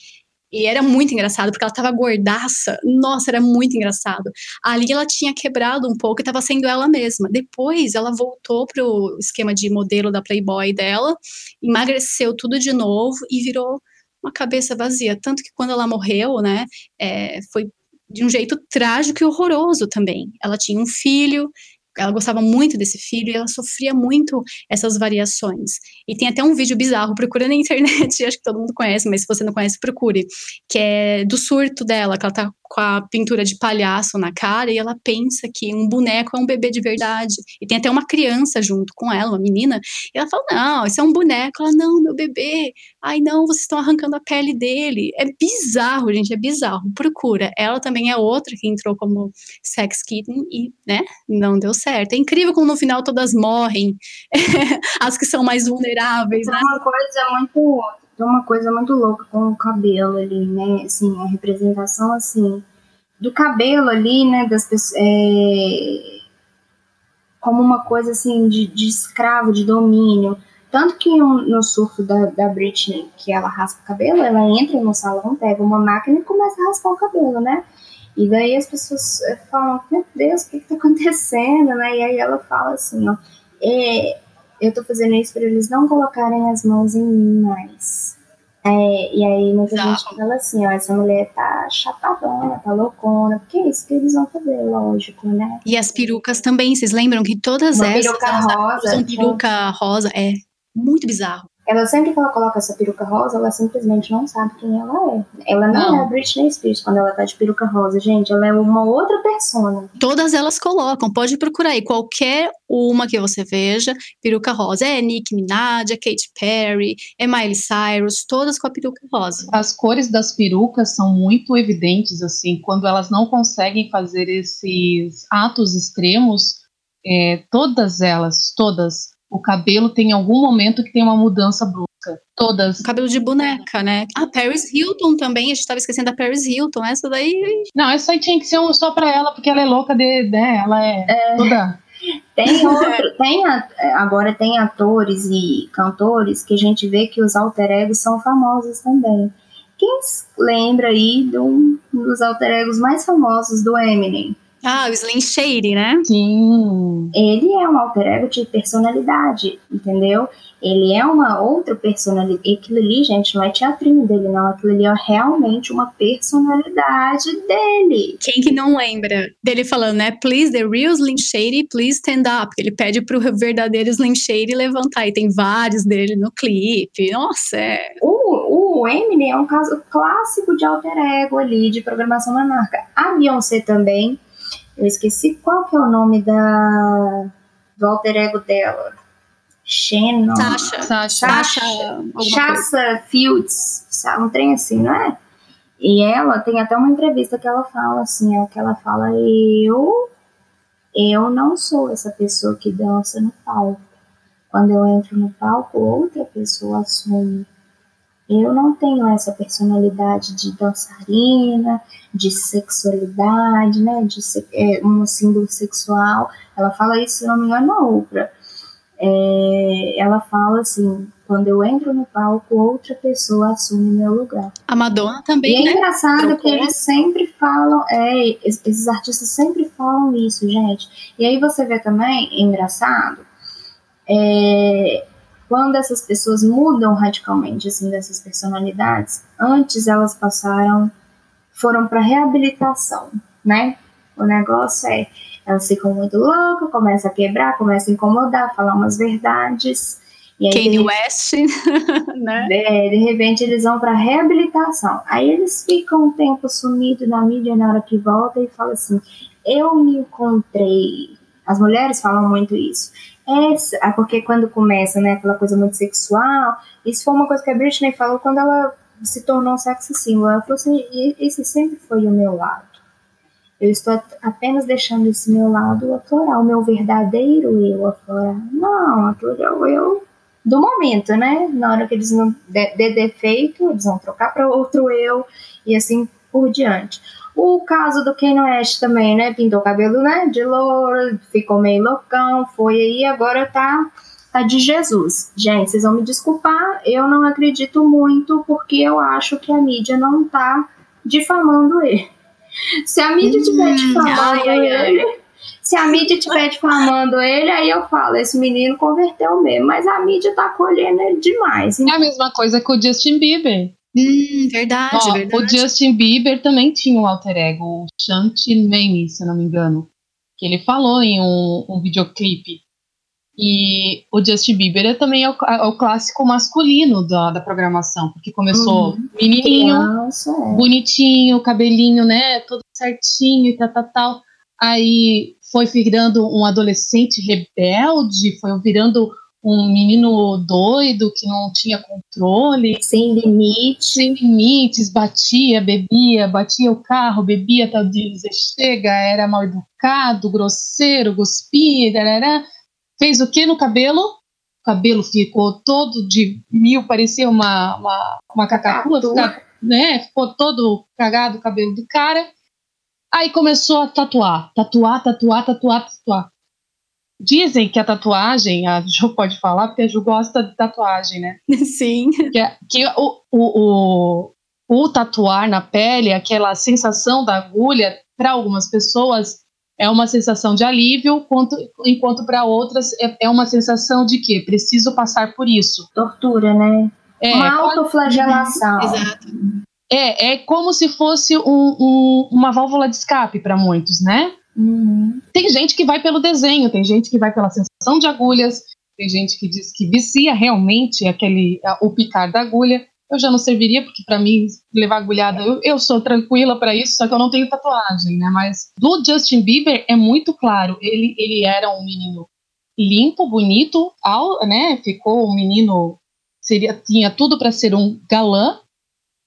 E era muito engraçado, porque ela tava gordaça. Nossa, era muito engraçado. Ali ela tinha quebrado um pouco e tava sendo ela mesma. Depois ela voltou pro esquema de modelo da Playboy dela, emagreceu tudo de novo e virou uma cabeça vazia. Tanto que quando ela morreu, né, é, foi de um jeito trágico e horroroso também. Ela tinha um filho, ela gostava muito desse filho e ela sofria muito essas variações. E tem até um vídeo bizarro, procura na <laughs> internet, acho que todo mundo conhece, mas se você não conhece, procure, que é do surto dela, que ela tá com a pintura de palhaço na cara e ela pensa que um boneco é um bebê de verdade. E tem até uma criança junto com ela, uma menina, e ela fala: "Não, isso é um boneco". Ela: "Não, meu bebê. Ai, não, vocês estão arrancando a pele dele". É bizarro, gente, é bizarro. Procura. Ela também é outra que entrou como sex kitten e, né, não deu certo. É incrível como no final todas morrem. <laughs> As que são mais vulneráveis, né? Tem uma coisa muito. Tem uma coisa muito louca com o cabelo ali, né? Assim, a representação assim do cabelo ali, né? Das pessoas. É, como uma coisa assim de, de escravo, de domínio. Tanto que no surto da, da Britney, que ela raspa o cabelo, ela entra no salão, pega uma máquina e começa a raspar o cabelo, né? E daí as pessoas eh, falam, meu Deus, o que, que tá acontecendo, né? E aí ela fala assim, ó, é, eu tô fazendo isso para eles não colocarem as mãos em mim mais. É, e aí muita Exato. gente fala assim, ó, essa mulher tá chapadona, tá loucona, porque é isso que eles vão fazer, lógico, né? E as perucas também, vocês lembram que todas Uma essas peruca rosa, usam peruca rosa, é muito bizarro. Ela sempre que ela coloca essa peruca rosa, ela simplesmente não sabe quem ela é. Ela não, Não. é a Britney Spears quando ela tá de peruca rosa, gente. Ela é uma outra persona. Todas elas colocam, pode procurar aí, qualquer uma que você veja, peruca rosa. É Nicki Minaj, é Katy Perry, é Miley Cyrus, todas com a peruca rosa. As cores das perucas são muito evidentes, assim, quando elas não conseguem fazer esses atos extremos, é, todas elas, todas, o cabelo tem algum momento que tem uma mudança brusca. Todas. Cabelo de boneca, né? Ah, Paris Hilton também, a gente tava esquecendo da Paris Hilton, essa daí Não, essa aí tinha que ser um só pra ela, porque ela é louca de. né? Ela é, toda. Tem <laughs> outro, tem a- agora tem atores e cantores que a gente vê que os alter egos são famosos também. Quem lembra aí de um dos alter egos mais famosos do Eminem? Ah, o Slim Shady, né? Sim. Ele é um alter ego de personalidade, entendeu? Ele é uma outra personalidade. Aquilo ali, gente, não é teatrinho dele, não. Aquilo ali é realmente uma personalidade dele. Quem que não lembra dele falando, né? Please, the real Slim Shady, please stand up. Ele pede pro verdadeiro Slim Shady levantar. E tem vários dele no clipe. Nossa, é. O, o Eminem é um caso clássico de alter ego ali, de programação monarca. A Beyoncé também. Eu esqueci qual que é o nome da, do alter ego dela. Shannon. Sasha. Sasha. Sasha. Fields, sabe? Um trem assim, não é? E ela tem até uma entrevista que ela fala assim, é que ela fala, eu eu não sou essa pessoa que dança no palco. Quando eu entro no palco, outra pessoa assume. Eu não tenho essa personalidade de dançarina, de sexualidade, né? De é, um símbolo sexual. Ela fala isso, se não me engano, na Oprah. É, ela fala assim: quando eu entro no palco, outra pessoa assume meu lugar. A Madonna E também, é né? engraçado Trocou. que eles sempre falam, é, es- esses artistas sempre falam isso, gente. E aí você vê também, é engraçado, é, quando essas pessoas mudam radicalmente, assim, dessas personalidades, antes elas passaram, foram para reabilitação, né? O negócio é, elas ficam muito loucas, começam a quebrar, começam a incomodar, falar umas verdades. E aí, Kanye West, <laughs> né? é, de repente eles vão para reabilitação. Aí eles ficam um tempo sumidos na mídia na hora que volta e falam assim: Eu me encontrei. As mulheres falam muito isso. Essa, ah, porque quando começa, né, aquela coisa muito sexual, isso foi uma coisa que a Britney falou quando ela se tornou um sex symbol. Ela falou assim: "E- esse sempre foi o meu lado. Eu estou apenas deixando esse meu lado aflorar, o meu verdadeiro eu aflorar. Não, aquilo é o eu do momento, né? Na hora que eles não der de defeito, eles vão trocar para outro eu e assim por diante. O caso do Kanye West também, né? Pintou o cabelo, né? De louro, ficou meio loucão, foi aí, agora tá, tá de Jesus. Gente, vocês vão me desculpar, eu não acredito muito porque eu acho que a mídia não tá difamando ele. Se a mídia estiver Hum, difamando ai, ai, ai. ele, se a mídia estiver difamando ele, aí eu falo, esse menino converteu mesmo, mas a mídia tá colhendo ele demais. É a mesma coisa que o Justin Bieber. Hum, verdade, Ó, verdade. o Justin Bieber também tinha um alter ego, o Shanti Mane, se não me engano. Que ele falou em um, um videoclipe. E o Justin Bieber é também é o, é o clássico masculino da, da programação, porque começou Uhum. menininho, Criança, é. bonitinho, cabelinho, né, todo certinho e tal, tal, tal. Aí foi virando um adolescente rebelde, foi virando um menino doido que não tinha controle, sem limite. sem limites, batia, bebia, batia o carro, bebia o dia dizer chega, era mal educado, grosseiro, cuspia, tarará. fez o que no cabelo? O cabelo ficou todo de mil, parecia uma, uma, uma fica- né? ficou todo cagado o cabelo do cara. Aí começou a tatuar, tatuar, tatuar, tatuar, tatuar. Dizem que a tatuagem, a Ju pode falar, porque a Ju gosta de tatuagem, né? <laughs> Sim. que, é- que o, o, o, o tatuar na pele, aquela sensação da agulha, para algumas pessoas é uma sensação de alívio, enquanto, enquanto para outras é, é, uma sensação de que preciso passar por isso. Tortura, né? É, uma autoflagelação. Exato. É, é como se fosse um, um, uma válvula de escape para muitos, né? Uhum. Tem gente que vai pelo desenho, tem gente que vai pela sensação de agulhas, tem gente que diz que vicia realmente aquele o picar da agulha. Eu já não serviria, porque para mim, levar agulhada, eu, eu sou tranquila para isso, só que eu não tenho tatuagem, né? Mas do Justin Bieber é muito claro. Ele, ele era um menino limpo, bonito, ao, né? Ficou um menino, seria, tinha tudo para ser um galã,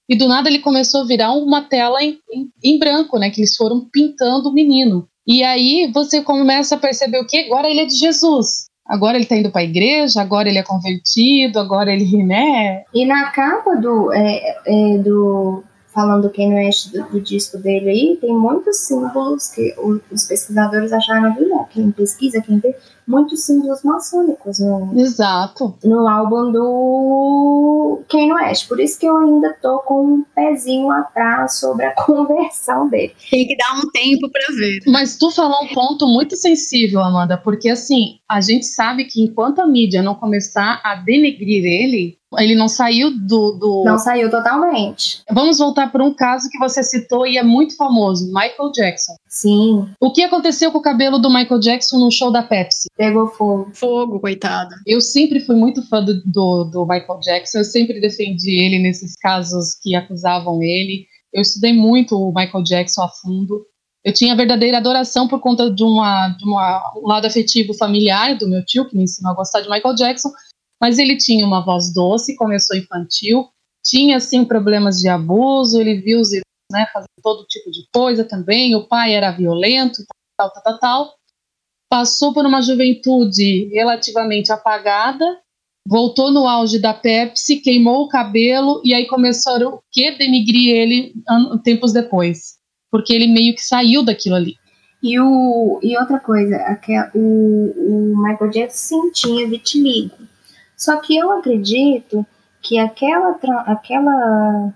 e do nada ele começou a virar uma tela em, em, em, branco, né? Que eles foram pintando o menino. E aí você começa a perceber o que? Agora ele é de Jesus. Agora ele está indo para a igreja, agora ele é convertido, agora ele, né? E na capa do, é, é, do falando quem não é do, do, disco dele aí, tem muitos símbolos que os pesquisadores acharam, né? quem pesquisa, quem vê, muitos símbolos maçônicos no, Exato. no álbum do Kanye West. Por isso que eu ainda tô com um pezinho atrás sobre a <laughs> conversão dele. Tem que dar um tempo para ver. Mas tu falou um ponto muito sensível, Amanda, porque assim, a gente sabe que enquanto a mídia não começar a denegrir ele, ele não saiu do, do. Não saiu totalmente. Vamos voltar para um caso que você citou e é muito famoso: Michael Jackson. Sim. O que aconteceu com o cabelo do Michael Jackson no show da Pepsi? Pegou fogo. Fogo, coitado. Eu sempre fui muito fã do, do, do Michael Jackson, eu sempre defendi ele nesses casos que acusavam ele. Eu estudei muito o Michael Jackson a fundo. Eu tinha verdadeira adoração por conta de, uma, de uma, um lado afetivo familiar do meu tio, que me ensinou a gostar de Michael Jackson, mas ele tinha uma voz doce, começou infantil, tinha, sim, problemas de abuso, ele viu os irmãos né, fazendo todo tipo de coisa também, o pai era violento, tal, tal, tal, tal passou por uma juventude relativamente apagada, voltou no auge da Pepsi, queimou o cabelo e aí começaram o que denigrir ele tempos depois, porque ele meio que saiu daquilo ali. E, o, e outra coisa, aquel, o, o Michael Jackson tinha vitiligo. Só que eu acredito que aquela, aquela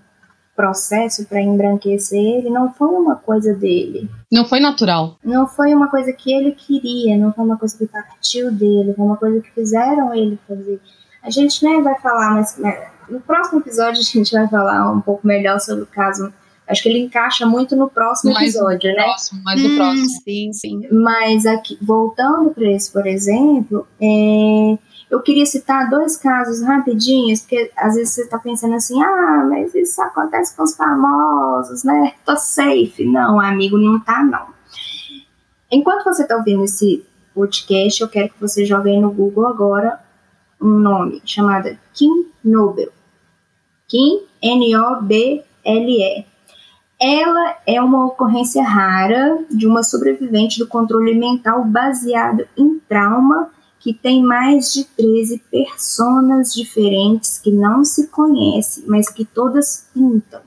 processo para embranquecer ele não foi uma coisa dele. Não foi natural. Não foi uma coisa que ele queria, não foi uma coisa que partiu dele, foi uma coisa que fizeram ele fazer. A gente nem vai falar, mas né, no próximo episódio a gente vai falar um pouco melhor sobre o caso. Acho que ele encaixa muito no próximo mais episódio, no né? Próximo, mais no hum, próximo. Sim, sim. Mas aqui, voltando para esse, por exemplo, é, eu queria citar dois casos rapidinhos, porque às vezes você está pensando assim, ah, mas isso acontece com os famosos, né? Tô safe. Não, amigo, não tá não. Enquanto você está ouvindo esse podcast, eu quero que você jogue aí no Google agora um nome chamado Kim Nobel. Kim, N-O-B-L-E. Ela é uma ocorrência rara de uma sobrevivente do controle mental baseado em trauma que tem mais de 13 personas diferentes que não se conhecem, mas que todas pintam.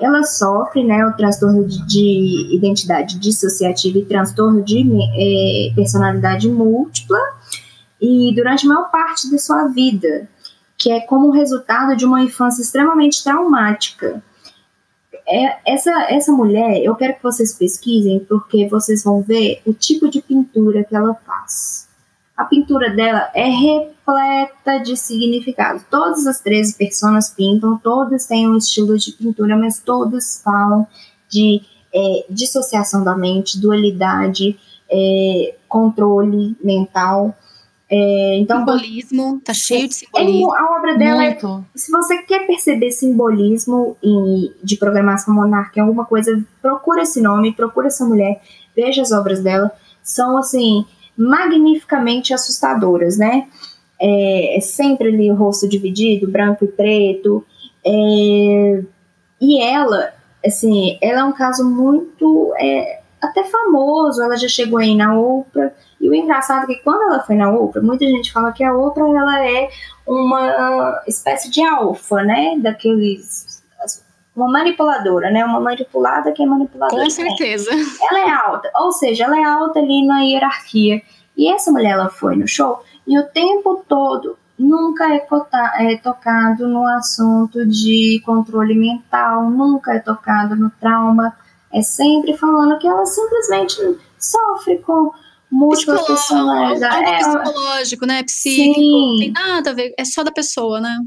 Ela sofre né, o transtorno de, de identidade dissociativa e transtorno de é, personalidade múltipla, e durante a maior parte da sua vida, que é como resultado de uma infância extremamente traumática. É, essa, essa mulher, eu quero que vocês pesquisem, porque vocês vão ver o tipo de pintura que ela faz. A pintura dela é repleta de significado. Todas as 13 pessoas pintam, todas têm um estilo de pintura, mas todas falam de é, dissociação da mente, dualidade, é, controle mental. É, então, simbolismo, tá cheio de simbolismo. É, a obra dela é, se você quer perceber simbolismo em, de programação monarca, alguma coisa, procura esse nome, procura essa mulher, veja as obras dela. São assim, magnificamente assustadoras, né? É, é sempre ali o rosto dividido, branco e preto. É, e ela, assim, ela é um caso muito é, até famoso. Ela já chegou aí na Oprah. E o engraçado é que quando ela foi na Oprah, muita gente fala que a Oprah ela é uma espécie de alfa, né? Daqueles uma manipuladora, né? Uma manipulada que é manipuladora. Com certeza. Ela é alta, ou seja, ela é alta ali na hierarquia. E essa mulher, ela foi no show e o tempo todo nunca é, é tocado no assunto de controle mental, nunca é tocado no trauma. É sempre falando que ela simplesmente sofre com múltiplas personalidades. É, psicológico, né? Psíquico. Sim. Não tem nada a ver, é só da pessoa, né?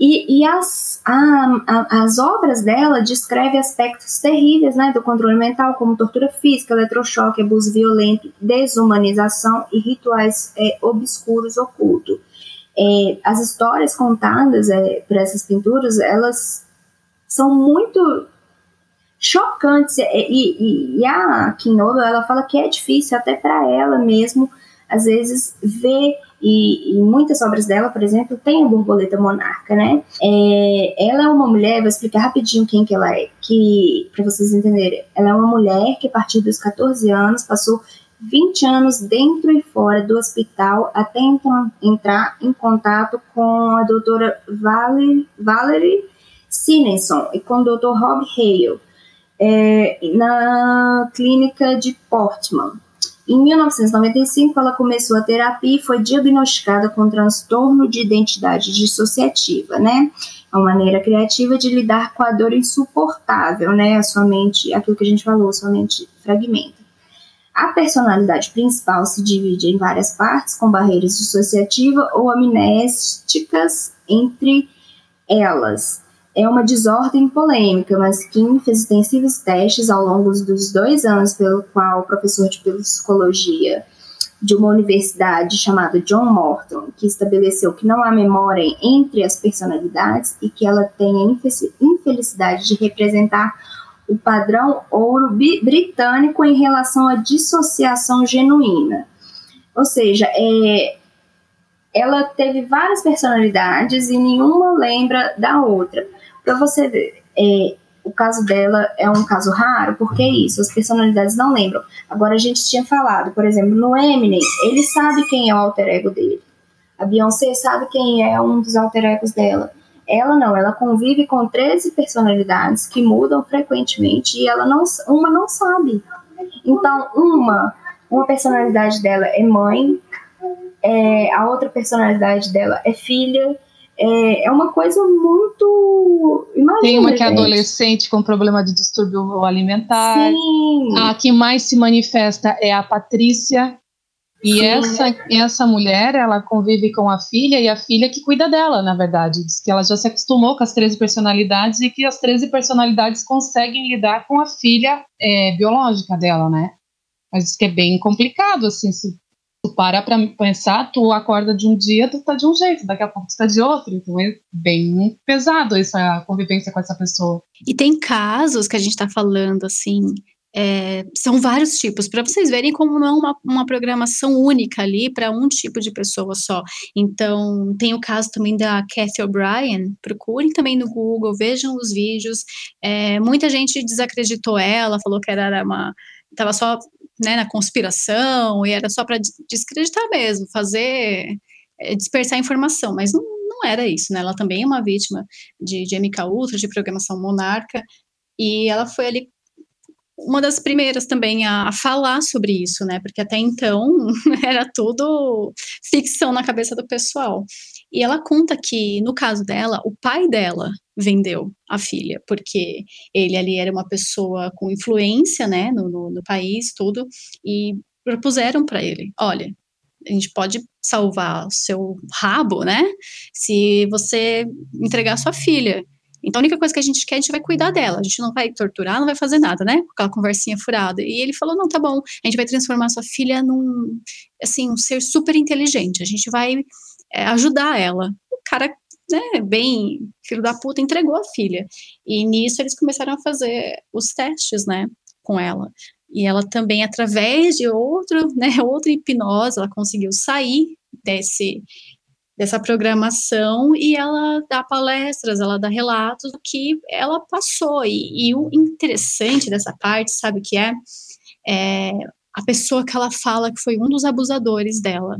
E, e as, a, a, as obras dela descrevem aspectos terríveis né, do controle mental, como tortura física, eletrochoque, abuso violento, desumanização e rituais é, obscuros ocultos. É, as histórias contadas é, por essas pinturas, elas são muito chocantes. E, e, e a Kinodo, ela fala que é difícil até para ela mesmo, às vezes, ver e, e, muitas obras dela, por exemplo, tem a borboleta monarca, né? É, ela é uma mulher, vou explicar rapidinho quem que ela é, que para vocês entenderem. Ela é uma mulher que a partir dos 14 anos passou 20 anos dentro e fora do hospital até entrar, entrar em contato com a doutora Valerie, Valerie Sinenson e com o doutor Rob Hale é, na clínica de Portman. Em 1995, ela começou a terapia e foi diagnosticada com transtorno de identidade dissociativa, né? É uma maneira criativa de lidar com a dor insuportável, né? A sua mente, aquilo que a gente falou, sua mente fragmenta. A personalidade principal se divide em várias partes, com barreiras dissociativas ou amnésticas entre elas é uma desordem polêmica, mas Kim fez extensivos testes ao longo dos dois anos pelo qual o professor de psicologia de uma universidade chamada John Morton, que estabeleceu que não há memória entre as personalidades e que ela tem a infelicidade de representar o padrão ouro britânico em relação à dissociação genuína. Ou seja, é, ela teve várias personalidades e nenhuma lembra da outra. Para você ver, é, o caso dela é um caso raro, porque é isso, as personalidades não lembram. Agora, a gente tinha falado, por exemplo, no Eminem, ele sabe quem é o alter ego dele. A Beyoncé sabe quem é um dos alter egos dela. Ela não, ela convive com 13 personalidades que mudam frequentemente e ela não, uma não sabe. Então, uma, uma personalidade dela é mãe, é, a outra personalidade dela é filha, é, é uma coisa muito. Imagina, Tem uma que é adolescente com problema de distúrbio alimentar. Sim. A que mais se manifesta é a Patrícia. E essa, essa mulher, ela convive com a filha e a filha que cuida dela, na verdade. Diz que ela já se acostumou com as 13 personalidades e que as 13 personalidades conseguem lidar com a filha é, biológica dela, né? Mas diz que é bem complicado, assim, se tu para pra pensar, tu acorda de um dia, tu tá de um jeito, daqui a pouco tu tá de outro. Então é bem pesado essa convivência com essa pessoa. E tem casos que a gente tá falando, assim, é, são vários tipos, para vocês verem como não é uma, uma programação única ali para um tipo de pessoa só. Então, tem o caso também da Kathy O'Brien, procurem também no Google, vejam os vídeos. É, muita gente desacreditou ela, falou que era uma. Estava só né, na conspiração, e era só para descreditar mesmo, fazer, é, dispersar informação, mas não, não era isso, né, ela também é uma vítima de, de MK Ultra, de programação monarca, e ela foi ali uma das primeiras também a, a, falar sobre isso, né? Porque até então <laughs> era tudo ficção na cabeça do pessoal. E ela conta que, no caso dela, o pai dela vendeu a filha, porque ele ali era uma pessoa com influência, né, no, no, no país, tudo, e propuseram para ele: olha, a gente pode salvar o seu rabo, né, se você entregar sua filha. Então, a única coisa que a gente quer, a gente vai cuidar dela. A gente não vai torturar, não vai fazer nada, né? Com aquela conversinha furada. E ele falou: não, tá bom, a gente vai transformar sua filha num, assim, um ser super inteligente. A gente vai é, ajudar ela. O cara, né, bem filho da puta, entregou a filha. E nisso eles começaram a fazer os testes, né, com ela. E ela também, através de outro, né, <laughs> outra hipnose, ela conseguiu sair desse dessa programação e ela dá palestras, ela dá relatos do que ela passou. E, e o interessante dessa parte, sabe o que é? É a pessoa que ela fala que foi um dos abusadores dela.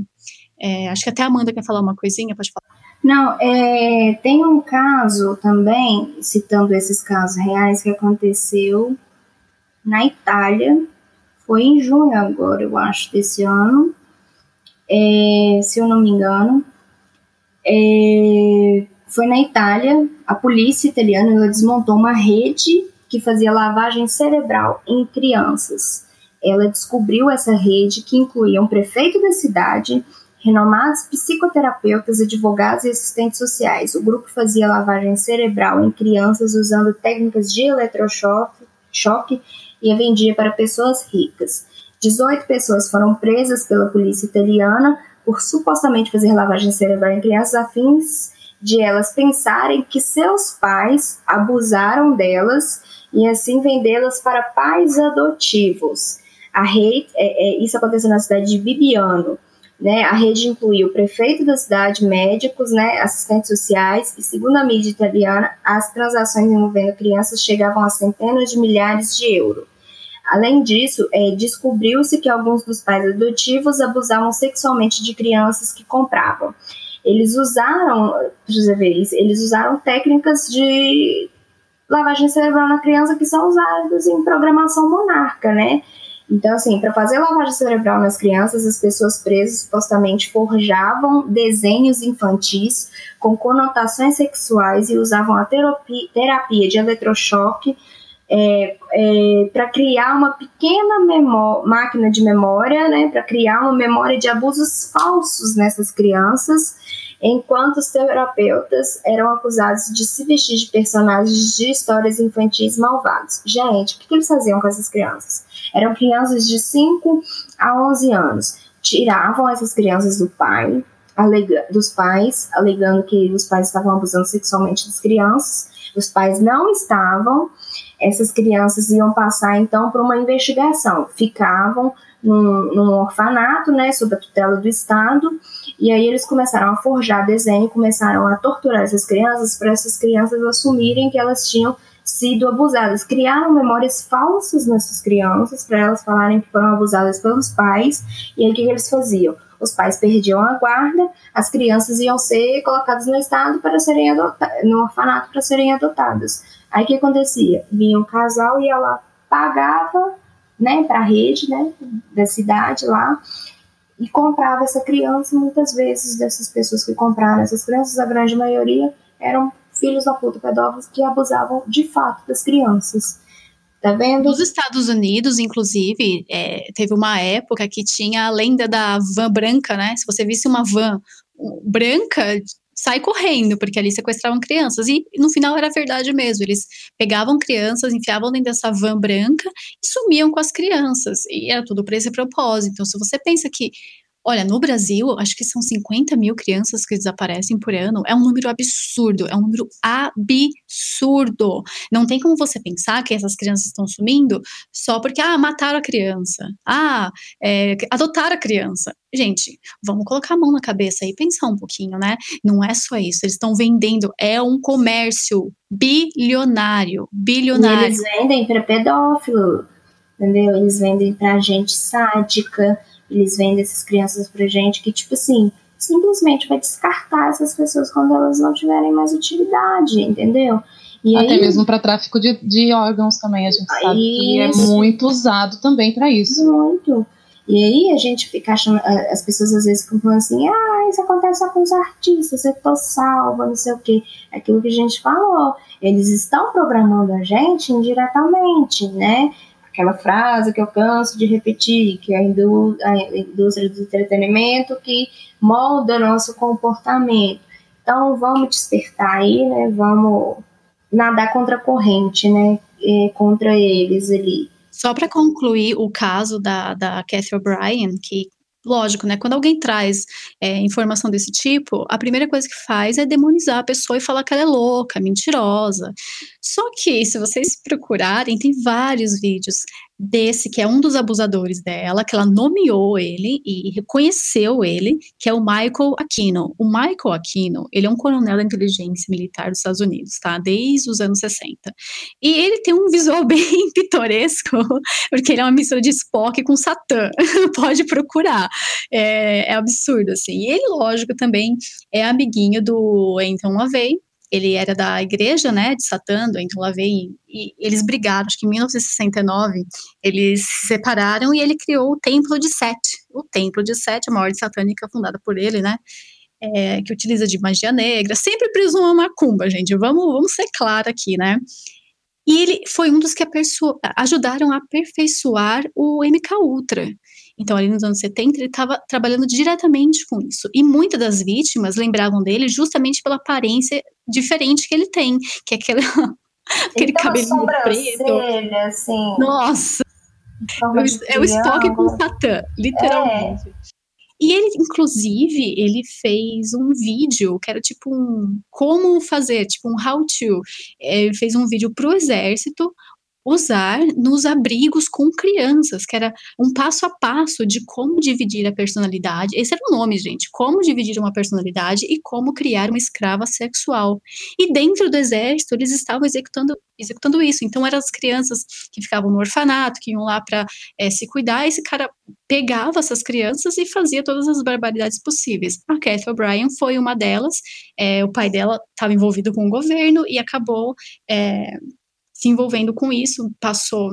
É, acho que até a Amanda quer falar uma coisinha, pode falar. Não, é, tem um caso também, citando esses casos reais, que aconteceu na Itália, foi em junho agora, eu acho, desse ano, é, se eu não me engano. É, foi na Itália, a polícia italiana desmontou uma rede que fazia lavagem cerebral em crianças. ela descobriu essa rede que incluía um prefeito da cidade, renomados psicoterapeutas, advogados e assistentes sociais. O grupo fazia lavagem cerebral em crianças usando técnicas de eletrochoque choque, e a vendia para pessoas ricas. 18 pessoas foram presas pela polícia italiana por supostamente fazer lavagem cerebral em crianças afins de elas pensarem que seus pais abusaram delas e assim vendê-las para pais adotivos. A é, é, isso aconteceu na cidade de Bibiano. Né? A rede incluiu o prefeito da cidade, médicos, né, assistentes sociais e, segundo a mídia italiana, as transações envolvendo crianças chegavam a centenas de milhares de euros. Além disso, é, descobriu-se que alguns dos pais adotivos abusavam sexualmente de crianças que compravam. Eles usaram, eles usaram técnicas de lavagem cerebral na criança que são usadas em programação monarca, né? Então, assim, para fazer lavagem cerebral nas crianças, as pessoas presas supostamente forjavam desenhos infantis com conotações sexuais e usavam a terapia, terapia de eletrochoque é, é, para criar uma pequena máquina de memória, né, para criar uma memória de abusos falsos nessas crianças, enquanto os terapeutas eram acusados de se vestir de personagens de histórias infantis malvados. Gente, o que, que eles faziam com essas crianças? Eram crianças de 5 a 11 anos. Tiravam essas crianças do pai, alega, dos pais, alegando que os pais estavam abusando sexualmente das crianças. Os pais não estavam essas crianças iam passar então por uma investigação, ficavam num, num, orfanato, né, sob a tutela do Estado, e aí eles começaram a forjar desenho, começaram a torturar essas crianças para essas crianças assumirem que elas tinham sido abusadas. Criaram memórias falsas nessas crianças para elas falarem que foram abusadas pelos pais, e aí o que, que eles faziam? Os pais perdiam a guarda, as crianças iam ser colocadas no estado para serem adotadas, no orfanato para serem adotadas. Aí o que acontecia? Vinha um casal e ela pagava, né, para a rede, né, da cidade lá, e comprava essa criança. Muitas vezes dessas pessoas que compraram essas crianças, a grande maioria eram filhos da puta pedófilos que abusavam de fato das crianças. Tá vendo? Nos Estados Unidos, inclusive, é, teve uma época que tinha a lenda da van branca, né? Se você visse uma van branca, sai correndo, porque ali sequestravam crianças. E no final era verdade mesmo. Eles pegavam crianças, enfiavam dentro dessa van branca e sumiam com as crianças. E era tudo para esse propósito. Então, se você pensa que Olha, no Brasil, acho que são 50 mil crianças que desaparecem por ano. É um número absurdo, é um número absurdo. Não tem como você pensar que essas crianças estão sumindo só porque, ah, mataram a criança. Ah, é, adotaram a criança. Gente, vamos colocar a mão na cabeça e pensar um pouquinho, né? Não é só isso. Eles estão vendendo, é um comércio bilionário. Bilionário. E eles vendem para pedófilo, entendeu? Eles vendem para gente sádica eles vendem essas crianças pra gente que, tipo assim, simplesmente vai descartar essas pessoas quando elas não tiverem mais utilidade, entendeu? E Até aí, mesmo para tráfico de, de órgãos também, a gente sabe que é muito usado também para isso. Muito. E aí a gente fica achando, as pessoas às vezes ficam falando assim, ah, isso acontece só com os artistas, eu tô salva, não sei o quê. Aquilo que a gente falou, eles estão programando a gente indiretamente, né? Aquela frase que eu canso de repetir, que é a, indú a indústria do entretenimento que molda nosso comportamento. Então vamos despertar aí, né? Vamos nadar contra a corrente, né? Contra eles ali. Só para concluir o caso da, da Cathy O'Brien, que lógico, né? Quando alguém traz é, informação desse tipo, a primeira coisa que faz é demonizar a pessoa e falar que ela é louca, mentirosa. Só que, se vocês procurarem, tem vários vídeos desse que é um dos abusadores dela, que ela nomeou ele e reconheceu ele, que é o Michael Aquino. O Michael Aquino, ele é um coronel da inteligência militar dos Estados Unidos, tá? Desde os anos 60. E ele tem um visual <laughs> bem pitoresco, porque ele é uma mistura de Spock com Satã. <laughs> Pode procurar. É, é absurdo, assim. E ele, lógico, também é amiguinho do Anton LaVey, ele era da igreja, né, de Satã, do Anton LaVey, e eles brigaram, acho que em 1969, eles se separaram e ele criou o Templo de Sete, o Templo de Sete, a maior satânica fundada por ele, né, é, que utiliza de magia negra, sempre preso uma macumba, gente, vamos, vamos ser claro aqui, né, E ele foi um dos que ajudaram a aperfeiçoar o MK Ultra. Então, ali nos anos 70, ele estava trabalhando diretamente com isso. E muitas das vítimas lembravam dele justamente pela aparência diferente que ele tem, que é <laughs> aquele, aquele cabelinho preto. Assim. Nossa! É o Spock com Satã, literalmente. É. E ele, inclusive, ele fez um vídeo que era tipo um como fazer, tipo um how to. É, ele fez um vídeo para o exército usar nos abrigos com crianças, que era um passo a passo de como dividir a personalidade. Esse era o nome, gente. Como dividir uma personalidade e como criar uma escrava sexual. E dentro do exército, eles estavam executando, executando isso. Então, eram as crianças que ficavam no orfanato, que iam lá para é, se cuidar. Esse cara pegava essas crianças e fazia todas as barbaridades possíveis. A Cathy O'Brien foi uma delas. É, o pai dela estava envolvido com o governo e acabou é, se envolvendo com isso, passou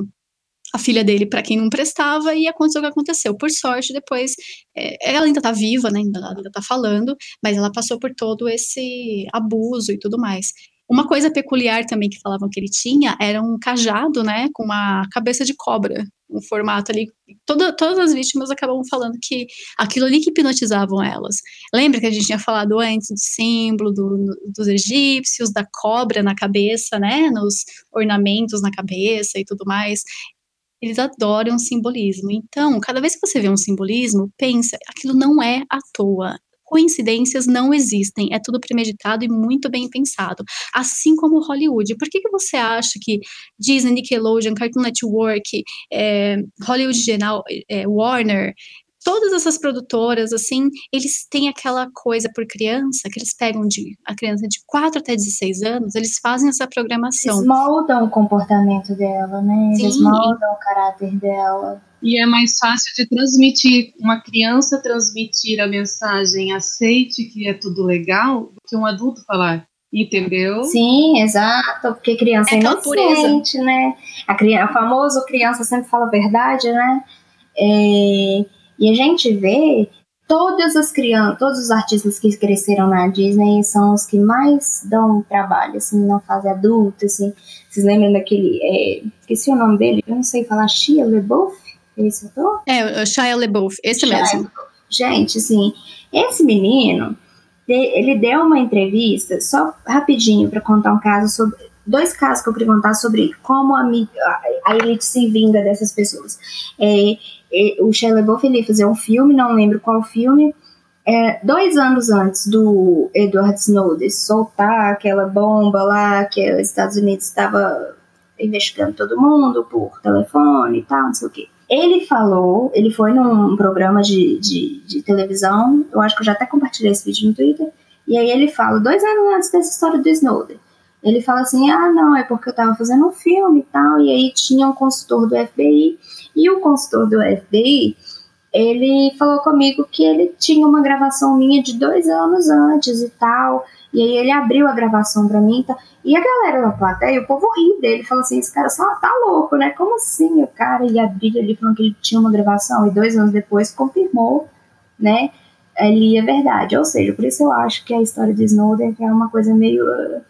a filha dele para quem não prestava e aconteceu o que aconteceu. Por sorte, depois, é, ela ainda tá viva, né, ainda, ainda tá falando, mas ela passou por todo esse abuso e tudo mais. Uma coisa peculiar também que falavam que ele tinha era um cajado, né, com uma cabeça de cobra, um formato ali. Toda, todas as vítimas acabavam falando que aquilo ali que hipnotizavam elas. Lembra que a gente tinha falado antes do símbolo do, dos egípcios, da cobra na cabeça, né, nos ornamentos na cabeça e tudo mais. Eles adoram simbolismo. Então, cada vez que você vê um simbolismo, pensa, aquilo não é à toa coincidências não existem, é tudo premeditado e muito bem pensado, assim como Hollywood. Por que, que você acha que Disney, Nickelodeon, Cartoon Network, é, Hollywood General, é, Warner, todas essas produtoras, assim, eles têm aquela coisa por criança, que eles pegam de a criança de 4 até 16 anos, eles fazem essa programação. Eles moldam o comportamento dela, né? Eles Sim. moldam o caráter dela. E é mais fácil de transmitir, uma criança transmitir a mensagem aceite que é tudo legal, do que um adulto falar. Entendeu? Sim, exato, porque criança é, é inocente, né? A, criança, a famoso criança sempre fala a verdade, né? É, e a gente vê todas as crianças, todos os artistas que cresceram na Disney são os que mais dão trabalho, assim, na fase adulta, assim. Vocês lembram daquele, é, esqueci o nome dele, eu não sei falar, Shia LaBeouf? Esse ator? É, o Shia LaBeouf, esse Shia mesmo. Gente, assim, esse menino, ele deu uma entrevista, só rapidinho, para contar um caso sobre. Dois casos que eu queria contar sobre como a, a elite se vinga dessas pessoas. É, o Shia LaBeouf ele ia fazer um filme, não lembro qual filme, é, dois anos antes do Edward Snowden soltar aquela bomba lá que os Estados Unidos estava investigando todo mundo por telefone e tal, não sei o quê. Ele falou, ele foi num programa de, de, de, televisão, eu acho que eu já até compartilhei esse vídeo no Twitter, e aí ele fala, dois anos antes dessa história do Snowden, ele fala assim, ah, não, é porque eu tava fazendo um filme e tal, e aí tinha um consultor do FBI, e o consultor do FBI, ele falou comigo que ele tinha uma gravação minha de dois anos antes e tal, e aí ele abriu a gravação pra mim. Tá? E a galera na plateia, o povo ri dele, falou assim: esse cara só tá louco, né? Como assim? O cara ia abrir ali falando que ele tinha uma gravação e dois anos depois confirmou, né? Ali é verdade. Ou seja, por isso eu acho que a história de Snowden é uma coisa meio. Uh,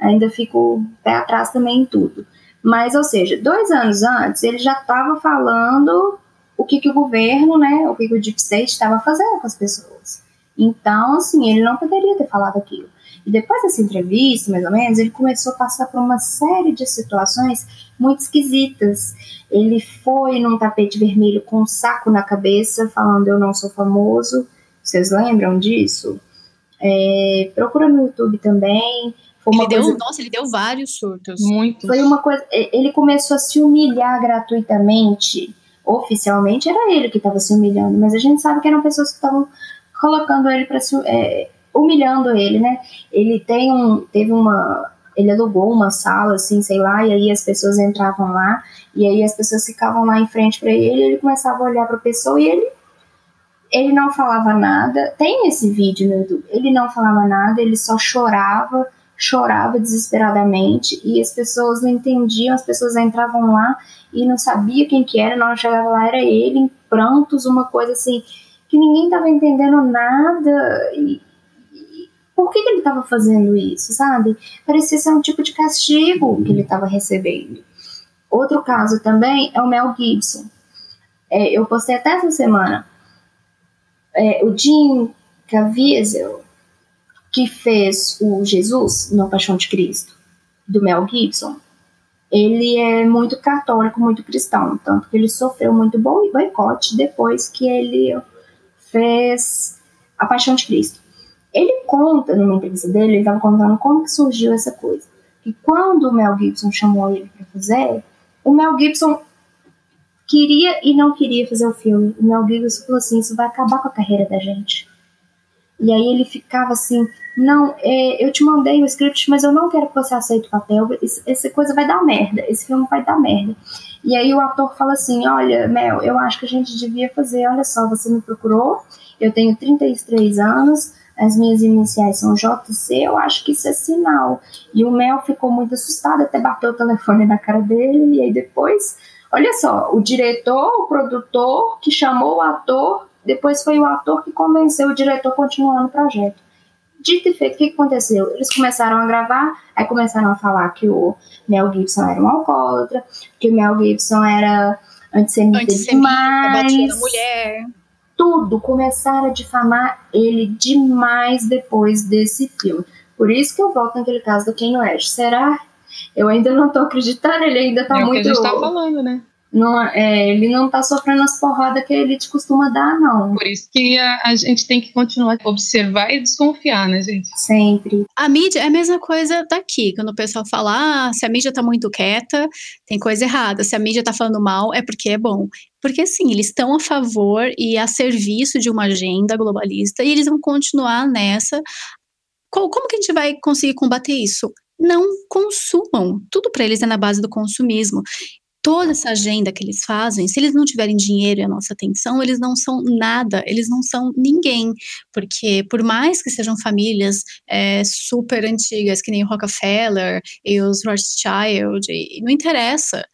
ainda fico pé atrás também em tudo. Mas, ou seja, dois anos antes ele já estava falando o que, que o governo, né, o que, que o Deep State estava fazendo com as pessoas. Então, assim, ele não poderia ter falado aquilo. E depois dessa entrevista, mais ou menos, ele começou a passar por uma série de situações muito esquisitas. Ele foi num tapete vermelho com um saco na cabeça, falando eu não sou famoso. Vocês lembram disso? É, procura no YouTube também. Ele deu, coisa... nossa, ele deu vários surtos. Muito. Foi uma coisa. Ele começou a se humilhar gratuitamente. Oficialmente era ele que estava se humilhando, mas a gente sabe que eram pessoas que estavam colocando ele para se. É, humilhando ele, né? Ele tem um, teve uma, ele alugou uma sala, assim, sei lá, e aí as pessoas entravam lá, e aí as pessoas ficavam lá em frente para ele, ele começava a olhar para a pessoa e ele ele não falava nada. Tem esse vídeo no YouTube. Ele não falava nada, ele só chorava, chorava desesperadamente e as pessoas não entendiam, as pessoas entravam lá e não sabia quem que era, não chegava lá era ele em prantos, uma coisa assim que ninguém estava entendendo nada e, por que, que ele estava fazendo isso, sabe? Parecia ser um tipo de castigo que ele estava recebendo. Outro caso também é o Mel Gibson. É, eu postei até essa semana. É, o Jim Caviezel, que fez o Jesus no Paixão de Cristo, do Mel Gibson, ele é muito católico, muito cristão, tanto que ele sofreu muito boicote depois que ele fez A Paixão de Cristo. Ele conta, numa entrevista dele, ele estava contando como que surgiu essa coisa. Que quando o Mel Gibson chamou ele para fazer, o Mel Gibson queria e não queria fazer o filme. O Mel Gibson falou assim, isso vai acabar com a carreira da gente. E aí ele ficava assim, não, é, eu te mandei o script, mas eu não quero que você aceite o papel, esse, essa coisa vai dar merda, esse filme vai dar merda. E aí o ator fala assim, olha, Mel, eu acho que a gente devia fazer, olha só, você me procurou, eu tenho 33 anos, as minhas iniciais são JC, eu acho que isso é sinal. E o Mel ficou muito assustado, até bateu o telefone na cara dele, e aí depois, olha só, o diretor, o produtor que chamou o ator depois foi o ator que convenceu o diretor a continuar no projeto. Dito e feito, o que aconteceu? Eles começaram a gravar, aí começaram a falar que o Mel Gibson era um alcoólatra, que o Mel Gibson era antissemita, antissemita demais. mulher. Tudo, começaram a difamar ele demais depois desse filme. Por isso que eu volto naquele caso do Ken West. Será? Eu ainda não tô acreditando, ele ainda tá é muito... É o que a gente tá falando, né? Não, é, ele não tá sofrendo as porradas que ele te costuma dar, não. Por isso que a, a, gente tem que continuar a observar e desconfiar, né, gente? Sempre. A mídia é a mesma coisa daqui. Quando o pessoal fala, ah, se a mídia tá muito quieta, tem coisa errada. Se a mídia tá falando mal, é porque é bom. Porque, assim, eles estão a favor e a serviço de uma agenda globalista e eles vão continuar nessa. Como que a gente vai conseguir combater isso? não consumam. Tudo para eles é na base do consumismo toda essa agenda que eles fazem, se eles não tiverem dinheiro e a nossa atenção, eles não são nada, eles não são ninguém, porque por mais que sejam famílias é, super antigas, que nem o Rockefeller e os Rothschild, e, não interessa,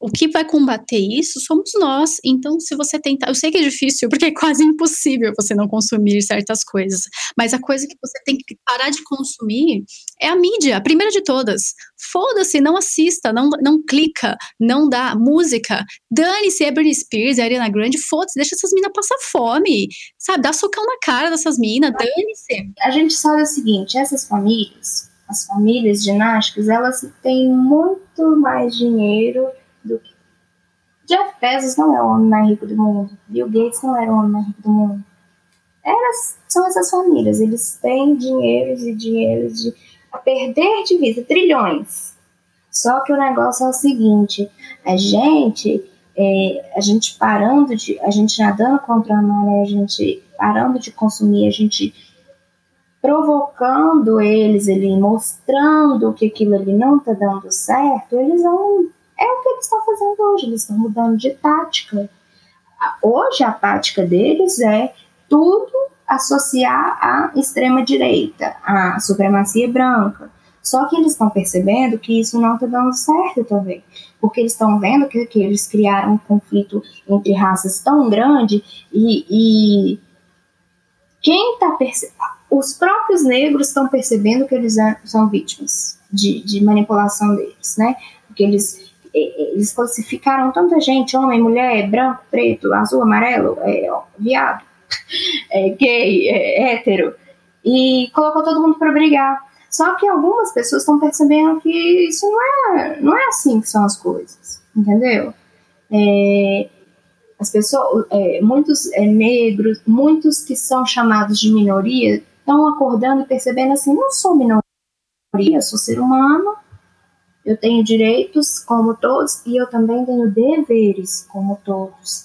o que vai combater isso somos nós. Então, se você tentar, eu sei que é difícil, porque é quase impossível você não consumir certas coisas, mas a coisa que você tem que parar de consumir é a mídia, a primeira de todas. Foda-se, não assista, não, não clica, não dá música. Dane-se, é Britney Spears, é Ariana Grande, foda-se, deixa essas minas passar fome, sabe? Dá socão na cara dessas minas, dane-se. A gente sabe o seguinte, essas famílias, as famílias ginásticas, elas têm muito mais dinheiro do que. Jeff Bezos não é o homem mais rico do mundo. Bill Gates não era o homem mais rico do mundo. Elas são essas famílias. Eles têm dinheiros e dinheiros de a perder de vista trilhões. Só que o negócio é o seguinte: a gente, é, a gente parando de, a gente nadando contra a maré, a gente parando de consumir, a gente provocando eles, ele mostrando que aquilo ali não está dando certo, eles vão é o que eles estão fazendo hoje, eles estão mudando de tática. Hoje a tática deles é tudo associar à extrema-direita, à supremacia branca. Só que eles estão percebendo que isso não está dando certo também. Porque eles estão vendo que, que, eles criaram um conflito entre raças tão grande e, e quem está percebendo. Os próprios negros estão percebendo que eles são vítimas de, de manipulação deles, né? Porque eles eles classificaram tanta gente, homem, mulher, branco, preto, azul, amarelo, é, viado, <laughs> é, gay, é, hétero, e colocou todo mundo para brigar. Só que algumas pessoas estão percebendo que isso não é, não é assim que são as coisas, entendeu? É, as pessoas, é, muitos é, negros, muitos que são chamados de minoria, estão acordando e percebendo assim, não sou minoria, sou ser humano, eu tenho direitos como todos e eu também tenho deveres como todos.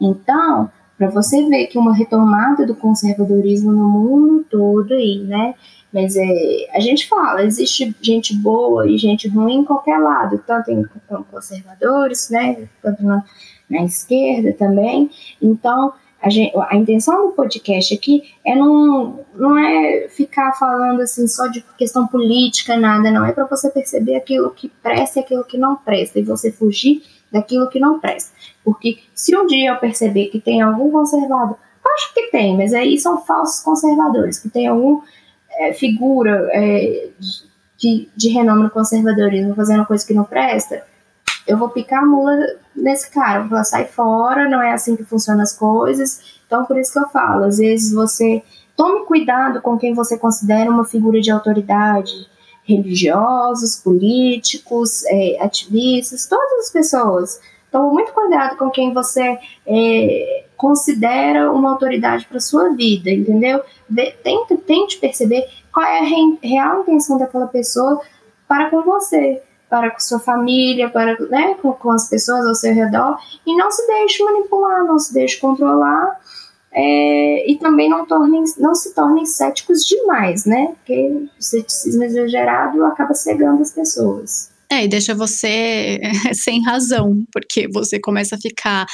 Então, para você ver que uma retomada do conservadorismo no mundo todo aí, né? Mas é, a gente fala, existe gente boa e gente ruim em qualquer lado, tanto em conservadores, né? Tanto na, na esquerda também. Então, a, gente, a, intenção do podcast aqui é não, não é ficar falando assim só de questão política, nada, não. É para você perceber aquilo que presta e aquilo que não presta, e você fugir daquilo que não presta. Porque se um dia eu perceber que tem algum conservador, acho que tem, mas aí são falsos conservadores, que tem algum é, figura é, de, de renome no conservadorismo fazendo coisa que não presta, eu vou picar a mula nesse cara, vou falar, sai fora, não é assim que funcionam as coisas. Então, por isso que eu falo, às vezes você tome cuidado com quem você considera uma figura de autoridade, religiosos, políticos, é, ativistas, todas as pessoas. Tome muito cuidado com quem você é, considera uma autoridade para sua vida, entendeu? tente, tente perceber qual é a re, real intenção daquela pessoa para com você para com sua família, para né, com, com, as pessoas ao seu redor, e não se deixe manipular, não se deixe controlar, é, e também não, tornem, não se tornem céticos demais, né? Porque o ceticismo exagerado acaba cegando as pessoas. É, e deixa você <laughs> sem razão, porque você começa a ficar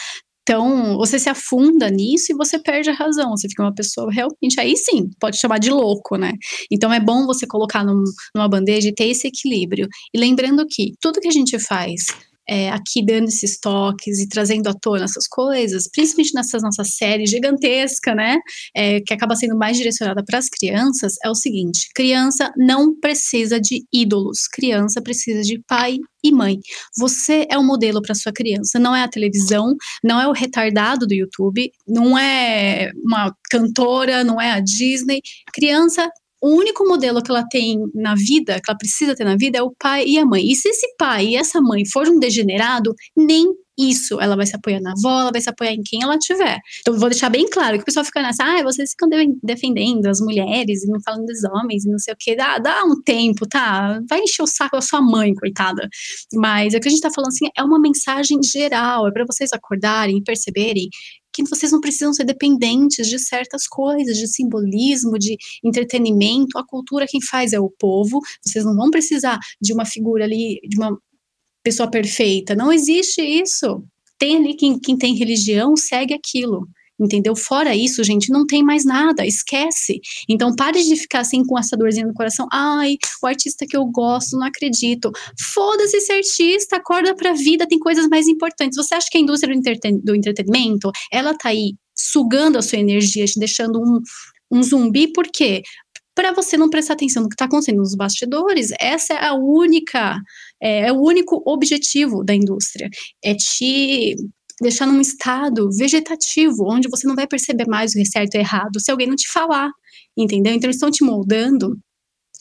então, você se afunda nisso e você perde a razão. Você fica uma pessoa realmente. Aí sim, pode chamar de louco, né? Então, é bom você colocar num, numa bandeja e ter esse equilíbrio. E lembrando que tudo que a gente faz é, aqui dando esses toques e trazendo à tona essas coisas, principalmente nessa nossa série gigantesca, né, é, que acaba sendo mais direcionada para as crianças, é o seguinte: criança não precisa de ídolos, criança precisa de pai e mãe. Você é o modelo para sua criança, não é a televisão, não é o retardado do YouTube, não é uma cantora, não é a Disney. Criança o único modelo que ela tem na vida, que ela precisa ter na vida, é o pai e a mãe. E se esse pai e essa mãe for um degenerado, nem isso ela vai se apoiar na avó, ela vai se apoiar em quem ela tiver. Então, vou deixar bem claro que o pessoal fica nessa, ah, vocês ficam defendendo as mulheres e não falando dos homens e não sei o que. Dá, dá um tempo, tá? Vai encher o saco da sua mãe, coitada. Mas é o que a gente tá falando assim, é uma mensagem geral, é para vocês acordarem e perceberem que vocês não precisam ser dependentes de certas coisas, de simbolismo, de entretenimento. A cultura quem faz é o povo. Vocês não vão precisar de uma figura ali, de uma pessoa perfeita. Não existe isso. Tem ali quem, quem tem religião, segue aquilo entendeu? Fora isso, gente, não tem mais nada, esquece. Então pare de ficar assim com essa dorzinha no coração. Ai, o artista que eu gosto, não acredito. Foda-se esse artista, acorda pra vida, tem coisas mais importantes. Você acha que a indústria do, entreten do entretenimento, ela tá aí sugando a sua energia, te deixando um, um zumbi, por quê? Para você não prestar atenção no que está acontecendo nos bastidores, essa é a única, é, é o único objetivo da indústria, é te deixar num estado vegetativo, onde você não vai perceber mais o que é certo e errado se alguém não te falar, entendeu? Então eles estão te moldando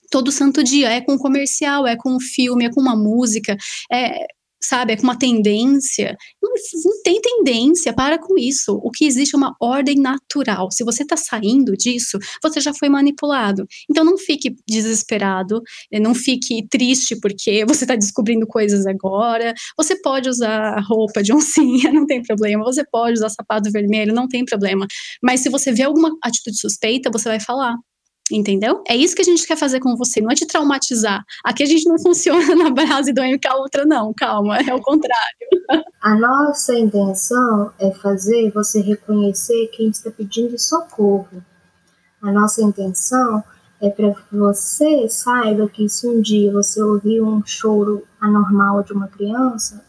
todo santo dia, é com um comercial, é com um filme, é com uma música, é, sabe, é com uma tendência. Não, tem tendência, para com isso. O que existe é uma ordem natural. Se você está saindo disso, você já foi manipulado. Então não fique desesperado, eh, não fique triste porque <laughs> você está descobrindo coisas agora. Você pode usar roupa de oncinha, <laughs> não tem problema. Você pode usar sapato vermelho, não tem problema. Mas se você vê alguma atitude suspeita, você vai falar. Entendeu? É isso que a gente quer fazer com você, não é te traumatizar. Aqui a gente não <laughs> funciona na base do MK Ultra, não, calma, é o contrário. A nossa intenção é fazer você reconhecer quem está pedindo socorro. A nossa intenção é para você saiba que se um dia você ouvir um choro anormal de uma criança,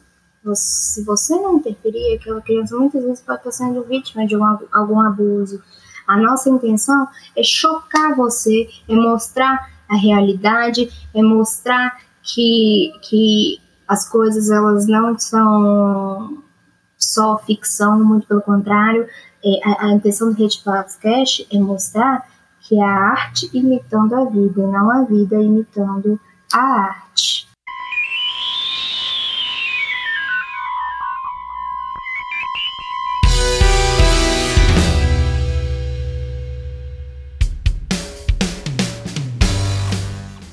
você, se você não interferir, aquela criança muitas vezes pode estar sendo vítima de um, algum abuso a nossa intenção é chocar você, é mostrar a realidade, é mostrar que, que as coisas elas não são só ficção, muito pelo contrário. É, a, a, intenção do Red Cash é mostrar que é a arte imitando a vida, não a vida imitando a arte.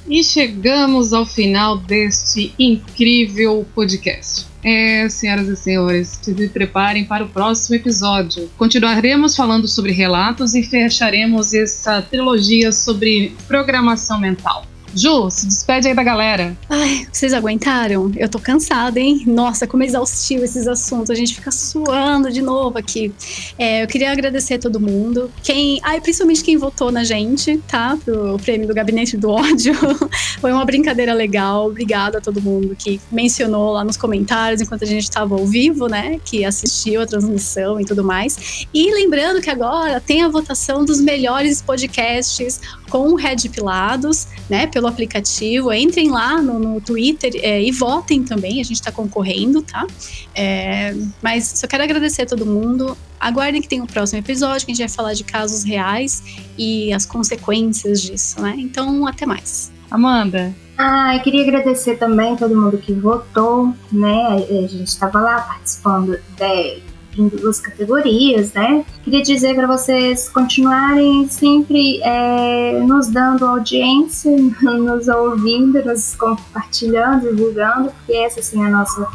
E chegamos ao final deste incrível podcast. É, senhoras e senhores, se preparem para o próximo episódio. Continuaremos falando sobre relatos e fecharemos essa trilogia sobre programação mental. Ju, se despede aí da galera. Ai, vocês aguentaram? Eu tô cansada, hein? Nossa, como é exaustivo esses assuntos. A gente fica suando de novo aqui. É, eu queria agradecer a todo mundo. Quem. Ai, principalmente quem votou na gente, tá? Pro prêmio do Gabinete do Ódio. <laughs> Foi uma brincadeira legal. Obrigada a todo mundo que mencionou lá nos comentários enquanto a gente estava ao vivo, né? Que assistiu a transmissão e tudo mais. E lembrando que agora tem a votação dos melhores podcasts com Red Pilados, né? Pelo aplicativo. Entrem lá no, no Twitter é, e votem também. A gente está concorrendo, tá? É, mas só quero agradecer a todo mundo. Aguardem que tem o um próximo episódio, que a gente vai falar de casos reais e as consequências disso, né? Então, até mais. Amanda. Ah, eu queria agradecer também todo mundo que votou, né? A gente estava lá participando de, em duas categorias, né? Queria dizer para vocês continuarem sempre é, nos dando audiência, <laughs> nos ouvindo, nos compartilhando, divulgando, porque essa sim é a nossa,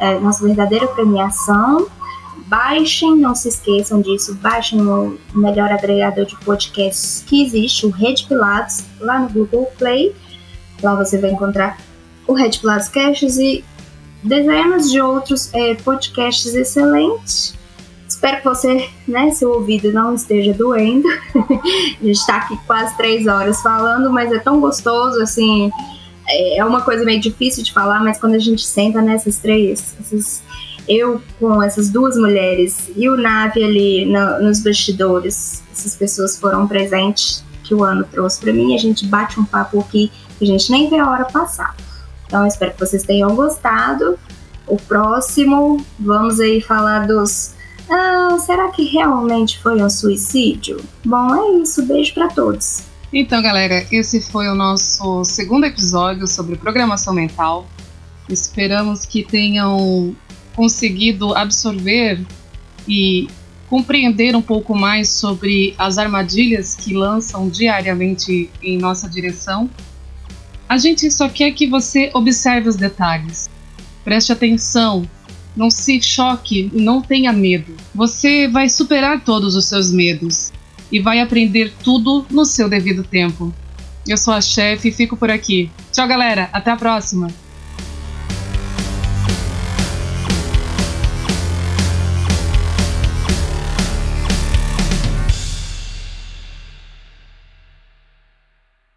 é, nossa verdadeira premiação. Baixem, não se esqueçam disso, baixem o melhor agregador de podcasts que existe, o Rede Pilatos, lá no Google Play Lá você vai encontrar o Red Plus Caches e dezenas de outros é, podcasts excelentes. Espero que você, né, seu ouvido não esteja doendo. <laughs> a gente está aqui quase três horas falando, mas é tão gostoso, assim. É uma coisa meio difícil de falar, mas quando a gente senta nessas três, eu com essas duas mulheres e o Nave ali no, nos bastidores, essas pessoas foram presentes que o ano trouxe para mim. A gente bate um papo aqui a gente nem vê a hora passar. Então, espero que vocês tenham gostado. O próximo, vamos aí falar dos. Ah, será que realmente foi um suicídio? Bom, é isso. Beijo para todos. Então, galera, esse foi o nosso segundo episódio sobre programação mental. Esperamos que tenham conseguido absorver e compreender um pouco mais sobre as armadilhas que lançam diariamente em nossa direção a gente só quer que você observe os detalhes. Preste atenção, não se choque, não tenha medo. Você vai superar todos os seus medos e vai aprender tudo no seu devido tempo. Eu sou a chefe e fico por aqui. Tchau, galera. Até a próxima.